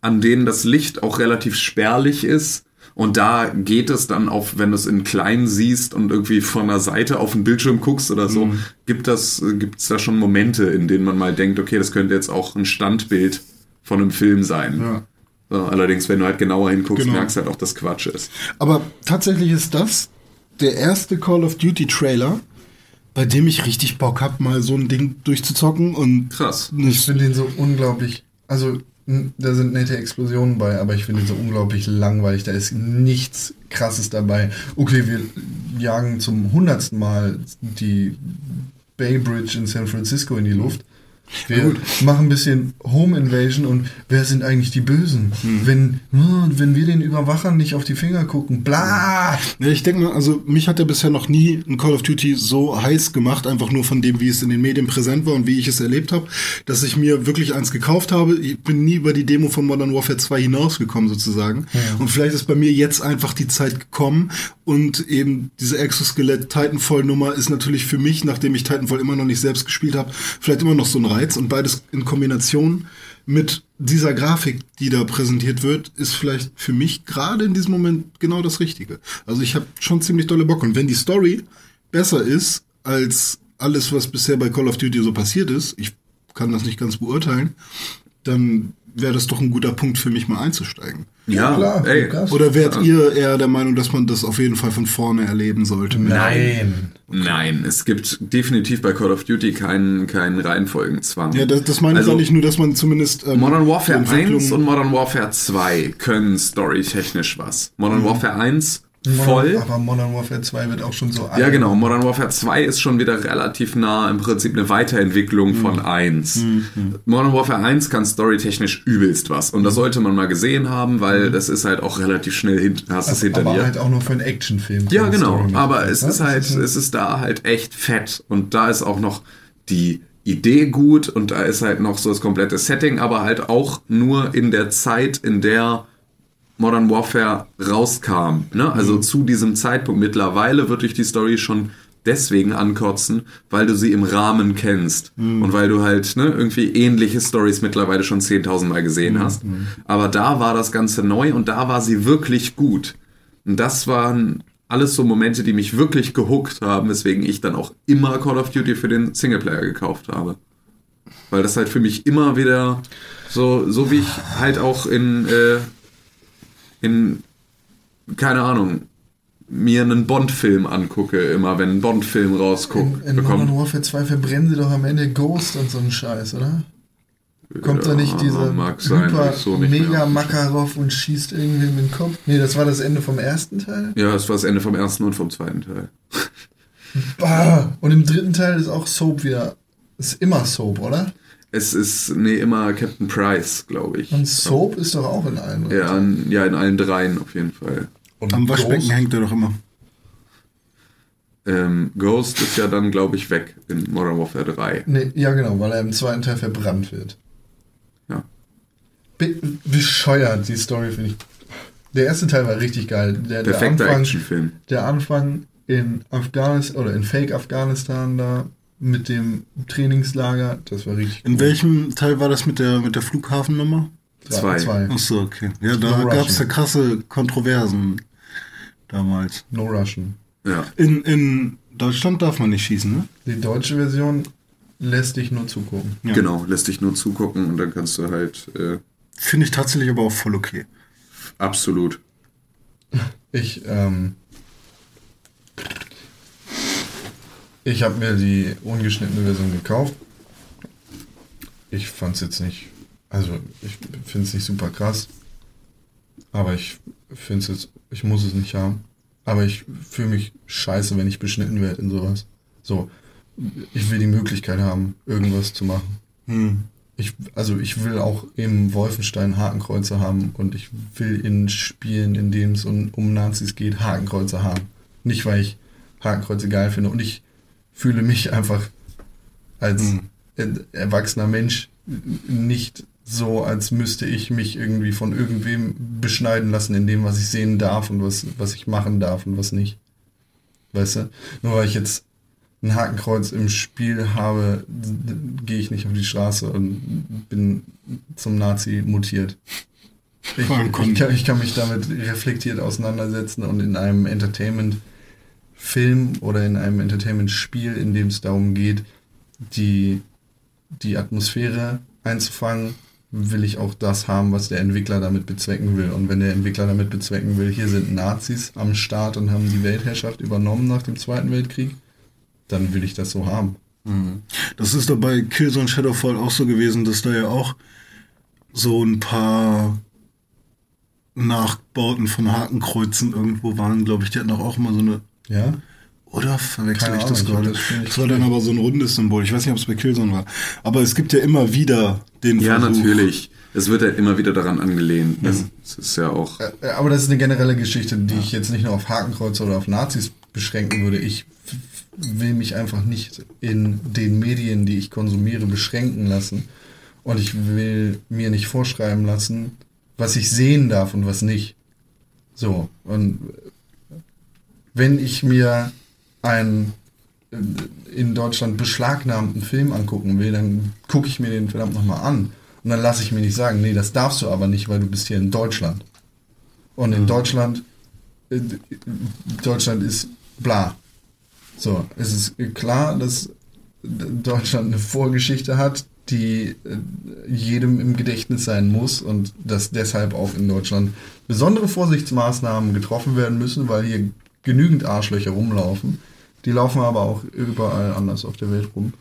an denen das Licht auch relativ spärlich ist. Und da geht es dann auch, wenn du es in klein siehst und irgendwie von der Seite auf den Bildschirm guckst oder so, gibt das, gibt es da schon Momente, in denen man mal denkt, okay, das könnte jetzt auch ein Standbild von einem Film sein. Ja. So, allerdings, wenn du halt genauer hinguckst, Genau. merkst du halt auch, dass Quatsch ist. Aber tatsächlich ist das der erste Call of Duty Trailer, bei dem ich richtig Bock hab, mal so ein Ding durchzuzocken und Krass. Ich nicht. finde den so unglaublich. Also, m, da sind nette Explosionen bei, aber ich finde ihn so unglaublich langweilig. Da ist nichts Krasses dabei. Okay, wir jagen zum hundertsten Mal die Bay Bridge in San Francisco in die Luft. Wir machen ein bisschen Home Invasion und wer sind eigentlich die Bösen? Wenn, hm, wenn wir den Überwachern nicht auf die Finger gucken, bla! Ja, ich denke mal, also mich hat ja bisher noch nie ein Call of Duty so heiß gemacht, einfach nur von dem, wie es in den Medien präsent war und wie ich es erlebt habe, dass ich mir wirklich eins gekauft habe. Ich bin nie über die Demo von Modern Warfare 2 hinausgekommen sozusagen. Und vielleicht ist bei mir jetzt einfach die Zeit gekommen und eben diese Exoskelett Titanfall Nummer ist natürlich für mich, nachdem ich Titanfall immer noch nicht selbst gespielt habe, vielleicht immer noch so ein Reiz und beides in Kombination mit dieser Grafik, die da präsentiert wird, ist vielleicht für mich gerade in diesem Moment genau das Richtige. Also ich habe schon ziemlich dolle Bock. Und wenn die Story besser ist als alles, was bisher bei Call of Duty so passiert ist, ich kann das nicht ganz beurteilen, dann wäre das doch ein guter Punkt für mich mal einzusteigen. Ja, klar, ey. Lukas. Oder wärt ihr eher der Meinung, dass man das auf jeden Fall von vorne erleben sollte? Nein. Nein, es gibt definitiv bei Call of Duty keinen, keinen Reihenfolgenzwang. Ja, das, das meine Also- ich eigentlich nur, dass man zumindest ähm, Modern Warfare die Entwicklung- 1 und Modern Warfare 2 können storytechnisch was. Modern Mhm. Warfare 1 voll. Aber Modern Warfare 2 wird auch schon so Ja, alt. genau. Modern Warfare 2 ist schon wieder relativ nah im Prinzip eine Weiterentwicklung Mhm. von 1. Modern Warfare 1 kann storytechnisch übelst was. Und das Mhm. sollte man mal gesehen haben, weil das ist halt auch relativ schnell hin, hast es hinter aber dir. halt auch nur für einen Actionfilm. Ja, genau. Aber mit. es Ja, ist halt, ein- es ist da halt echt fett. Und da ist auch noch die Idee gut und da ist halt noch so das komplette Setting, aber halt auch nur in der Zeit, in der Modern Warfare rauskam. Ne? Also zu diesem Zeitpunkt. Mittlerweile wird dich die Story schon deswegen ankotzen, weil du sie im Rahmen kennst und weil du halt ne, irgendwie ähnliche Stories mittlerweile schon 10.000 Mal gesehen hast. Aber da war das Ganze neu und da war sie wirklich gut. Und das waren alles so Momente, die mich wirklich gehuckt haben, weswegen ich dann auch immer Call of Duty für den Singleplayer gekauft habe. Weil das halt für mich immer wieder so, so wie ich halt auch in, äh, in, keine Ahnung, mir einen Bond-Film angucke, immer wenn ein Bond-Film rausguckt, In, in Modern. Warfare 2 verbrennen sie doch am Ende Ghost und so einen Scheiß, oder? Kommt da nicht Ja, dieser sein, Hyper so nicht Mega Makarov und schießt irgendwie in den Kopf? Nee, das war das Ende vom ersten Teil. Ja, das war das Ende vom ersten und vom zweiten Teil. Bah. Und im dritten Teil ist auch Soap wieder. Ist immer Soap, oder? Es ist, nee, immer Captain Price, glaube ich. Und Soap ist doch auch in allen. oder? Ja, an, ja, in allen dreien auf jeden Fall. Und Am Waschbecken Ghost? hängt er doch immer. Ähm, Ghost ist ja dann, glaube ich, weg in Modern Warfare 3. Nee, ja, genau, weil er im zweiten Teil verbrannt wird. Ja. Be bescheuert, die Story finde ich. Der erste Teil war richtig geil. Der, der Perfekter Anfang, Actionfilm. der Anfang in Afghanistan oder in Fake Afghanistan da mit dem Trainingslager, das war richtig In cool. welchem Teil war das mit der, mit der Flughafennummer? Zwei. Zwei. Achso, okay. Ja, No da gab es ja krasse Kontroversen damals. No Russian. Ja. In, in Deutschland darf man nicht schießen, ne? Die deutsche Version lässt dich nur zugucken. Ja. Genau, lässt dich nur zugucken und dann kannst du halt äh, Finde ich tatsächlich aber auch voll okay. absolut. Ich, ähm, ich habe mir die ungeschnittene Version gekauft. Ich fand's jetzt nicht, also ich finde es nicht super krass, aber ich finde es jetzt, ich muss es nicht haben. Aber ich fühle mich scheiße, wenn ich beschnitten werde in sowas. So, ich will die Möglichkeit haben, irgendwas zu machen. Hm. Ich, also ich will auch im Wolfenstein Hakenkreuze haben und ich will in Spielen, in denen es um, um Nazis geht, Hakenkreuze haben. Nicht, weil ich Hakenkreuze geil finde und ich fühle mich einfach als er- erwachsener Mensch nicht so, als müsste ich mich irgendwie von irgendwem beschneiden lassen in dem, was ich sehen darf und was, was ich machen darf und was nicht. Weißt du? Nur weil ich jetzt ein Hakenkreuz im Spiel habe, gehe ich nicht auf die Straße und bin zum Nazi mutiert. Ich, ich, kann, ich kann mich damit reflektiert auseinandersetzen und in einem Entertainment-Film oder in einem Entertainment-Spiel, in dem es darum geht, die, die Atmosphäre einzufangen, will ich auch das haben, was der Entwickler damit bezwecken will. Und wenn der Entwickler damit bezwecken will, hier sind Nazis am Start und haben die Weltherrschaft übernommen nach dem Zweiten Weltkrieg, dann will ich das so haben. Das ist doch bei Killzone Shadowfall auch so gewesen, dass da ja auch so ein paar Nachbauten von Hakenkreuzen irgendwo waren, glaube ich. Die hatten doch auch immer so eine. Ja? Oder verwechsel ich das gerade? das Spiel nicht Das war dann aber so ein rundes Symbol. Ich weiß nicht, ob es bei Killzone war. Aber es gibt ja immer wieder den Ja, Versuch. natürlich. Es wird halt immer wieder daran angelehnt. Das, das ist ja auch. Äh, Aber das ist eine generelle Geschichte, die ich jetzt nicht nur auf Hakenkreuze oder auf Nazis beschränken würde. Ich will mich einfach nicht in den Medien, die ich konsumiere, beschränken lassen. Und ich will mir nicht vorschreiben lassen, was ich sehen darf und was nicht. So, und wenn ich mir einen äh, in Deutschland beschlagnahmten Film angucken will, dann gucke ich mir den verdammt nochmal an. Und dann lasse ich mir nicht sagen, nee, das darfst du aber nicht, weil du bist hier in Deutschland. Und in Deutschland, äh, Deutschland ist bla. So, es ist klar, dass Deutschland eine Vorgeschichte hat, die äh, jedem im Gedächtnis sein muss und dass deshalb auch in Deutschland besondere Vorsichtsmaßnahmen getroffen werden müssen, weil hier genügend Arschlöcher rumlaufen. Die laufen aber auch überall anders auf der Welt rum.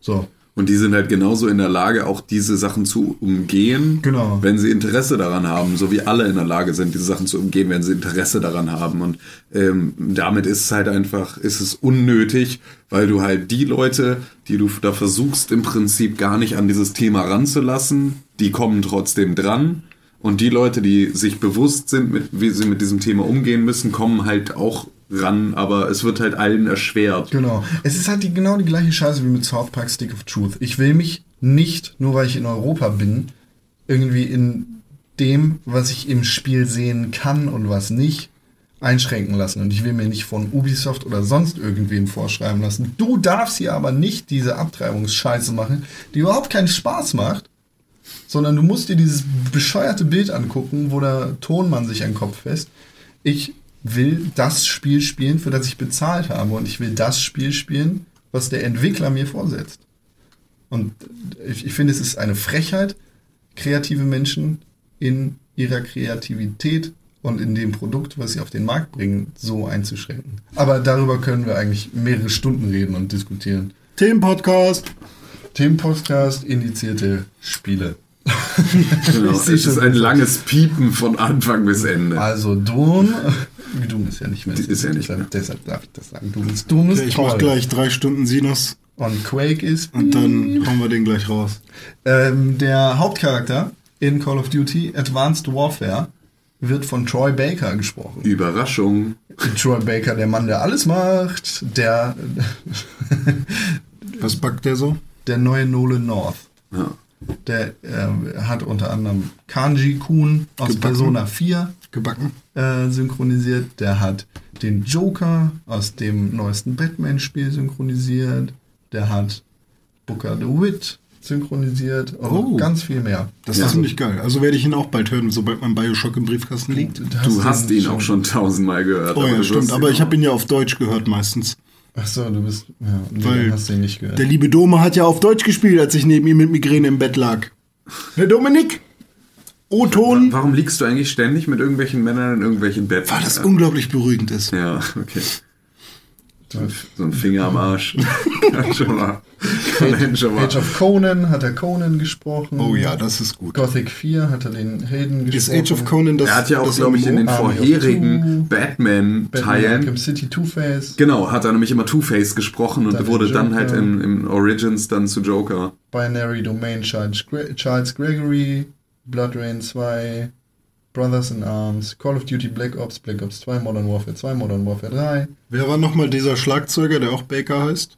So, Und die sind halt genauso in der Lage, auch diese Sachen zu umgehen, Genau. wenn sie Interesse daran haben, so wie alle in der Lage sind, diese Sachen zu umgehen, wenn sie Interesse daran haben. Und ähm, damit ist es halt einfach, ist es unnötig, weil du halt die Leute, die du da versuchst, im Prinzip gar nicht an dieses Thema ranzulassen, die kommen trotzdem dran. Und die Leute, die sich bewusst sind, mit, wie sie mit diesem Thema umgehen müssen, kommen halt auch ran, aber es wird halt allen erschwert. Genau. Es ist halt die, genau die gleiche Scheiße wie mit South Park Stick of Truth. Ich will mich nicht, nur weil ich in Europa bin, irgendwie in dem, was ich im Spiel sehen kann und was nicht, einschränken lassen. Und ich will mir nicht von Ubisoft oder sonst irgendwem vorschreiben lassen. Du darfst hier aber nicht diese Abtreibungsscheiße machen, die überhaupt keinen Spaß macht, sondern du musst dir dieses bescheuerte Bild angucken, wo der Tonmann sich an den Kopf fest. Ich will das Spiel spielen, für das ich bezahlt habe. Und ich will das Spiel spielen, was der Entwickler mir vorsetzt. Und ich, ich finde, es ist eine Frechheit, kreative Menschen in ihrer Kreativität und in dem Produkt, was sie auf den Markt bringen, so einzuschränken. Aber darüber können wir eigentlich mehrere Stunden reden und diskutieren. Themenpodcast. Themenpodcast, indizierte Spiele. Genau. Es ist ein langes Piepen von Anfang bis Ende. Also Doom, Doom ist ja nicht mehr. Die ist ja nicht mehr. Deshalb darf ich das sagen. Doom ist, Doom ist Okay, ich toll. mach gleich drei Stunden Sinus Und Quake ist. und dann hauen wir den gleich raus. Ähm, der Hauptcharakter in Call of Duty Advanced Warfare wird von Troy Baker gesprochen. Überraschung. Troy Baker, der Mann, der alles macht, der, Was backt der so? der neue Nolan North. Ja. Der äh, hat unter anderem Kanji Kun aus Gebacken. Persona 4 Gebacken? äh, synchronisiert. Der hat den Joker aus dem neuesten Batman-Spiel synchronisiert. Der hat Booker the Wit synchronisiert und Oh. ganz viel mehr. Das ist ziemlich geil. Also werde ich ihn auch bald hören, sobald mein Bioshock im Briefkasten liegt. Du hast ihn auch schon tausendmal gehört. Oh aber ja, stimmt. Aber ich habe ihn ja auf Deutsch gehört meistens. Achso, du bist. Ja, nee, Weil hast du ihn nicht gehört. Der liebe Dome hat ja auf Deutsch gespielt, als ich neben ihm mit Migräne im Bett lag. Herr Dominik! O-Ton! Warum liegst du eigentlich ständig mit irgendwelchen Männern in irgendwelchen Betten? Weil das unglaublich beruhigend ist. Ja, okay. So ein Finger am Arsch. Kann schon mal. Kann schon mal. Age of Conan hat er Conan gesprochen. Oh ja, das ist gut. Gothic 4 hat er den Helden Ist gesprochen. Age of Conan das Er hat ja auch, glaube ich, in den vorherigen Batman Batman-Teilen. Arkham City Two-Face, Genau, hat er nämlich immer Two-Face gesprochen und Dann wurde dann halt in, im Origins dann zu Joker. Binary Domain Charles, Gre Charles Gregory, Blood Rain 2, Brothers in Arms, Call of Duty Black Ops, Black Ops 2, Modern Warfare 2, Modern Warfare 3. Wer war nochmal dieser Schlagzeuger, der auch Baker heißt?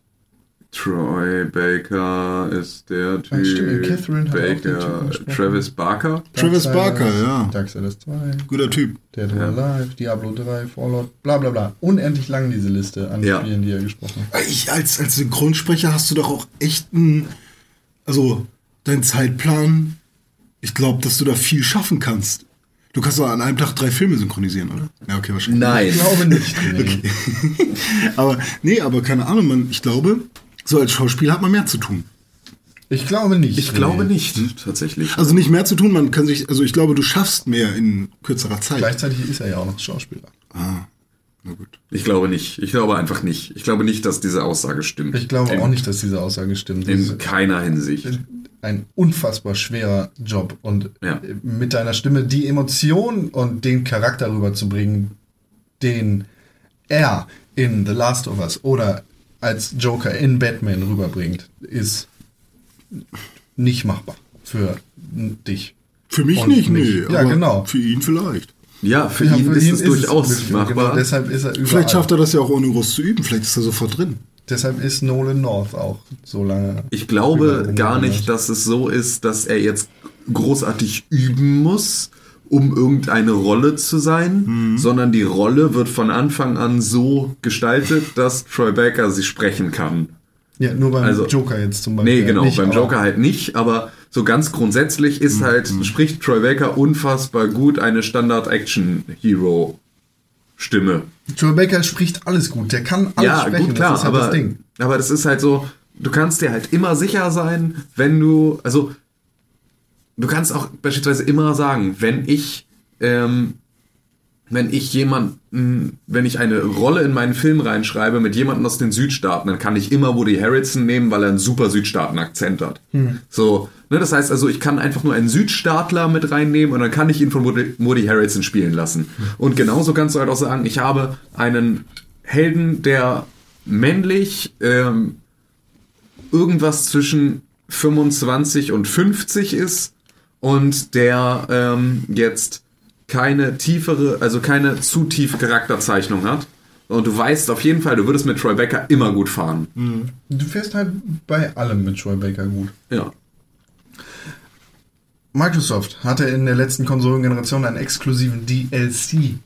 Troy Baker ist der Typ. Ah, stimmt, Catherine hat auch den Typen Baker. Travis Barker. Travis Darksiders, Barker, ja. Darksiders 2, Guter Typ. Dead or Alive, Diablo 3, Fallout, bla bla bla. Unendlich lang diese Liste an Ja. Spielen, die er gesprochen hat. Ich, als, als Synchronsprecher hast du doch auch echt einen, also dein Zeitplan, ich glaube, dass du da viel schaffen kannst. Du kannst doch an einem Tag drei Filme synchronisieren, oder? Ja, okay, wahrscheinlich. Nein. Ich glaube nicht. Nee. Aber, nee, aber keine Ahnung, man, ich glaube, so als Schauspieler hat man mehr zu tun. Ich glaube nicht. Ich glaube Nee. nicht, tatsächlich. Also nicht mehr zu tun, man kann sich, also ich glaube, du schaffst mehr in kürzerer Zeit. Gleichzeitig ist er ja auch noch Schauspieler. Ah. Ich glaube nicht. Ich glaube einfach nicht. Ich glaube nicht, dass diese Aussage stimmt. Ich glaube in, auch nicht, dass diese Aussage stimmt. Das In keiner Hinsicht. ein unfassbar schwerer Job. Und Ja. mit deiner Stimme die Emotion und den Charakter rüberzubringen, den er in The Last of Us oder als Joker in Batman rüberbringt, ist nicht machbar für dich. Für mich Und nicht, nee. Ja, aber genau. Für ihn vielleicht. Ja, für Ja, ihn für ist ihn es durchaus möglich. machbar. Genau, deshalb ist er überall. Vielleicht schafft er das ja auch ohne groß zu üben. Vielleicht ist er sofort drin. Deshalb ist Nolan North auch so lange. Ich glaube gar nicht, dass es so ist, dass er jetzt großartig üben muss, um irgendeine Rolle zu sein, Mhm. sondern die Rolle wird von Anfang an so gestaltet, dass Troy Baker sie sprechen kann. Ja, nur beim Also- Joker jetzt zum Beispiel. Nee, genau, nicht, beim Joker halt nicht, aber so ganz grundsätzlich ist Mhm. halt, spricht Troy Baker unfassbar gut eine Standard-Action-Hero-Stimme. Troy Baker spricht alles gut. Der kann alles Ja, sprechen. gut, klar, das ist halt aber, das Ding. aber das ist halt so, du kannst dir halt immer sicher sein, wenn du, also, du kannst auch beispielsweise immer sagen, wenn ich, ähm, wenn ich jemanden, wenn ich eine Rolle in meinen Film reinschreibe mit jemandem aus den Südstaaten, dann kann ich immer Woody Harrelson nehmen, weil er einen super Südstaaten-Akzent hat. So, ne, das heißt also, ich kann einfach nur einen Südstaatler mit reinnehmen und dann kann ich ihn von Woody, Woody Harrelson spielen lassen. Und genauso kannst du halt auch sagen, ich habe einen Helden, der männlich ähm, irgendwas zwischen 25 und 50 ist und der ähm, jetzt keine tiefere, also keine zu tiefe Charakterzeichnung hat Und du weißt auf jeden Fall, du würdest mit Troy Becker immer gut fahren. Du fährst halt bei allem mit Troy Baker gut. Ja. Microsoft hatte in der letzten Konsolengeneration einen exklusiven DLC-Plan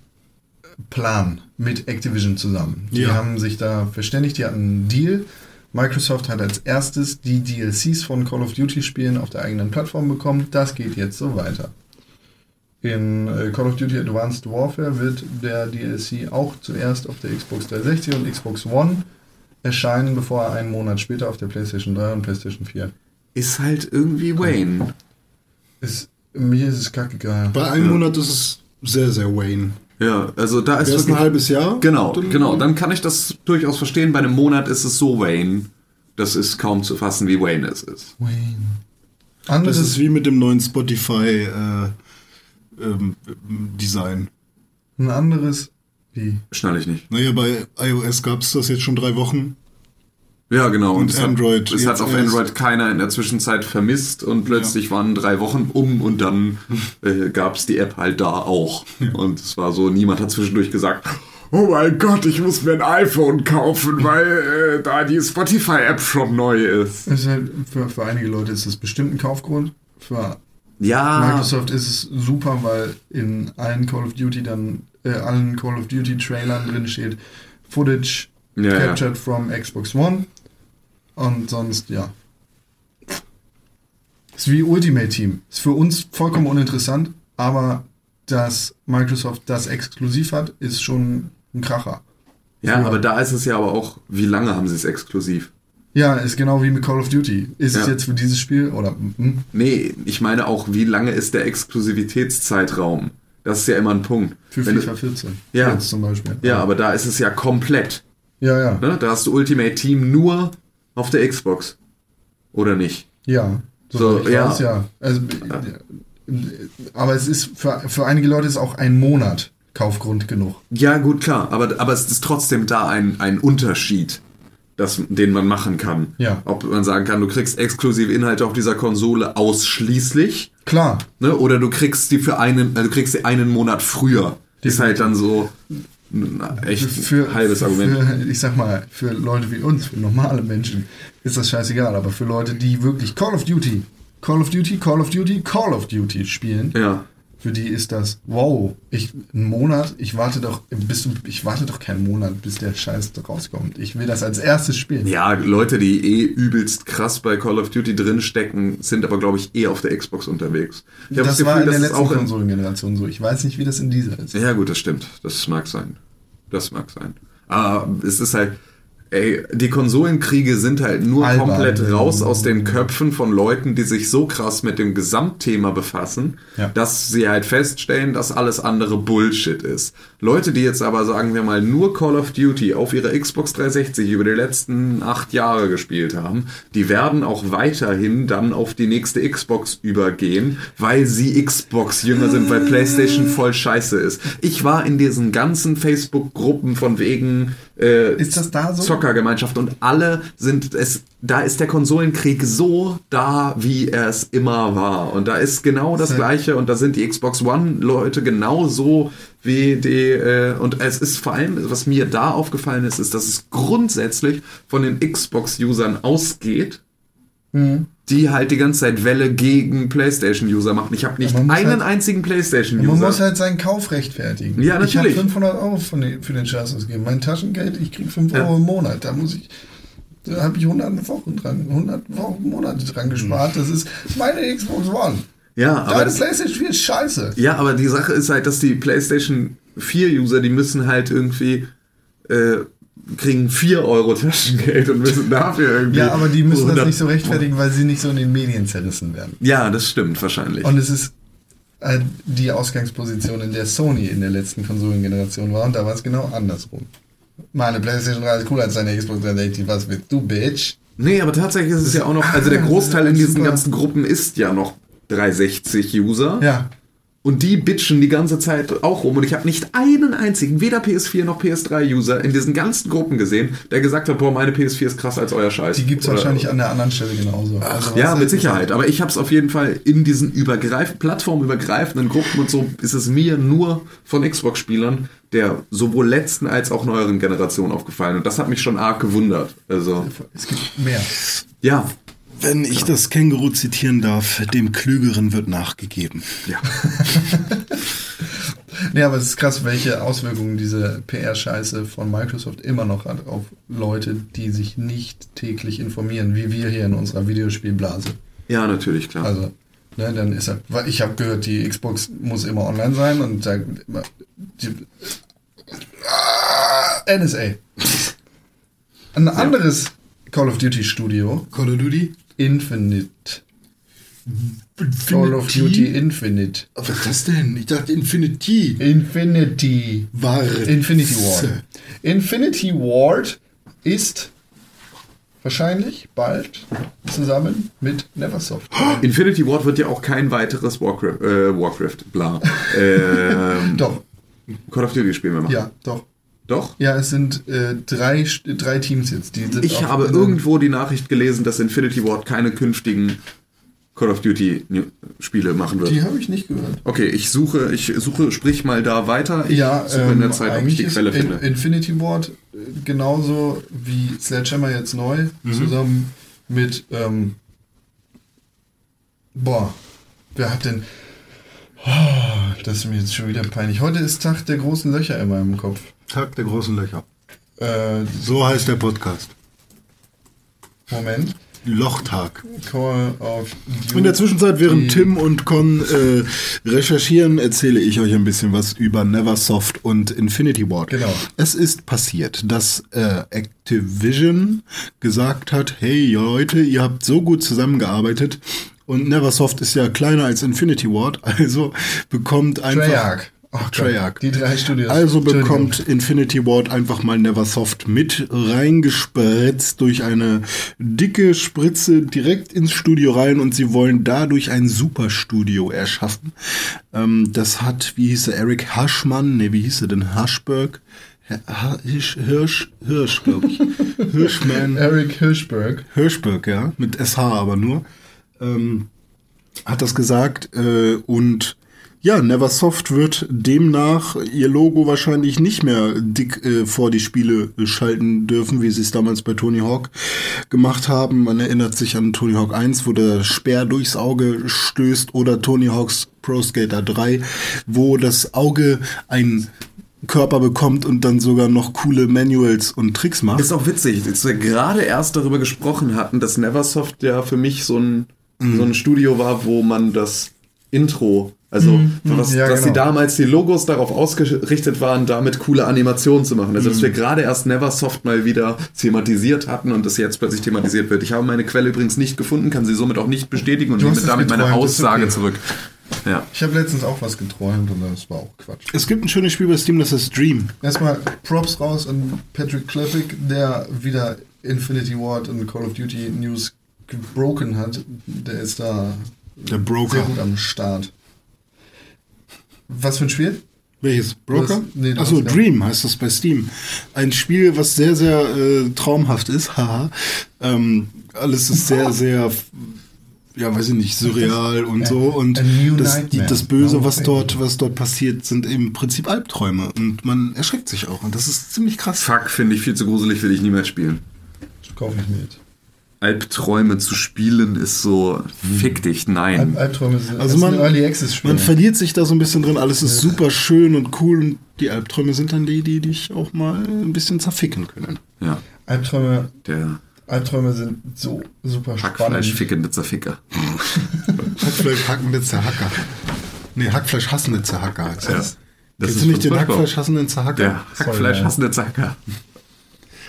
mit Activision zusammen. Die Ja. haben sich da verständigt, die hatten einen Deal. Microsoft hat als erstes die DLCs von Call of Duty-Spielen auf der eigenen Plattform bekommen. Das geht jetzt so weiter. In äh, Call of Duty Advanced Warfare wird der DLC auch zuerst auf der Xbox 360 und Xbox One erscheinen, bevor er einen Monat später auf der PlayStation 3 und PlayStation 4 Ist halt irgendwie Wayne. ist. Mir ist es kackegal. Bei einem Monat ist es sehr, sehr Wayne. Ja, also da ist es ein wirklich- halbes Jahr? Genau, dann- genau. Dann kann ich das durchaus verstehen. Bei einem Monat ist es so Wayne. Das ist kaum zu fassen, wie Wayne es ist. Wayne. Das Anderes ist wie mit dem neuen Spotify äh, ähm, Design. ein anderes. Wie? Schnall ich nicht. Naja, bei iOS gab es das jetzt schon drei Wochen. Ja, genau. Und es Android Hat, es hat auf. Android keiner in der Zwischenzeit vermisst und plötzlich waren drei Wochen um und dann äh, gab es die App halt da auch. Und es war so, niemand hat zwischendurch gesagt, oh mein Gott, ich muss mir ein iPhone kaufen, weil äh, da die Spotify-App schon neu ist. Ist halt für, für einige Leute ist das bestimmt ein Kaufgrund. Für Ja, Microsoft ist es super, weil in allen Call of Duty dann, äh, allen Call of Duty Trailern drin steht Footage Ja, ja. captured from Xbox One. Und sonst, ja. Ist wie Ultimate Team. Ist für uns vollkommen uninteressant, aber dass Microsoft das exklusiv hat, ist schon ein Kracher. ja, aber da ist es ja aber auch, wie lange haben sie es exklusiv? Ja, ist genau wie mit Call of Duty. Ist es Ja. jetzt für dieses Spiel oder hm? Nee, ich meine auch, wie lange ist der Exklusivitätszeitraum? Das ist ja immer ein Punkt. für Wenn FIFA du, 14? Ja. Jetzt zum Beispiel. ja, aber da ist es ja komplett. Ja, ja. Ne? Da hast du Ultimate Team nur auf der Xbox. Oder nicht? Ja. So, ich ja. weiß, ja. Also, äh, aber es ist für, für einige Leute ist auch ein Monat Kaufgrund genug. Ja, gut, klar. Aber, aber es ist trotzdem da ein, ein Unterschied, das, den man machen kann. Ja. Ob man sagen kann, du kriegst exklusive Inhalte auf dieser Konsole ausschließlich. Klar. Ne? Oder du kriegst die für einen, äh, du kriegst die einen Monat früher. Ist halt dann so ein echt Für, halbes für, Argument. Für, ich sag mal, für Leute wie uns, für normale Menschen, ist das scheißegal. Aber für Leute, die wirklich Call of Duty, Call of Duty, Call of Duty, Call of Duty spielen, ja. Für die ist das, wow, ich, einen Monat, ich warte doch, bis ich warte doch keinen Monat, bis der Scheiß rauskommt. Ich will das als erstes spielen. Ja, Leute, die eh übelst krass bei Call of Duty drinstecken, sind aber, glaube ich, eh auf der Xbox unterwegs. Ich hab das war in der letzten auch Konsolengeneration so. Ich weiß nicht, wie das in dieser ist. Ja, gut, das stimmt. Das mag sein. Das mag sein. Aber es ist halt, ey, die Konsolenkriege sind halt nur Albern. komplett raus aus den Köpfen von Leuten, die sich so krass mit dem Gesamtthema befassen, Ja. dass sie halt feststellen, dass alles andere Bullshit ist. Leute, die jetzt aber, sagen wir mal, nur Call of Duty auf ihrer Xbox 360 über die letzten acht Jahre gespielt haben, die werden auch weiterhin dann auf die nächste Xbox übergehen, weil sie Xbox-Jünger sind, weil PlayStation voll scheiße ist. Ich war in diesen ganzen Facebook-Gruppen von wegen äh, Ist das da so? Zockergemeinschaft und alle sind es, da ist der Konsolenkrieg so da, wie er es immer war. Und da ist genau das Gleiche und da sind die Xbox One-Leute genauso die, äh, und es ist vor allem, was mir da aufgefallen ist, ist, dass es grundsätzlich von den Xbox-Usern ausgeht, Mhm. die halt die ganze Zeit Welle gegen PlayStation-User machen. Ich habe nicht einen halt- einzigen Man muss PlayStation-User. halt seinen Kauf rechtfertigen. Ja, Ich habe natürlich. 500 Euro den, für den Scheiß ausgegeben. Mein Taschengeld, ich krieg 5 Ja. Euro im Monat. Da muss ich, da habe ich 100 Wochen dran, 100 Wochen, Monate dran gespart. Das ist meine Xbox One. Ja, aber Deine das, PlayStation 4 ist scheiße. Ja, aber die Sache ist halt, dass die PlayStation 4-User, die müssen halt irgendwie äh, kriegen 4 Euro Taschengeld und müssen dafür irgendwie. Ja, aber die müssen das 100 nicht so rechtfertigen, weil sie nicht so in den Medien zerrissen werden. Ja, das stimmt wahrscheinlich. Und es ist äh, die Ausgangsposition, in der Sony in der letzten Konsolengeneration war. Und da war es genau andersrum. Meine PlayStation 3 ist cooler als deine Xbox 360. Was willst du, Bitch? nee, aber tatsächlich ist es ja auch noch, also der Großteil in diesen ganzen Gruppen ist ja noch 360-User. Ja. Und die bitchen die ganze Zeit auch rum. Und ich habe nicht einen einzigen, weder PS4 noch PS3-User in diesen ganzen Gruppen gesehen, der gesagt hat, boah, meine PS4 ist krasser als euer Scheiß. Die gibt es wahrscheinlich an der anderen Stelle genauso. Also, ja, mit Sicherheit. Aber ich habe es auf jeden Fall in diesen übergreif plattformübergreifenden Gruppen und so ist es mir nur von Xbox-Spielern der sowohl letzten als auch neueren Generation aufgefallen. Und das hat mich schon arg gewundert. Also, Es gibt mehr. ja. Wenn ich das Känguru zitieren darf, dem Klügeren wird nachgegeben. Ja. Nee, aber es ist krass, welche Auswirkungen diese PR-Scheiße von Microsoft immer noch hat auf Leute, die sich nicht täglich informieren, wie wir hier in unserer Videospielblase. ja, natürlich, klar. Also, ne, dann ist er, weil ich habe gehört, die Xbox muss immer online sein und da immer die, ah, NSA. Ein anderes Call of Duty Studio, Call of Duty? Infinite. Call of Duty Infinite. Was ist das denn? Ich dachte Infinity. Infinity. War. Infinity Ward. Infinity Ward ist wahrscheinlich bald zusammen mit Neversoft. Infinity Ward wird ja auch kein weiteres Warcraft, äh, Warcraft bla. ähm, Doch, Call of Duty Spiel mehr machen. ja, doch. Doch? Ja, es sind äh, drei, drei Teams jetzt. Die sind Ich habe irgendwo die Nachricht gelesen, dass Infinity Ward keine künftigen Call of Duty Spiele machen wird. Die habe ich nicht gehört. Okay, ich suche, ich suche, sprich mal da weiter. Ich Ja, suche in der ähm, Zeit, ob ich die Quelle in, finde. Infinity Ward äh, genauso wie Sledgehammer jetzt neu, Mhm. zusammen mit, ähm, boah, wer hat denn, oh, das ist mir jetzt schon wieder peinlich. Heute ist Tag der großen Löcher in meinem Kopf. Tag der großen Löcher. Äh, So heißt der Podcast. Moment. Lochtag. Call of Duty. In der Zwischenzeit, während Tim und Con äh, recherchieren, erzähle ich euch ein bisschen was über Neversoft und Infinity Ward. Genau. Es ist passiert, dass äh, Activision gesagt hat, hey Leute, ihr habt so gut zusammengearbeitet und Neversoft ist ja kleiner als Infinity Ward, also bekommt einfach... Treyarch. Ach Treyarch. Die drei Studios. Also bekommt Infinity Ward einfach mal Neversoft mit reingespritzt durch eine dicke Spritze direkt ins Studio rein und sie wollen dadurch ein Superstudio erschaffen. Ähm, das hat, wie hieß er, Eric Haschmann, ne, wie hieß er denn, Haschberg? Ha- Hirsch, Hirsch, Hirsch, glaube ich. Hirschman. Eric Hirschberg. Hirschberg, ja, mit SH aber nur, ähm, hat das gesagt äh, und ja, Neversoft wird demnach ihr Logo wahrscheinlich nicht mehr dick äh, vor die Spiele schalten dürfen, wie sie es damals bei Tony Hawk gemacht haben. Man erinnert sich an Tony Hawk 1, wo der Speer durchs Auge stößt oder Tony Hawks Pro Skater 3, wo das Auge ein Körper bekommt und dann sogar noch coole Manuals und Tricks macht. Ist auch witzig, dass wir gerade erst darüber gesprochen hatten, dass Neversoft ja für mich so ein, Mhm. so ein Studio war, wo man das Intro, also was, Mhm. Ja, dass genau. die damals die Logos darauf ausgerichtet waren, damit coole Animationen zu machen. Also dass Mhm. wir gerade erst Neversoft mal wieder thematisiert hatten und das jetzt plötzlich thematisiert wird. Ich habe meine Quelle übrigens nicht gefunden, kann sie somit auch nicht bestätigen und nehme damit meine Aussage okay. zurück. Ja. Ich habe letztens auch was geträumt und das war auch Quatsch. Es gibt ein schönes Spiel bei Steam, das heißt Dream. Erstmal Props raus an Patrick Kleppick, der wieder Infinity Ward und Call of Duty News gebroken hat. Der ist da Der Broker. sehr gut am Start. Was für ein Spiel? Welches? Broker? Das- nee, Achso, Dream heißt das bei Steam. Ein Spiel, was sehr, sehr äh, traumhaft ist. Haha. ähm, alles ist sehr, sehr, ja, weiß ich nicht, surreal und so. Und das, das Böse, was dort, was dort passiert, sind im Prinzip Albträume. Und man erschreckt sich auch. Und das ist ziemlich krass. Fuck, finde ich viel zu gruselig, will ich nie mehr spielen. Kaufe ich mir jetzt. Albträume zu spielen ist so, fick dich, nein. Alb Albträume sind Also man, Early Access Spiel. man verliert sich da so ein bisschen drin. Alles ist super schön und cool. Und die Albträume sind dann die, die dich auch mal ein bisschen zerficken können. Ja, Albträume, der Albträume sind so super spannend. Hackfleisch fickende Zerficker. Hackfleisch hackende Zerhacker. Nee, Hackfleisch hassende Zerhacker heißt Ja. das. Das Kennst ist du nicht den. Hackfleisch hassenden Zerhacker? Der Hackfleisch hassende Zacker.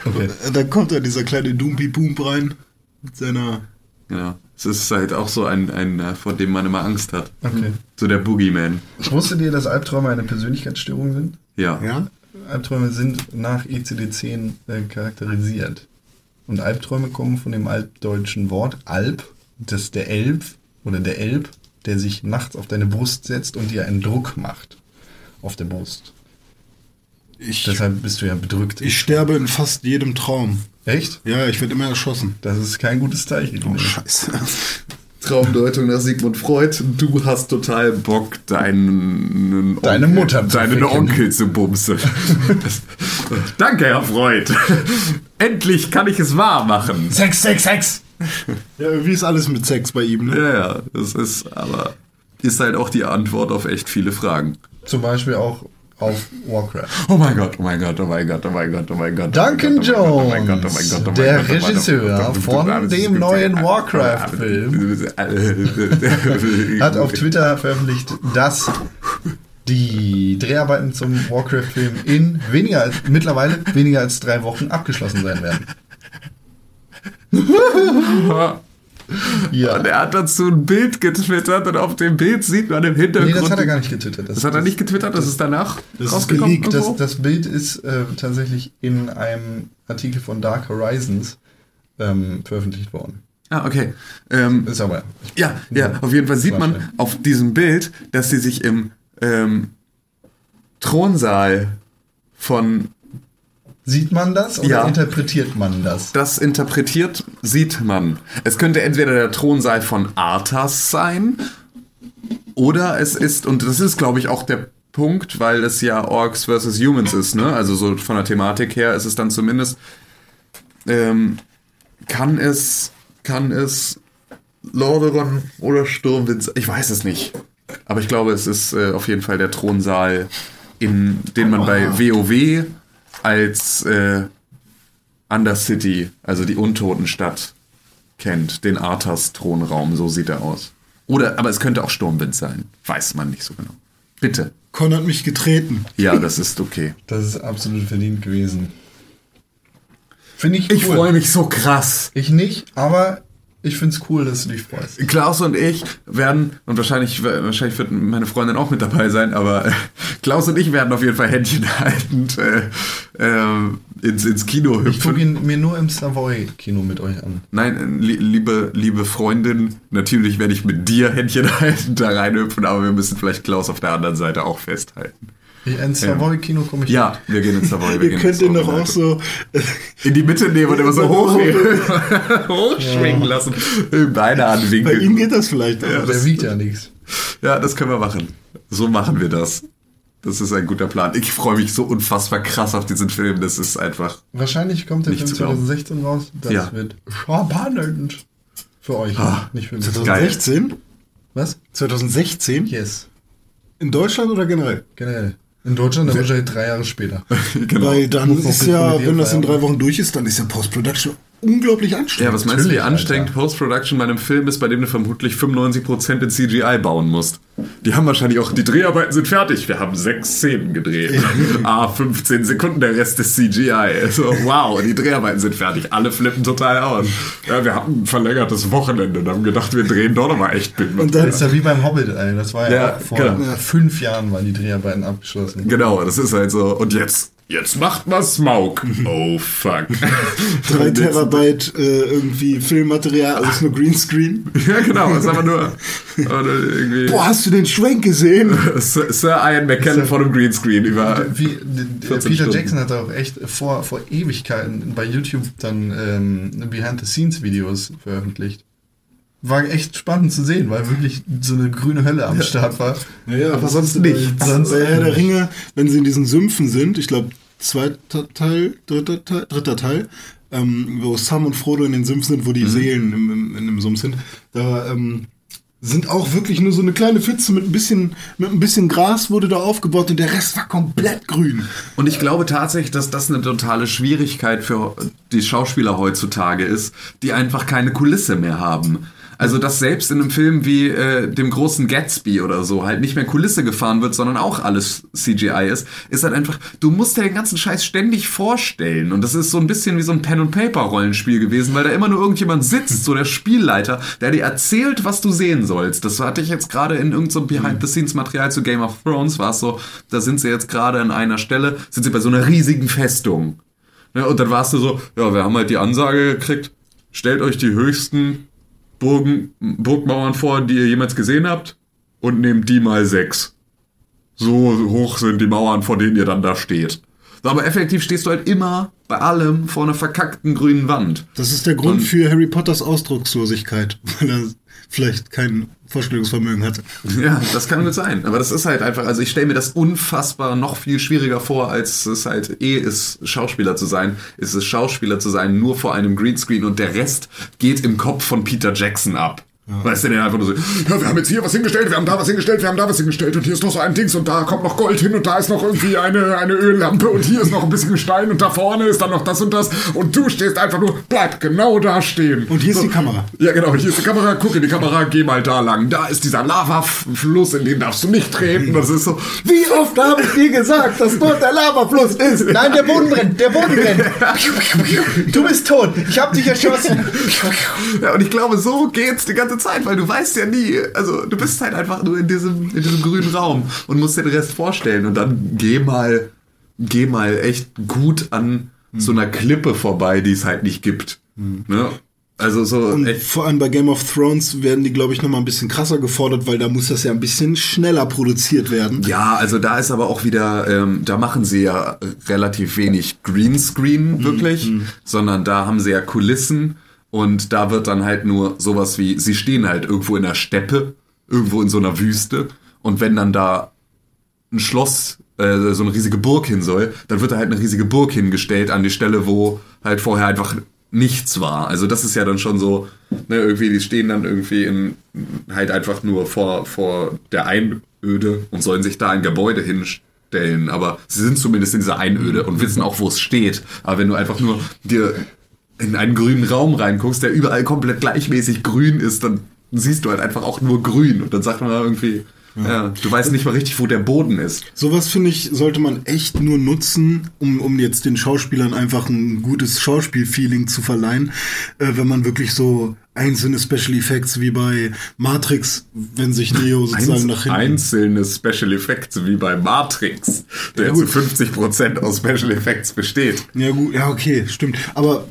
Okay. Da kommt da dieser kleine Doompi Boom rein mit seiner. Genau. Es ist halt auch so ein, ein, äh, vor dem man immer Angst hat. okay. So der Boogeyman. Wusstet ihr, dass Albträume eine Persönlichkeitsstörung sind? Ja. Ja? Albträume sind nach ICD-10 äh, charakterisiert. Und Albträume kommen von dem altdeutschen Wort Alp, das ist der Elb oder der Elb der sich nachts auf deine Brust setzt und dir einen Druck macht auf der Brust. Ich, Deshalb bist du ja bedrückt. ich sterbe in fast jedem Traum. Echt? Ja, ich werde immer erschossen. Das ist kein gutes Zeichen. Oh, scheiße. Traumdeutung nach Sigmund Freud. Du hast total Bock, deinen Deine Onkel, Mutter zu deinen. Onkel zu bumsen. Danke, Herr Freud. Endlich kann ich es wahr machen. Sex, Sex, Sex! Ja, irgendwie ist alles mit Sex bei ihm, ne? Ja, ja, das ist aber ist halt auch die Antwort auf echt viele Fragen. Zum Beispiel auch auf Warcraft. Oh mein Gott, oh mein Gott, oh mein Gott, oh mein Gott, oh mein Gott. Duncan oh oh Jones, oh der oh Regisseur oh von dem neuen Warcraft-Film, hat auf Twitter veröffentlicht, dass die Dreharbeiten zum Warcraft-Film in weniger als, mittlerweile weniger als drei Wochen abgeschlossen sein werden. Ja. Und er hat dazu ein Bild getwittert und auf dem Bild sieht man im Hintergrund. Nee, das hat er gar nicht getwittert. Das hat er nicht getwittert, das ist danach Das ist rausgekommen. so? Das, das Bild ist äh, tatsächlich in einem Artikel von Dark Horizons ähm, veröffentlicht worden. ah, okay. Ähm, Ist aber. ja, ja, auf jeden Fall sieht man auf diesem Bild, dass sie sich im ähm, Thronsaal von Sieht man das oder Ja. interpretiert man das? das interpretiert, sieht man. Es könnte entweder der Thronsaal von Arthas sein oder es ist, und das ist glaube ich auch der Punkt, weil es ja Orcs versus Humans ist, ne? Also so von der Thematik her ist es dann zumindest, ähm, kann es, kann es Lordaeron oder Sturmwind sein? Ich weiß es nicht. Aber ich glaube, es ist äh, auf jeden Fall der Thronsaal, in den man bei WoW als äh, Undercity, also die Untotenstadt, kennt. Den Arthas Thronraum, so sieht er aus. Oder, aber es könnte auch Sturmwind sein. Weiß man nicht so genau. Bitte. Con hat mich getreten. Ja, das ist okay. Das ist absolut verdient gewesen. Finde ich cool. Ich freue mich so krass. Ich nicht, aber ich finde es cool, dass du dich freust. Klaus und ich werden, und wahrscheinlich, wahrscheinlich wird meine Freundin auch mit dabei sein, aber äh, Klaus und ich werden auf jeden Fall Händchen haltend äh, äh, ins, ins Kino Ich gucke hüpfen. ihn mir nur im Savoy-Kino mit euch an. Nein, li liebe, liebe Freundin, natürlich werde ich mit dir Händchen haltend da reinhüpfen, aber wir müssen vielleicht Klaus auf der anderen Seite auch festhalten. Ins Savoy-Kino komme ich Ja, wir gehen ins Savoy. wir Ihr gehen könnt den doch auch so. in die Mitte nehmen und immer so hoch, hochschwingen lassen. Beine Bei anwinkeln. ihm geht das vielleicht auch. mit. Der wiegt ja nichts. Ja, das können wir machen. So machen wir das. Das ist ein guter Plan. Ich freue mich so unfassbar krass auf diesen Film. Das ist einfach. Wahrscheinlich kommt der Nicht Film zu glauben. 2016 raus. Das Ja. wird spannend. Für euch, Ah, nicht für mich. 2016? Was? 2016? Yes. In Deutschland oder generell? Generell. In Deutschland dann wahrscheinlich drei Jahre später. Genau. Weil dann ist ja, wenn das in drei Wochen durch ist, dann ist ja Post-Production unglaublich anstrengend. Ja, was meinst du, wie anstrengend. Post-Production bei einem Film ist, bei dem du vermutlich 95% in CGI bauen musst? Die haben wahrscheinlich auch, die Dreharbeiten sind fertig. Wir haben sechs Szenen gedreht. ah, 15 Sekunden, der Rest ist CGI. Also, wow, die Dreharbeiten sind fertig. Alle flippen total aus. Ja, wir hatten ein verlängertes Wochenende und haben gedacht, wir drehen doch nochmal echt mit. Und dann- Das ist ja wie beim Hobbit, ey. Das war ja, Ja, vor genau. fünf Jahren waren die Dreharbeiten abgeschlossen. Genau, das ist halt so. Und jetzt, jetzt macht mal Smaug. Oh, fuck. Drei Terabyte äh, irgendwie Filmmaterial, alles nur Greenscreen. ja, genau, das ist aber nur, nur irgendwie. Boah, hast du den Schwenk gesehen? Sir, Sir Ian McKellen vor dem Greenscreen über. Wie, 14 Peter Stunden. Jackson hat auch echt vor, vor Ewigkeiten bei YouTube dann ähm, Behind-the-Scenes-Videos veröffentlicht. War echt spannend zu sehen, weil wirklich so eine grüne Hölle am Start war. Ja, Aber sonst nichts. Sonst bei Herr der Ringe, wenn sie in diesen Sümpfen sind, ich glaube, zweiter Teil, dritter Teil, dritter Teil, ähm, wo Sam und Frodo in den Sümpfen sind, wo die Seelen im, im, in dem Sumpf sind, da ähm, sind auch wirklich nur so eine kleine Pfütze mit ein bisschen, mit ein bisschen Gras wurde da aufgebaut und der Rest war komplett grün. Und ich glaube tatsächlich, dass das eine totale Schwierigkeit für die Schauspieler heutzutage ist, die einfach keine Kulisse mehr haben. Also, dass selbst in einem Film wie äh, dem großen Gatsby oder so halt nicht mehr Kulisse gefahren wird, sondern auch alles CGI ist, ist halt einfach, du musst dir den ganzen Scheiß ständig vorstellen. Und das ist so ein bisschen wie so ein Pen-and-Paper-Rollenspiel gewesen, weil da immer nur irgendjemand sitzt, so der Spielleiter, der dir erzählt, was du sehen sollst. Das hatte ich jetzt gerade in irgendeinem Behind-the-Scenes-Material zu Game of Thrones, war es so, da sind sie jetzt gerade an einer Stelle, sind sie bei so einer riesigen Festung. Ne, und dann warst du so, ja, wir haben halt die Ansage gekriegt, stellt euch die höchsten Burgen, Burgmauern vor, die ihr jemals gesehen habt und nehmt die mal sechs. So hoch sind die Mauern, vor denen ihr dann da steht. Aber effektiv stehst du halt immer bei allem vor einer verkackten grünen Wand. Das ist der Grund für Harry Potters Ausdruckslosigkeit, weil er vielleicht kein Vorstellungsvermögen hatte. Ja, das kann gut sein. Aber das ist halt einfach, also ich stelle mir das unfassbar noch viel schwieriger vor, als es halt eh ist, Schauspieler zu sein. Ist es Schauspieler zu sein, nur vor einem Greenscreen und der Rest geht im Kopf von Peter Jackson ab. Weißt du, der einfach nur so, ja, wir haben jetzt hier was hingestellt, wir haben da was hingestellt, wir haben da was hingestellt und hier ist noch so ein Dings und da kommt noch Gold hin und da ist noch irgendwie eine, eine Öllampe und hier ist noch ein bisschen Gestein und da vorne ist dann noch das und das und du stehst einfach nur, bleib genau da stehen. Und hier ist so, die Kamera. Ja, genau, hier ist die Kamera, guck in die Kamera, geh mal da lang. Da ist dieser Lavafluss, in den darfst du nicht treten. Das ist so, Wie oft habe ich dir gesagt, dass dort der Lavafluss ist? Nein, der Boden brennt, der Boden brennt. Du bist tot, ich hab dich erschossen. Ja, und ich glaube, so geht's die ganze Zeit, weil du weißt ja nie, also du bist halt einfach nur in diesem, in diesem grünen Raum und musst dir den Rest vorstellen und dann geh mal, geh mal echt gut an so einer Klippe vorbei, die es halt nicht gibt. Ne? Also so Und echt, vor allem bei Game of Thrones werden die, glaube ich, noch mal ein bisschen krasser gefordert, weil da muss das ja ein bisschen schneller produziert werden. Ja, also da ist aber auch wieder, ähm, da machen sie ja relativ wenig Greenscreen wirklich, sondern da haben sie ja Kulissen und da wird dann halt nur sowas wie, sie stehen halt irgendwo in der Steppe, irgendwo in so einer Wüste und wenn dann da ein Schloss, äh, so eine riesige Burg hin soll, dann wird da halt eine riesige Burg hingestellt an die Stelle, wo halt vorher einfach nichts war. Also das ist ja dann schon so, ne, irgendwie, die stehen dann irgendwie in, halt einfach nur vor, vor der Einöde und sollen sich da ein Gebäude hinstellen. Aber sie sind zumindest in dieser Einöde und wissen auch, wo es steht. Aber wenn du einfach nur dir in einen grünen Raum reinguckst, der überall komplett gleichmäßig grün ist, dann siehst du halt einfach auch nur grün. Und dann sagt man da irgendwie, ja, du weißt nicht mal richtig, wo der Boden ist. Sowas finde ich, sollte man echt nur nutzen, um, um jetzt den Schauspielern einfach ein gutes Schauspielfeeling zu verleihen, äh, wenn man wirklich so einzelne Special Effects wie bei Matrix, wenn sich Neo sozusagen nach hinten. einzelne Special Effects wie bei Matrix, der Ja, zu gut. 50% aus Special Effects besteht. Ja gut, ja okay, stimmt. Aber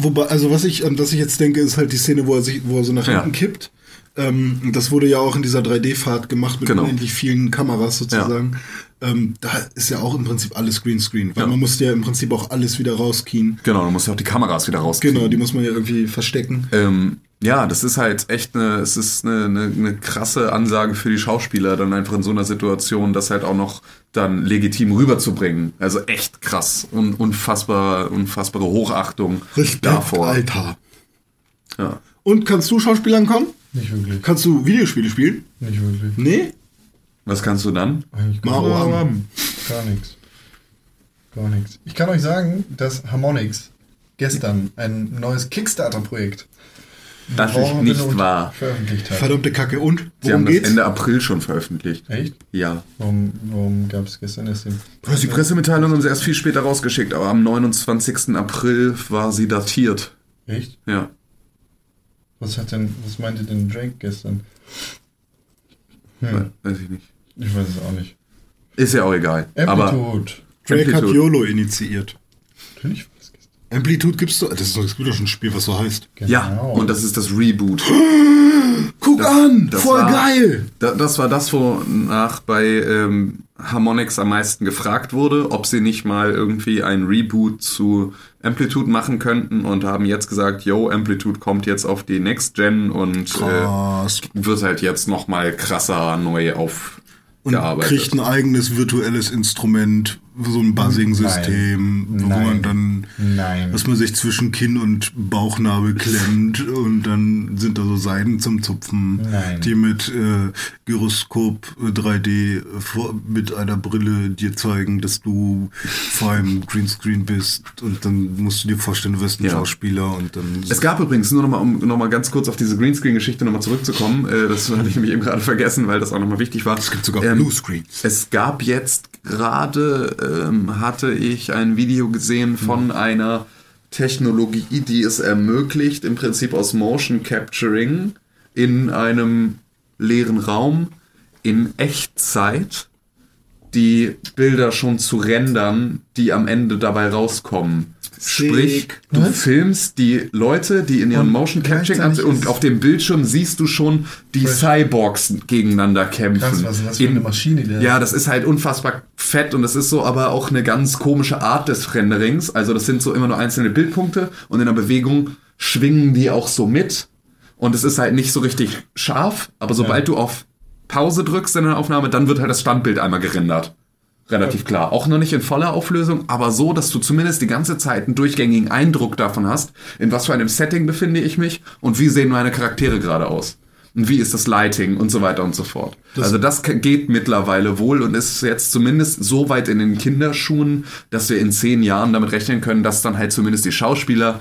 wobei, also was ich an was ich jetzt denke, ist halt die Szene, wo er sich, wo er so nach Ja. hinten kippt. Ähm, das wurde ja auch in dieser 3D-Fahrt gemacht mit Genau. unendlich vielen Kameras sozusagen. Ähm, da ist ja auch im Prinzip alles Greenscreen, weil Ja. man musste ja im Prinzip auch alles wieder rauskien. Genau, du musst ja auch die Kameras wieder rauskriegen. Genau, die muss man ja irgendwie verstecken. Ähm, ja, das ist halt echt eine, es ist eine, eine, eine krasse Ansage für die Schauspieler, dann einfach in so einer Situation das halt auch noch dann legitim rüberzubringen. Also echt krass und unfassbar, unfassbare Hochachtung davor. Alter. Ja. Und kannst du Schauspielern kommen? Nicht wirklich, Kannst du Videospiele spielen? nicht wirklich. Nee? Was kannst du dann? Eigentlich gar, Maro am. gar nichts. Gar nichts. Ich kann euch sagen, dass Harmonix gestern ein neues Kickstarter-Projekt Das ist nicht wahr. veröffentlicht hat. Verdammte Kacke. Und? Sie Worum haben das geht's? Ende April schon veröffentlicht. Echt? Ja. Warum, warum gab es gestern erst den... Die Pressemitteilung haben sie erst viel später rausgeschickt, aber am 29. April war sie datiert. Echt? Ja. Was hat denn, was meinte denn Drake gestern? Hm, Weiß ich nicht. ich weiß es auch nicht. Ist ja auch egal. Aber Amplitude. Drake hat Amplitude. YOLO initiiert. Natürlich war das. Amplitude gibt's doch. Das ist doch das doch schon ein Spiel, was so heißt. ja, Genau. und das ist das Reboot. Guck Das- an! das voll war- geil! Da, das war das, wonach bei ähm, Harmonix am meisten gefragt wurde, ob sie nicht mal irgendwie ein Reboot zu Amplitude machen könnten und haben jetzt gesagt, yo, Amplitude kommt jetzt auf die Next Gen und äh, wird halt jetzt noch mal krasser neu Und aufgearbeitet. kriegt ein eigenes virtuelles Instrument, so ein Buzzing-System, wo Nein. man dann, Nein. dass man sich zwischen Kinn und Bauchnabel klemmt und dann sind da so Seiten zum Zupfen, Nein. die mit äh, Gyroskop äh, 3D vor, mit einer Brille dir zeigen, dass du vor einem Greenscreen bist und dann musst du dir vorstellen, du wirst ein Ja. Schauspieler und dann Es gab übrigens, nur nochmal, um nochmal ganz kurz auf diese Greenscreen-Geschichte nochmal zurückzukommen, äh, das hatte ich nämlich eben gerade vergessen, weil das auch nochmal wichtig war. Es gibt sogar Bluescreens. Es gab jetzt gerade, ähm, hatte ich ein Video gesehen von einer Technologie, die es ermöglicht, im Prinzip aus Motion Capturing in einem leeren Raum in Echtzeit die Bilder schon zu rendern, die am Ende dabei rauskommen. Sprich, du Was? filmst die Leute, die in ihren Und Motion Capturing gleichzeitig und auf dem Bildschirm siehst du schon die Cyborgs gegeneinander kämpfen. Krass, was ist das für In- eine Maschine, da- Ja, das ist halt unfassbar fett und das ist so aber auch eine ganz komische Art des Renderings. Also das sind so immer nur einzelne Bildpunkte und in der Bewegung schwingen die auch so mit und es ist halt nicht so richtig scharf, aber sobald du auf Pause drückst in der Aufnahme, dann wird halt das Standbild einmal gerendert. Relativ klar. Auch noch nicht in voller Auflösung, aber so, dass du zumindest die ganze Zeit einen durchgängigen Eindruck davon hast, in was für einem Setting befinde ich mich und wie sehen meine Charaktere gerade aus. Und wie ist das Lighting und so weiter und so fort. also das geht mittlerweile wohl und ist jetzt zumindest so weit in den Kinderschuhen, dass wir in zehn Jahren damit rechnen können, dass dann halt zumindest die Schauspieler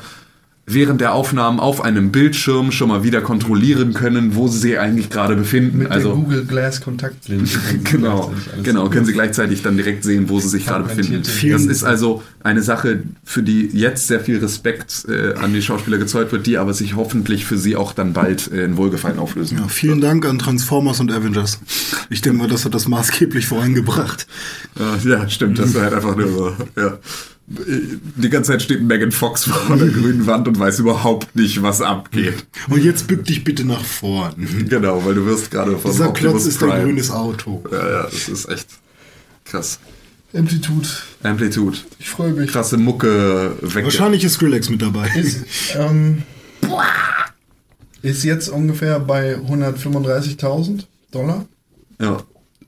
während der Aufnahmen auf einem Bildschirm schon mal wieder kontrollieren können, wo sie sich eigentlich gerade befinden. Mit also der Google Glass Kontaktlinse. Genau, genau, können Sie gleichzeitig dann direkt sehen, wo Sie sich gerade befinden. Das ist also eine Sache, für die jetzt sehr viel Respekt äh, an die Schauspieler gezollt wird, die aber sich hoffentlich für Sie auch dann bald äh, in Wohlgefallen auflösen. Ja, vielen Dank an Transformers und Avengers. Ich denke mal, das hat das maßgeblich vorangebracht. Ja, ja stimmt, das war halt einfach nur so, ja. Die ganze Zeit steht Megan Fox vor der grünen Wand und weiß überhaupt nicht, was abgeht. Und jetzt bück dich bitte nach vorn. Genau, weil du wirst gerade von Dieser Optimus Klotz ist ein Prime- grünes Auto. Ja, ja, das ist echt krass. Amplitude. Amplitude. Ich freue mich. Krasse Mucke weg. Wahrscheinlich ist Skrillex mit dabei. Ist, ähm, ist jetzt ungefähr bei 135.000 Dollar. Ja.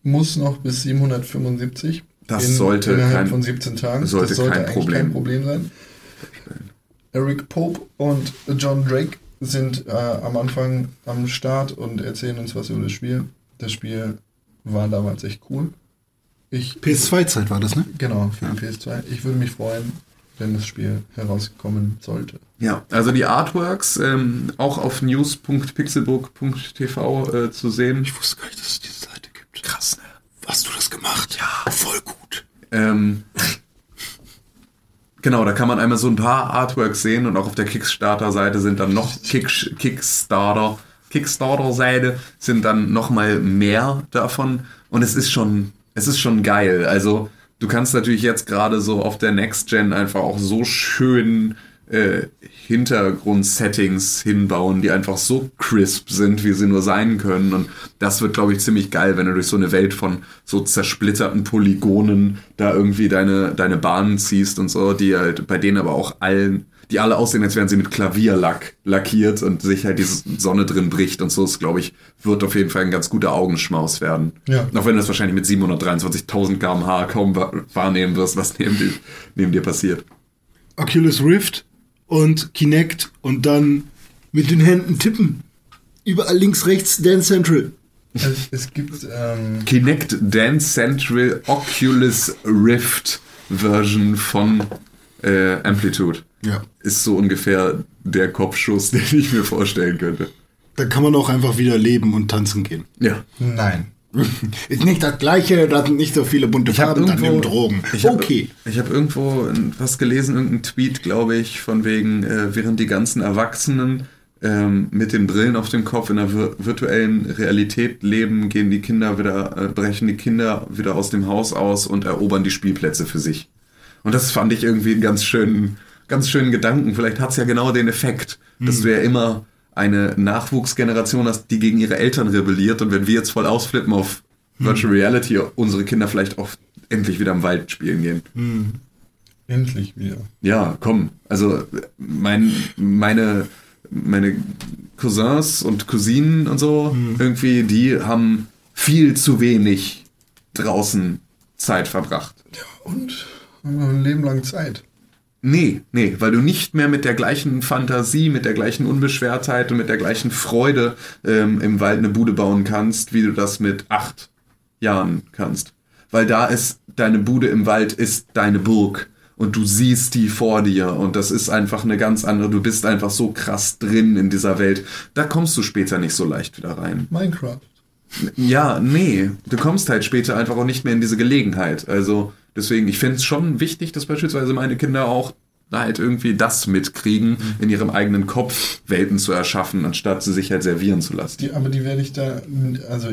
Muss noch bis 775. Das sollte innerhalb kein- von 17 Tagen. sollte das sollte kein eigentlich Problem. kein Problem sein. Eric Pope und John Drake sind äh, am Anfang am Start und erzählen uns was über das Spiel. Das Spiel war damals echt cool. Ich, PS2-Zeit war das, ne? genau, für den PS2. Ich würde mich freuen, wenn das Spiel herauskommen sollte. Ja, also die Artworks ähm, auch auf news.pixelbook.tv äh, zu sehen. Ich wusste gar nicht, dass es diese Seite gibt. Krass, ne? Hast du das gemacht? Ja. Voll gut. Ähm, genau, da kann man einmal so ein paar Artworks sehen und auch auf der Kickstarter-Seite sind dann noch Kick, Kickstarter, Kickstarter-Seite sind dann noch mal mehr davon und es ist schon, es ist schon geil. Also du kannst natürlich jetzt gerade so auf der Next Gen einfach auch so schön äh, Hintergrundsettings hinbauen, die einfach so crisp sind, wie sie nur sein können. Und das wird, glaube ich, ziemlich geil, wenn du durch so eine Welt von so zersplitterten Polygonen da irgendwie deine, deine Bahnen ziehst und so, die halt bei denen aber auch allen, die alle aussehen, als wären sie mit Klavierlack lackiert und sich halt diese Sonne drin bricht und so. Das, glaube ich, wird auf jeden Fall ein ganz guter Augenschmaus werden. Ja. Auch wenn du das wahrscheinlich mit 723.000 km/h kaum wa- wahrnehmen wirst, was neben dir, neben dir passiert. Oculus Rift und Kinect und dann mit den Händen tippen. Überall links, rechts, Dance Central. Es, es gibt ähm, Kinect Dance Central Oculus Rift Version von äh, Amplitude. Ja. Ist so ungefähr der Kopfschuss, den ich mir vorstellen könnte. Da kann man auch einfach wieder leben und tanzen gehen. Ja. nein. Ist nicht das gleiche, da sind nicht so viele bunte Ich Farben, dann irgendwo- nimm Drogen. Ich hab, okay. Ich habe irgendwo was gelesen, irgendein Tweet, glaube ich, von wegen, äh, während die ganzen Erwachsenen ähm, mit den Brillen auf dem Kopf in der vir virtuellen Realität leben, gehen die Kinder wieder, äh, brechen die Kinder wieder aus dem Haus aus und erobern die Spielplätze für sich. Und das fand ich irgendwie einen ganz schönen, ganz schönen Gedanken. Vielleicht hat es ja genau den Effekt, dass du ja immer eine Nachwuchsgeneration hast, die gegen ihre Eltern rebelliert. Und wenn wir jetzt voll ausflippen auf Virtual Reality, unsere Kinder vielleicht auch endlich wieder im Wald spielen gehen. Endlich wieder. Ja, komm. Also mein, meine, meine Cousins und Cousinen und so, irgendwie, die haben viel zu wenig draußen Zeit verbracht. Und haben ein Leben lang Zeit. Nee, nee, weil du nicht mehr mit der gleichen Fantasie, mit der gleichen Unbeschwertheit und mit der gleichen Freude ähm, im Wald eine Bude bauen kannst, wie du das mit acht Jahren kannst. Weil da ist deine Bude im Wald ist deine Burg und du siehst die vor dir und das ist einfach eine ganz andere, du bist einfach so krass drin in dieser Welt. Da kommst du später nicht so leicht wieder rein. Minecraft. Ja, nee, du kommst halt später einfach auch nicht mehr in diese Gelegenheit. Also deswegen, ich finde es schon wichtig, dass beispielsweise meine Kinder auch halt irgendwie das mitkriegen, in ihrem eigenen Kopf Welten zu erschaffen, anstatt sie sich halt servieren zu lassen. Die, aber die werde ich da, also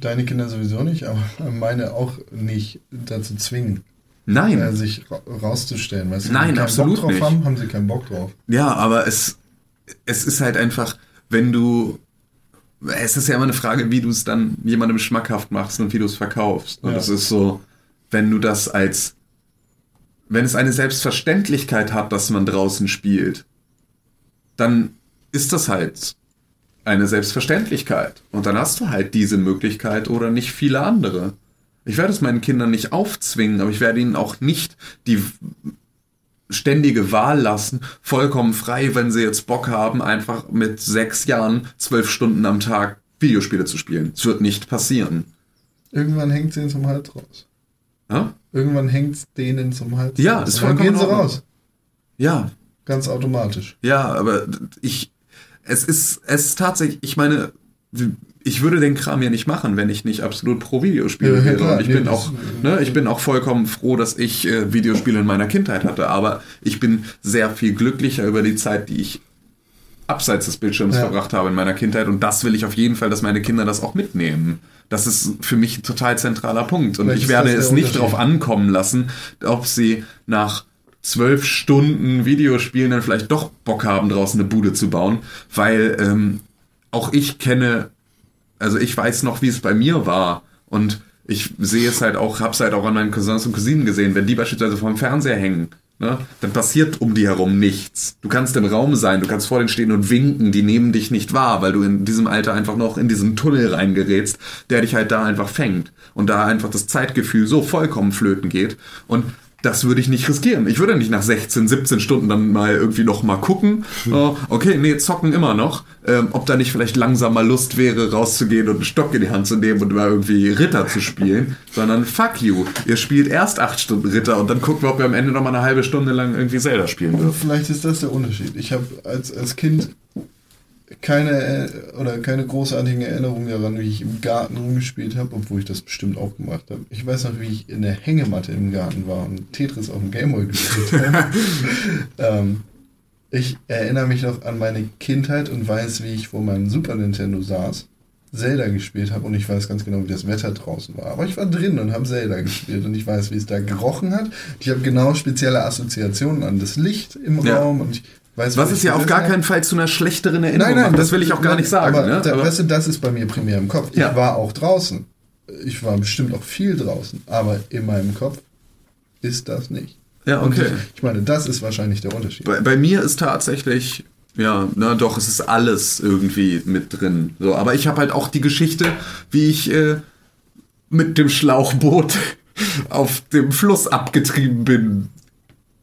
deine Kinder sowieso nicht, aber meine auch nicht dazu zwingen. Nein. äh, sich ra rauszustellen. Weißt du, Nein, wenn absolut Bock drauf nicht. haben, haben sie keinen Bock drauf. Ja, aber es, es ist halt einfach, wenn du. Es ist ja immer eine Frage, wie du es dann jemandem schmackhaft machst und wie du es verkaufst. Und Ja. es ist so, wenn du das als. Wenn es eine Selbstverständlichkeit hat, dass man draußen spielt, dann ist das halt eine Selbstverständlichkeit. Und dann hast du halt diese Möglichkeit oder nicht viele andere. Ich werde es meinen Kindern nicht aufzwingen, aber ich werde ihnen auch nicht die ständige Wahl lassen, vollkommen frei, wenn sie jetzt Bock haben, einfach mit sechs Jahren zwölf Stunden am Tag Videospiele zu spielen. Es wird nicht passieren. Irgendwann hängt sie zum Hals raus. Ja? Irgendwann hängt es denen zum Hals Ja, raus. ist Und dann vollkommen gehen sie raus. Ja, Ganz automatisch. Ja, aber ich, es ist, es ist tatsächlich, ich meine, ich würde den Kram ja nicht machen, wenn ich nicht absolut pro Videospiele Ja, wäre. klar. Und ich Nee, bin das- auch, ne, ich bin auch vollkommen froh, dass ich äh, Videospiele in meiner Kindheit hatte. Aber ich bin sehr viel glücklicher über die Zeit, die ich abseits des Bildschirms Ja. verbracht habe in meiner Kindheit. Und das will ich auf jeden Fall, dass meine Kinder das auch mitnehmen. Das ist für mich ein total zentraler Punkt. Und Vielleicht ich werde es nicht darauf ankommen lassen, ob sie nach zwölf Stunden Videospielen dann vielleicht doch Bock haben, draußen eine Bude zu bauen, weil ähm, auch ich kenne, also ich weiß noch, wie es bei mir war. Und ich sehe es halt auch, hab's halt auch an meinen Cousins und Cousinen gesehen, wenn die beispielsweise vorm Fernseher hängen, ne, dann passiert um die herum nichts. Du kannst im Raum sein, du kannst vor denen stehen und winken, die nehmen dich nicht wahr, weil du in diesem Alter einfach noch in diesen Tunnel reingerätst, der dich halt da einfach fängt und da einfach das Zeitgefühl so vollkommen flöten geht und das würde ich nicht riskieren. Ich würde nicht nach 16, 17 Stunden dann mal irgendwie noch mal gucken. Oh, okay, nee, zocken immer noch. Ähm, ob da nicht vielleicht langsam mal Lust wäre, rauszugehen und einen Stock in die Hand zu nehmen und mal irgendwie Ritter zu spielen. Sondern fuck you. Ihr spielt erst acht Stunden Ritter und dann gucken wir, ob wir am Ende noch mal eine halbe Stunde lang irgendwie Zelda spielen dürfen. vielleicht ist das der Unterschied. Ich habe als, als Kind keine äh, oder keine großartigen Erinnerungen daran, wie ich im Garten rumgespielt habe, obwohl ich das bestimmt auch gemacht habe. Ich weiß noch, wie ich in der Hängematte im Garten war und Tetris auf dem Gameboy gespielt habe. ähm, ich erinnere mich noch an meine Kindheit und weiß, wie ich vor meinem Super Nintendo saß, Zelda gespielt habe und ich weiß ganz genau, wie das Wetter draußen war. Aber ich war drin und habe Zelda gespielt und ich weiß, wie es da gerochen hat. Ich habe genau spezielle Assoziationen an das Licht im Ja. Raum und ich weiß, Was es ich ja auf gar keinen Fall zu einer schlechteren Erinnerung macht. Das will ich auch gar nicht sagen. Aber, ne? da, Aber- weißt du, das ist bei mir primär im Kopf. Ja. Ich war auch draußen. Ich war bestimmt auch viel draußen. Aber in meinem Kopf ist das nicht. Ja, okay. ich, ich meine, das ist wahrscheinlich der Unterschied. Bei, bei mir ist tatsächlich, ja, na doch, es ist alles irgendwie mit drin. So, aber ich habe halt auch die Geschichte, wie ich äh, mit dem Schlauchboot auf dem Fluss abgetrieben bin.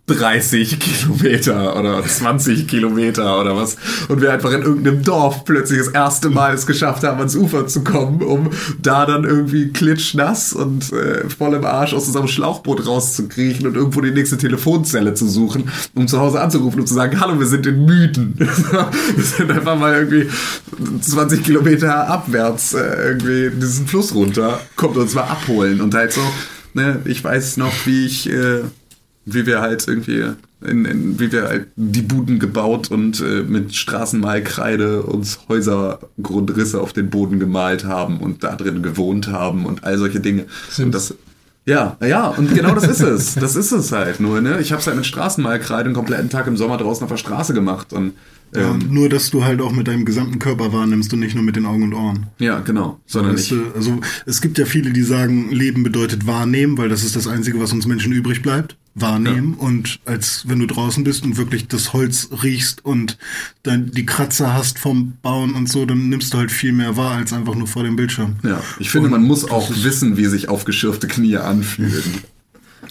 30 Kilometer oder 20 Kilometer oder was. Und wir einfach in irgendeinem Dorf plötzlich das erste Mal es geschafft haben, ans Ufer zu kommen, um da dann irgendwie klitschnass und äh, voll im Arsch aus unserem Schlauchboot rauszukriechen und irgendwo die nächste Telefonzelle zu suchen, um zu Hause anzurufen und zu sagen, hallo, wir sind in Mythen. wir sind einfach mal irgendwie 20 Kilometer abwärts äh, irgendwie diesen Fluss runter, kommt uns mal abholen und halt so, ne, ich weiß noch, wie ich... Äh, wie wir halt irgendwie, in, in, wie wir halt die Buden gebaut und äh, mit Straßenmalkreide uns Häusergrundrisse auf den Boden gemalt haben und da drin gewohnt haben und all solche Dinge. Und das, ja, ja, und genau das ist es. Das ist es halt nur, ne? Ich habe es halt mit Straßenmalkreide einen kompletten Tag im Sommer draußen auf der Straße gemacht und Ja, ähm, nur, dass du halt auch mit deinem gesamten Körper wahrnimmst und nicht nur mit den Augen und Ohren. ja, genau. Sondern Weißt du, also es gibt ja viele, die sagen, Leben bedeutet wahrnehmen, weil das ist das Einzige, was uns Menschen übrig bleibt. Wahrnehmen. Und als wenn du draußen bist und wirklich das Holz riechst und dann die Kratzer hast vom Bauen und so, dann nimmst du halt viel mehr wahr als einfach nur vor dem Bildschirm. ja, ich finde, Und man muss auch wissen, wie sich aufgeschürfte Knie anfühlen.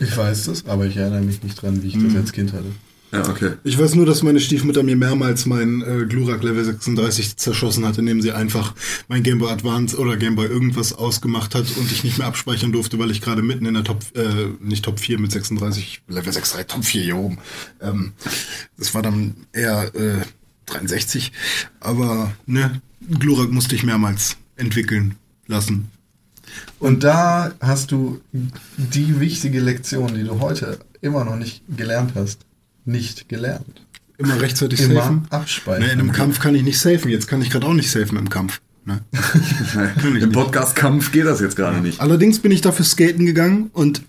Ich weiß das, aber ich erinnere mich nicht dran, wie ich Mhm. das als Kind hatte. Ja, okay. Ich weiß nur, dass meine Stiefmutter mir mehrmals mein äh, Glurak Level 36 zerschossen hat, indem sie einfach mein Game Boy Advance oder Game Boy irgendwas ausgemacht hat und ich nicht mehr abspeichern durfte, weil ich gerade mitten in der Top, äh, nicht Top 4 mit 36, Level 36, Top 4 hier oben. Ähm, das war dann eher äh, 63. Aber ne, Glurak musste ich mehrmals entwickeln lassen. Und da hast du die wichtige Lektion, die du heute immer noch nicht gelernt hast, nicht gelernt. Immer rechtzeitig Immer safen. abspeichern. Ne, in einem Kampf kann ich nicht safen. Jetzt kann ich gerade auch nicht safen im Kampf. Ne? Im. Podcast-Kampf geht das jetzt gerade nicht. Allerdings bin ich dafür skaten gegangen und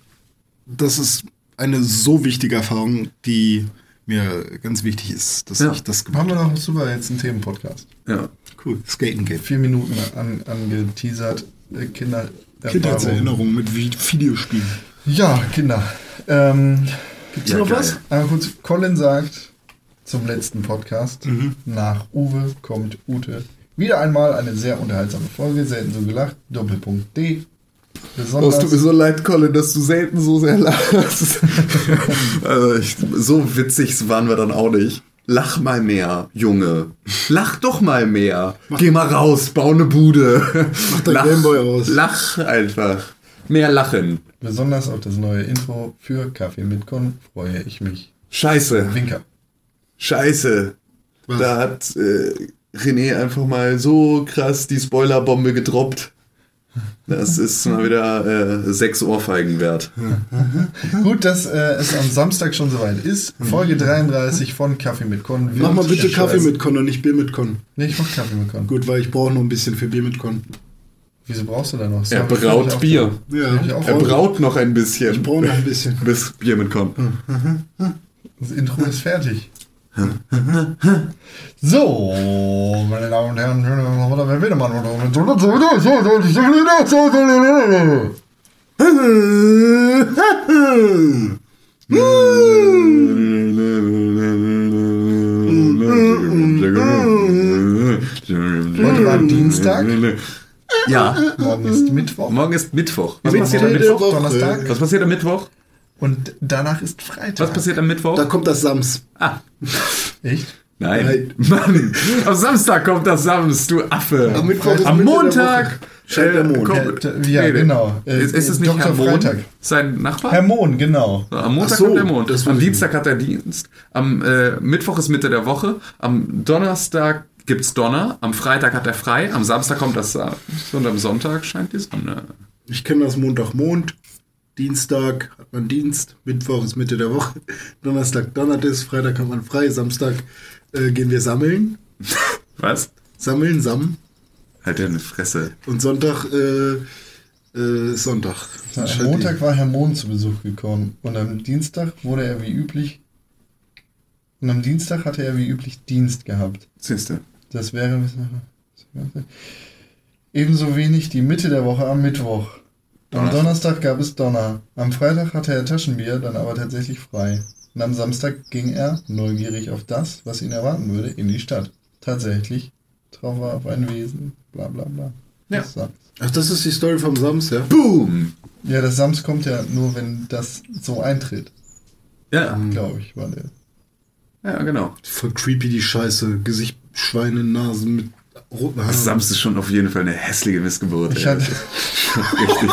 das ist eine so wichtige Erfahrung, die mir ganz wichtig ist, dass Ja. ich das gemacht Haben wir noch super jetzt einen Themenpodcast. Ja. habe. Cool. Skaten geht. Vier Minuten an, angeteasert. Äh, Kinder. Kindheitserinnerungen mit Vi- Videospielen. Ja, Kinder. Ähm, Gibt's Ja, noch geil. was? einmal kurz, Colin sagt zum letzten Podcast, Mhm. nach Uwe kommt Ute. Wieder einmal eine sehr unterhaltsame Folge, selten so gelacht, Doppelpunkt D. Besonders, so leid, Colin, dass du selten so sehr lachst. also ich, so witzig waren wir dann auch nicht. Lach mal mehr, Junge. Lach doch mal mehr. Geh mal raus, bau eine Bude. Mach dein Gameboy aus. Lach einfach. Mehr lachen. Besonders auf das neue Intro für Kaffee mit Con freue ich mich. Scheiße. Winker. Scheiße. Was? Da hat äh, René einfach mal so krass die Spoilerbombe gedroppt. Das ist mal wieder äh, sechs Ohrfeigen wert. Gut, dass äh, es am Samstag schon soweit ist. Folge 33 von Kaffee mit Con. Mach mal bitte. Kaffee mit Con und nicht Bier mit Con. Nee, ich mach Kaffee mit Con. Gut, weil ich brauche noch ein bisschen für Bier mit Con. Wieso brauchst du da noch? Er braut Bier. Ja, Er braut noch ein bisschen. Ich brauche noch ein bisschen. Bis Bier mitkommt. Das Intro ist fertig. So, meine Damen und Herren, wer will mal Heute war Dienstag. Ja, Morgen ist Mittwoch. morgen ist Mittwoch. Was passiert am Mittwoch? Woche. Donnerstag. Was passiert am Mittwoch? Und danach ist Freitag. Was passiert am Mittwoch? Da kommt das Sams. Ah, Echt? nein. Mann, am Samstag kommt das Sams, du Affe. Am Mittwoch ist Am Montag. Scheint der Mond. kommt- Ja, genau. Äh, Ist, ist es nicht Dr. Herr Mond, Freitag. sein Nachbar? Herr Mohn, genau. Am Montag so, kommt der Mond. Am Dienstag hat er Dienst. Am äh, Mittwoch ist Mitte der Woche. Am Donnerstag gibt's Donner. Am Freitag hat er frei. Am Samstag kommt das Sams. Und am Sonntag scheint die Sonne. Ich kenne das Montag, Mond. Dienstag hat man Dienst. Mittwoch ist Mitte der Woche. Donnerstag donnert es. Freitag hat man frei. Samstag äh, gehen wir sammeln. Was? Sammeln, Sam. Halt deine Fresse. Und Sonntag äh, äh, ist Sonntag. Ja, am Montag war Herr Mohn zu Besuch gekommen und am Dienstag wurde er wie üblich. Und am Dienstag hatte er wie üblich Dienst gehabt. Siehst du? Das wäre ebenso wenig die Mitte der Woche am Mittwoch. Am Donnerstag. Gab es Donner. Am Freitag hatte er Taschenbier, dann aber tatsächlich frei. Und am Samstag ging er, neugierig auf das, was ihn erwarten würde, in die Stadt. Tatsächlich traf er auf ein Wesen, bla bla bla. Ja. Das. Ach, das ist die Story vom Sams, ja? Boom! Ja, das Sams kommt ja nur, wenn das so eintritt, Ja, glaube ich, war der. ja, genau. Voll creepy die Scheiße. Gesicht, Schweine, Nase mit roten Haaren. Sams ist schon auf jeden Fall eine hässliche Missgeburt. Ich hatte, Richtig.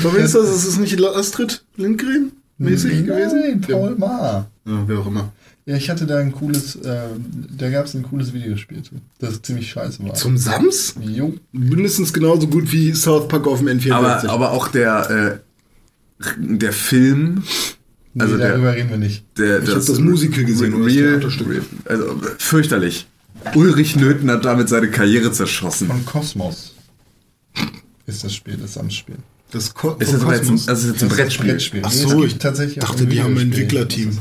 Von wem ist das? Ist es nicht Astrid Lindgren mäßig gewesen? Nein, Paul Ma. Ja, wer auch immer. Ja, ich hatte da ein cooles, äh, da gab es ein cooles Videospiel zu, das ziemlich scheiße war. Zum Sams? Jo. Mindestens genauso gut wie South Park auf dem N64. Aber, aber auch der, äh, der Film, Nee, Also der- darüber reden wir nicht. der, Ich hab das Musical gesehen, das Real, Theaterstück. Real, also fürchterlich. Ulrich Nöthen hat damit seine Karriere zerschossen. Von Kosmos ist das Spiel, das Samsspiel. das Ko Ist das, aber jetzt ein, Kosmos. das ist jetzt ein Brettspiel. Brettspiel. Ach Nee, so, gibt ich tatsächlich dachte, die haben ein. Entwicklerteam.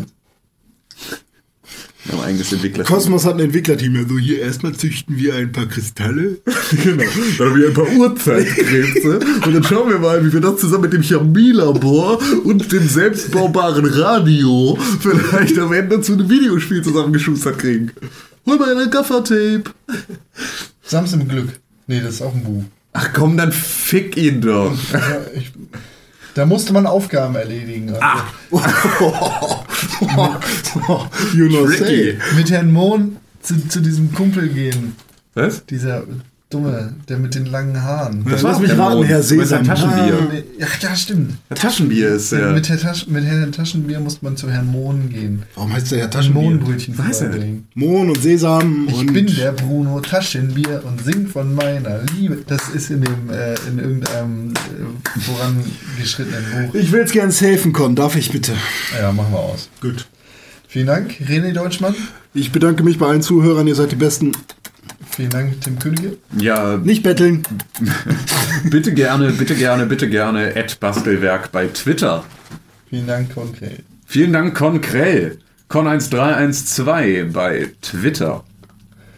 Wir haben ein eigenes Entwickler. Kosmos hat ein Entwicklerteam. Also hier erstmal züchten wir ein paar Kristalle. genau. Dann haben wir ein paar Urzeitkrebse und dann schauen wir mal, wie wir das zusammen mit dem Chemielabor und dem selbstbaubaren Radio vielleicht am Ende zu einem Videospiel zusammengeschustert kriegen. Hol mal eine Gaffertape. Im Glück. Nee, das ist auch ein Buch. Ach komm, dann fick ihn doch. Ja, ich, da musste man Aufgaben erledigen. Also Ah. you know say. Mit Herrn Mohn zu, zu diesem Kumpel gehen. Was? Dieser dumme, der mit den langen Haaren. Das Lass war mich raten. Herr Sesam. Taschenbier. Ach ja, stimmt. Ein Taschenbier ist ja. Mit, Herr Tasch, mit Herrn Taschenbier muss man zu Herrn Mohn gehen. Warum heißt der Herr Taschenbier? Mohnbrötchen Weiß er vorbringen. Mohn und Sesam Ich und bin der Bruno Taschenbier und sing von meiner Liebe. Das ist in dem äh, in irgendeinem äh, vorangeschrittenen Buch. Ich will's gern safen können, darf ich bitte? Ja, machen wir aus. Gut. Vielen Dank, René Deutschmann. Ich bedanke mich bei allen Zuhörern, ihr seid die Besten. Vielen Dank, Tim Königke. Ja, Nicht betteln. bitte gerne, bitte gerne, bitte gerne. Bastelwerk bei Twitter. Vielen Dank, Konkret. Vielen Dank, Konkrell. Con1312 bei Twitter.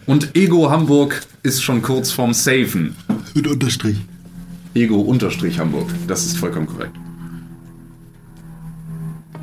Und Ego Hamburg ist schon kurz vorm Safen. Mit Unterstrich. Ego-Hamburg. Das ist vollkommen korrekt.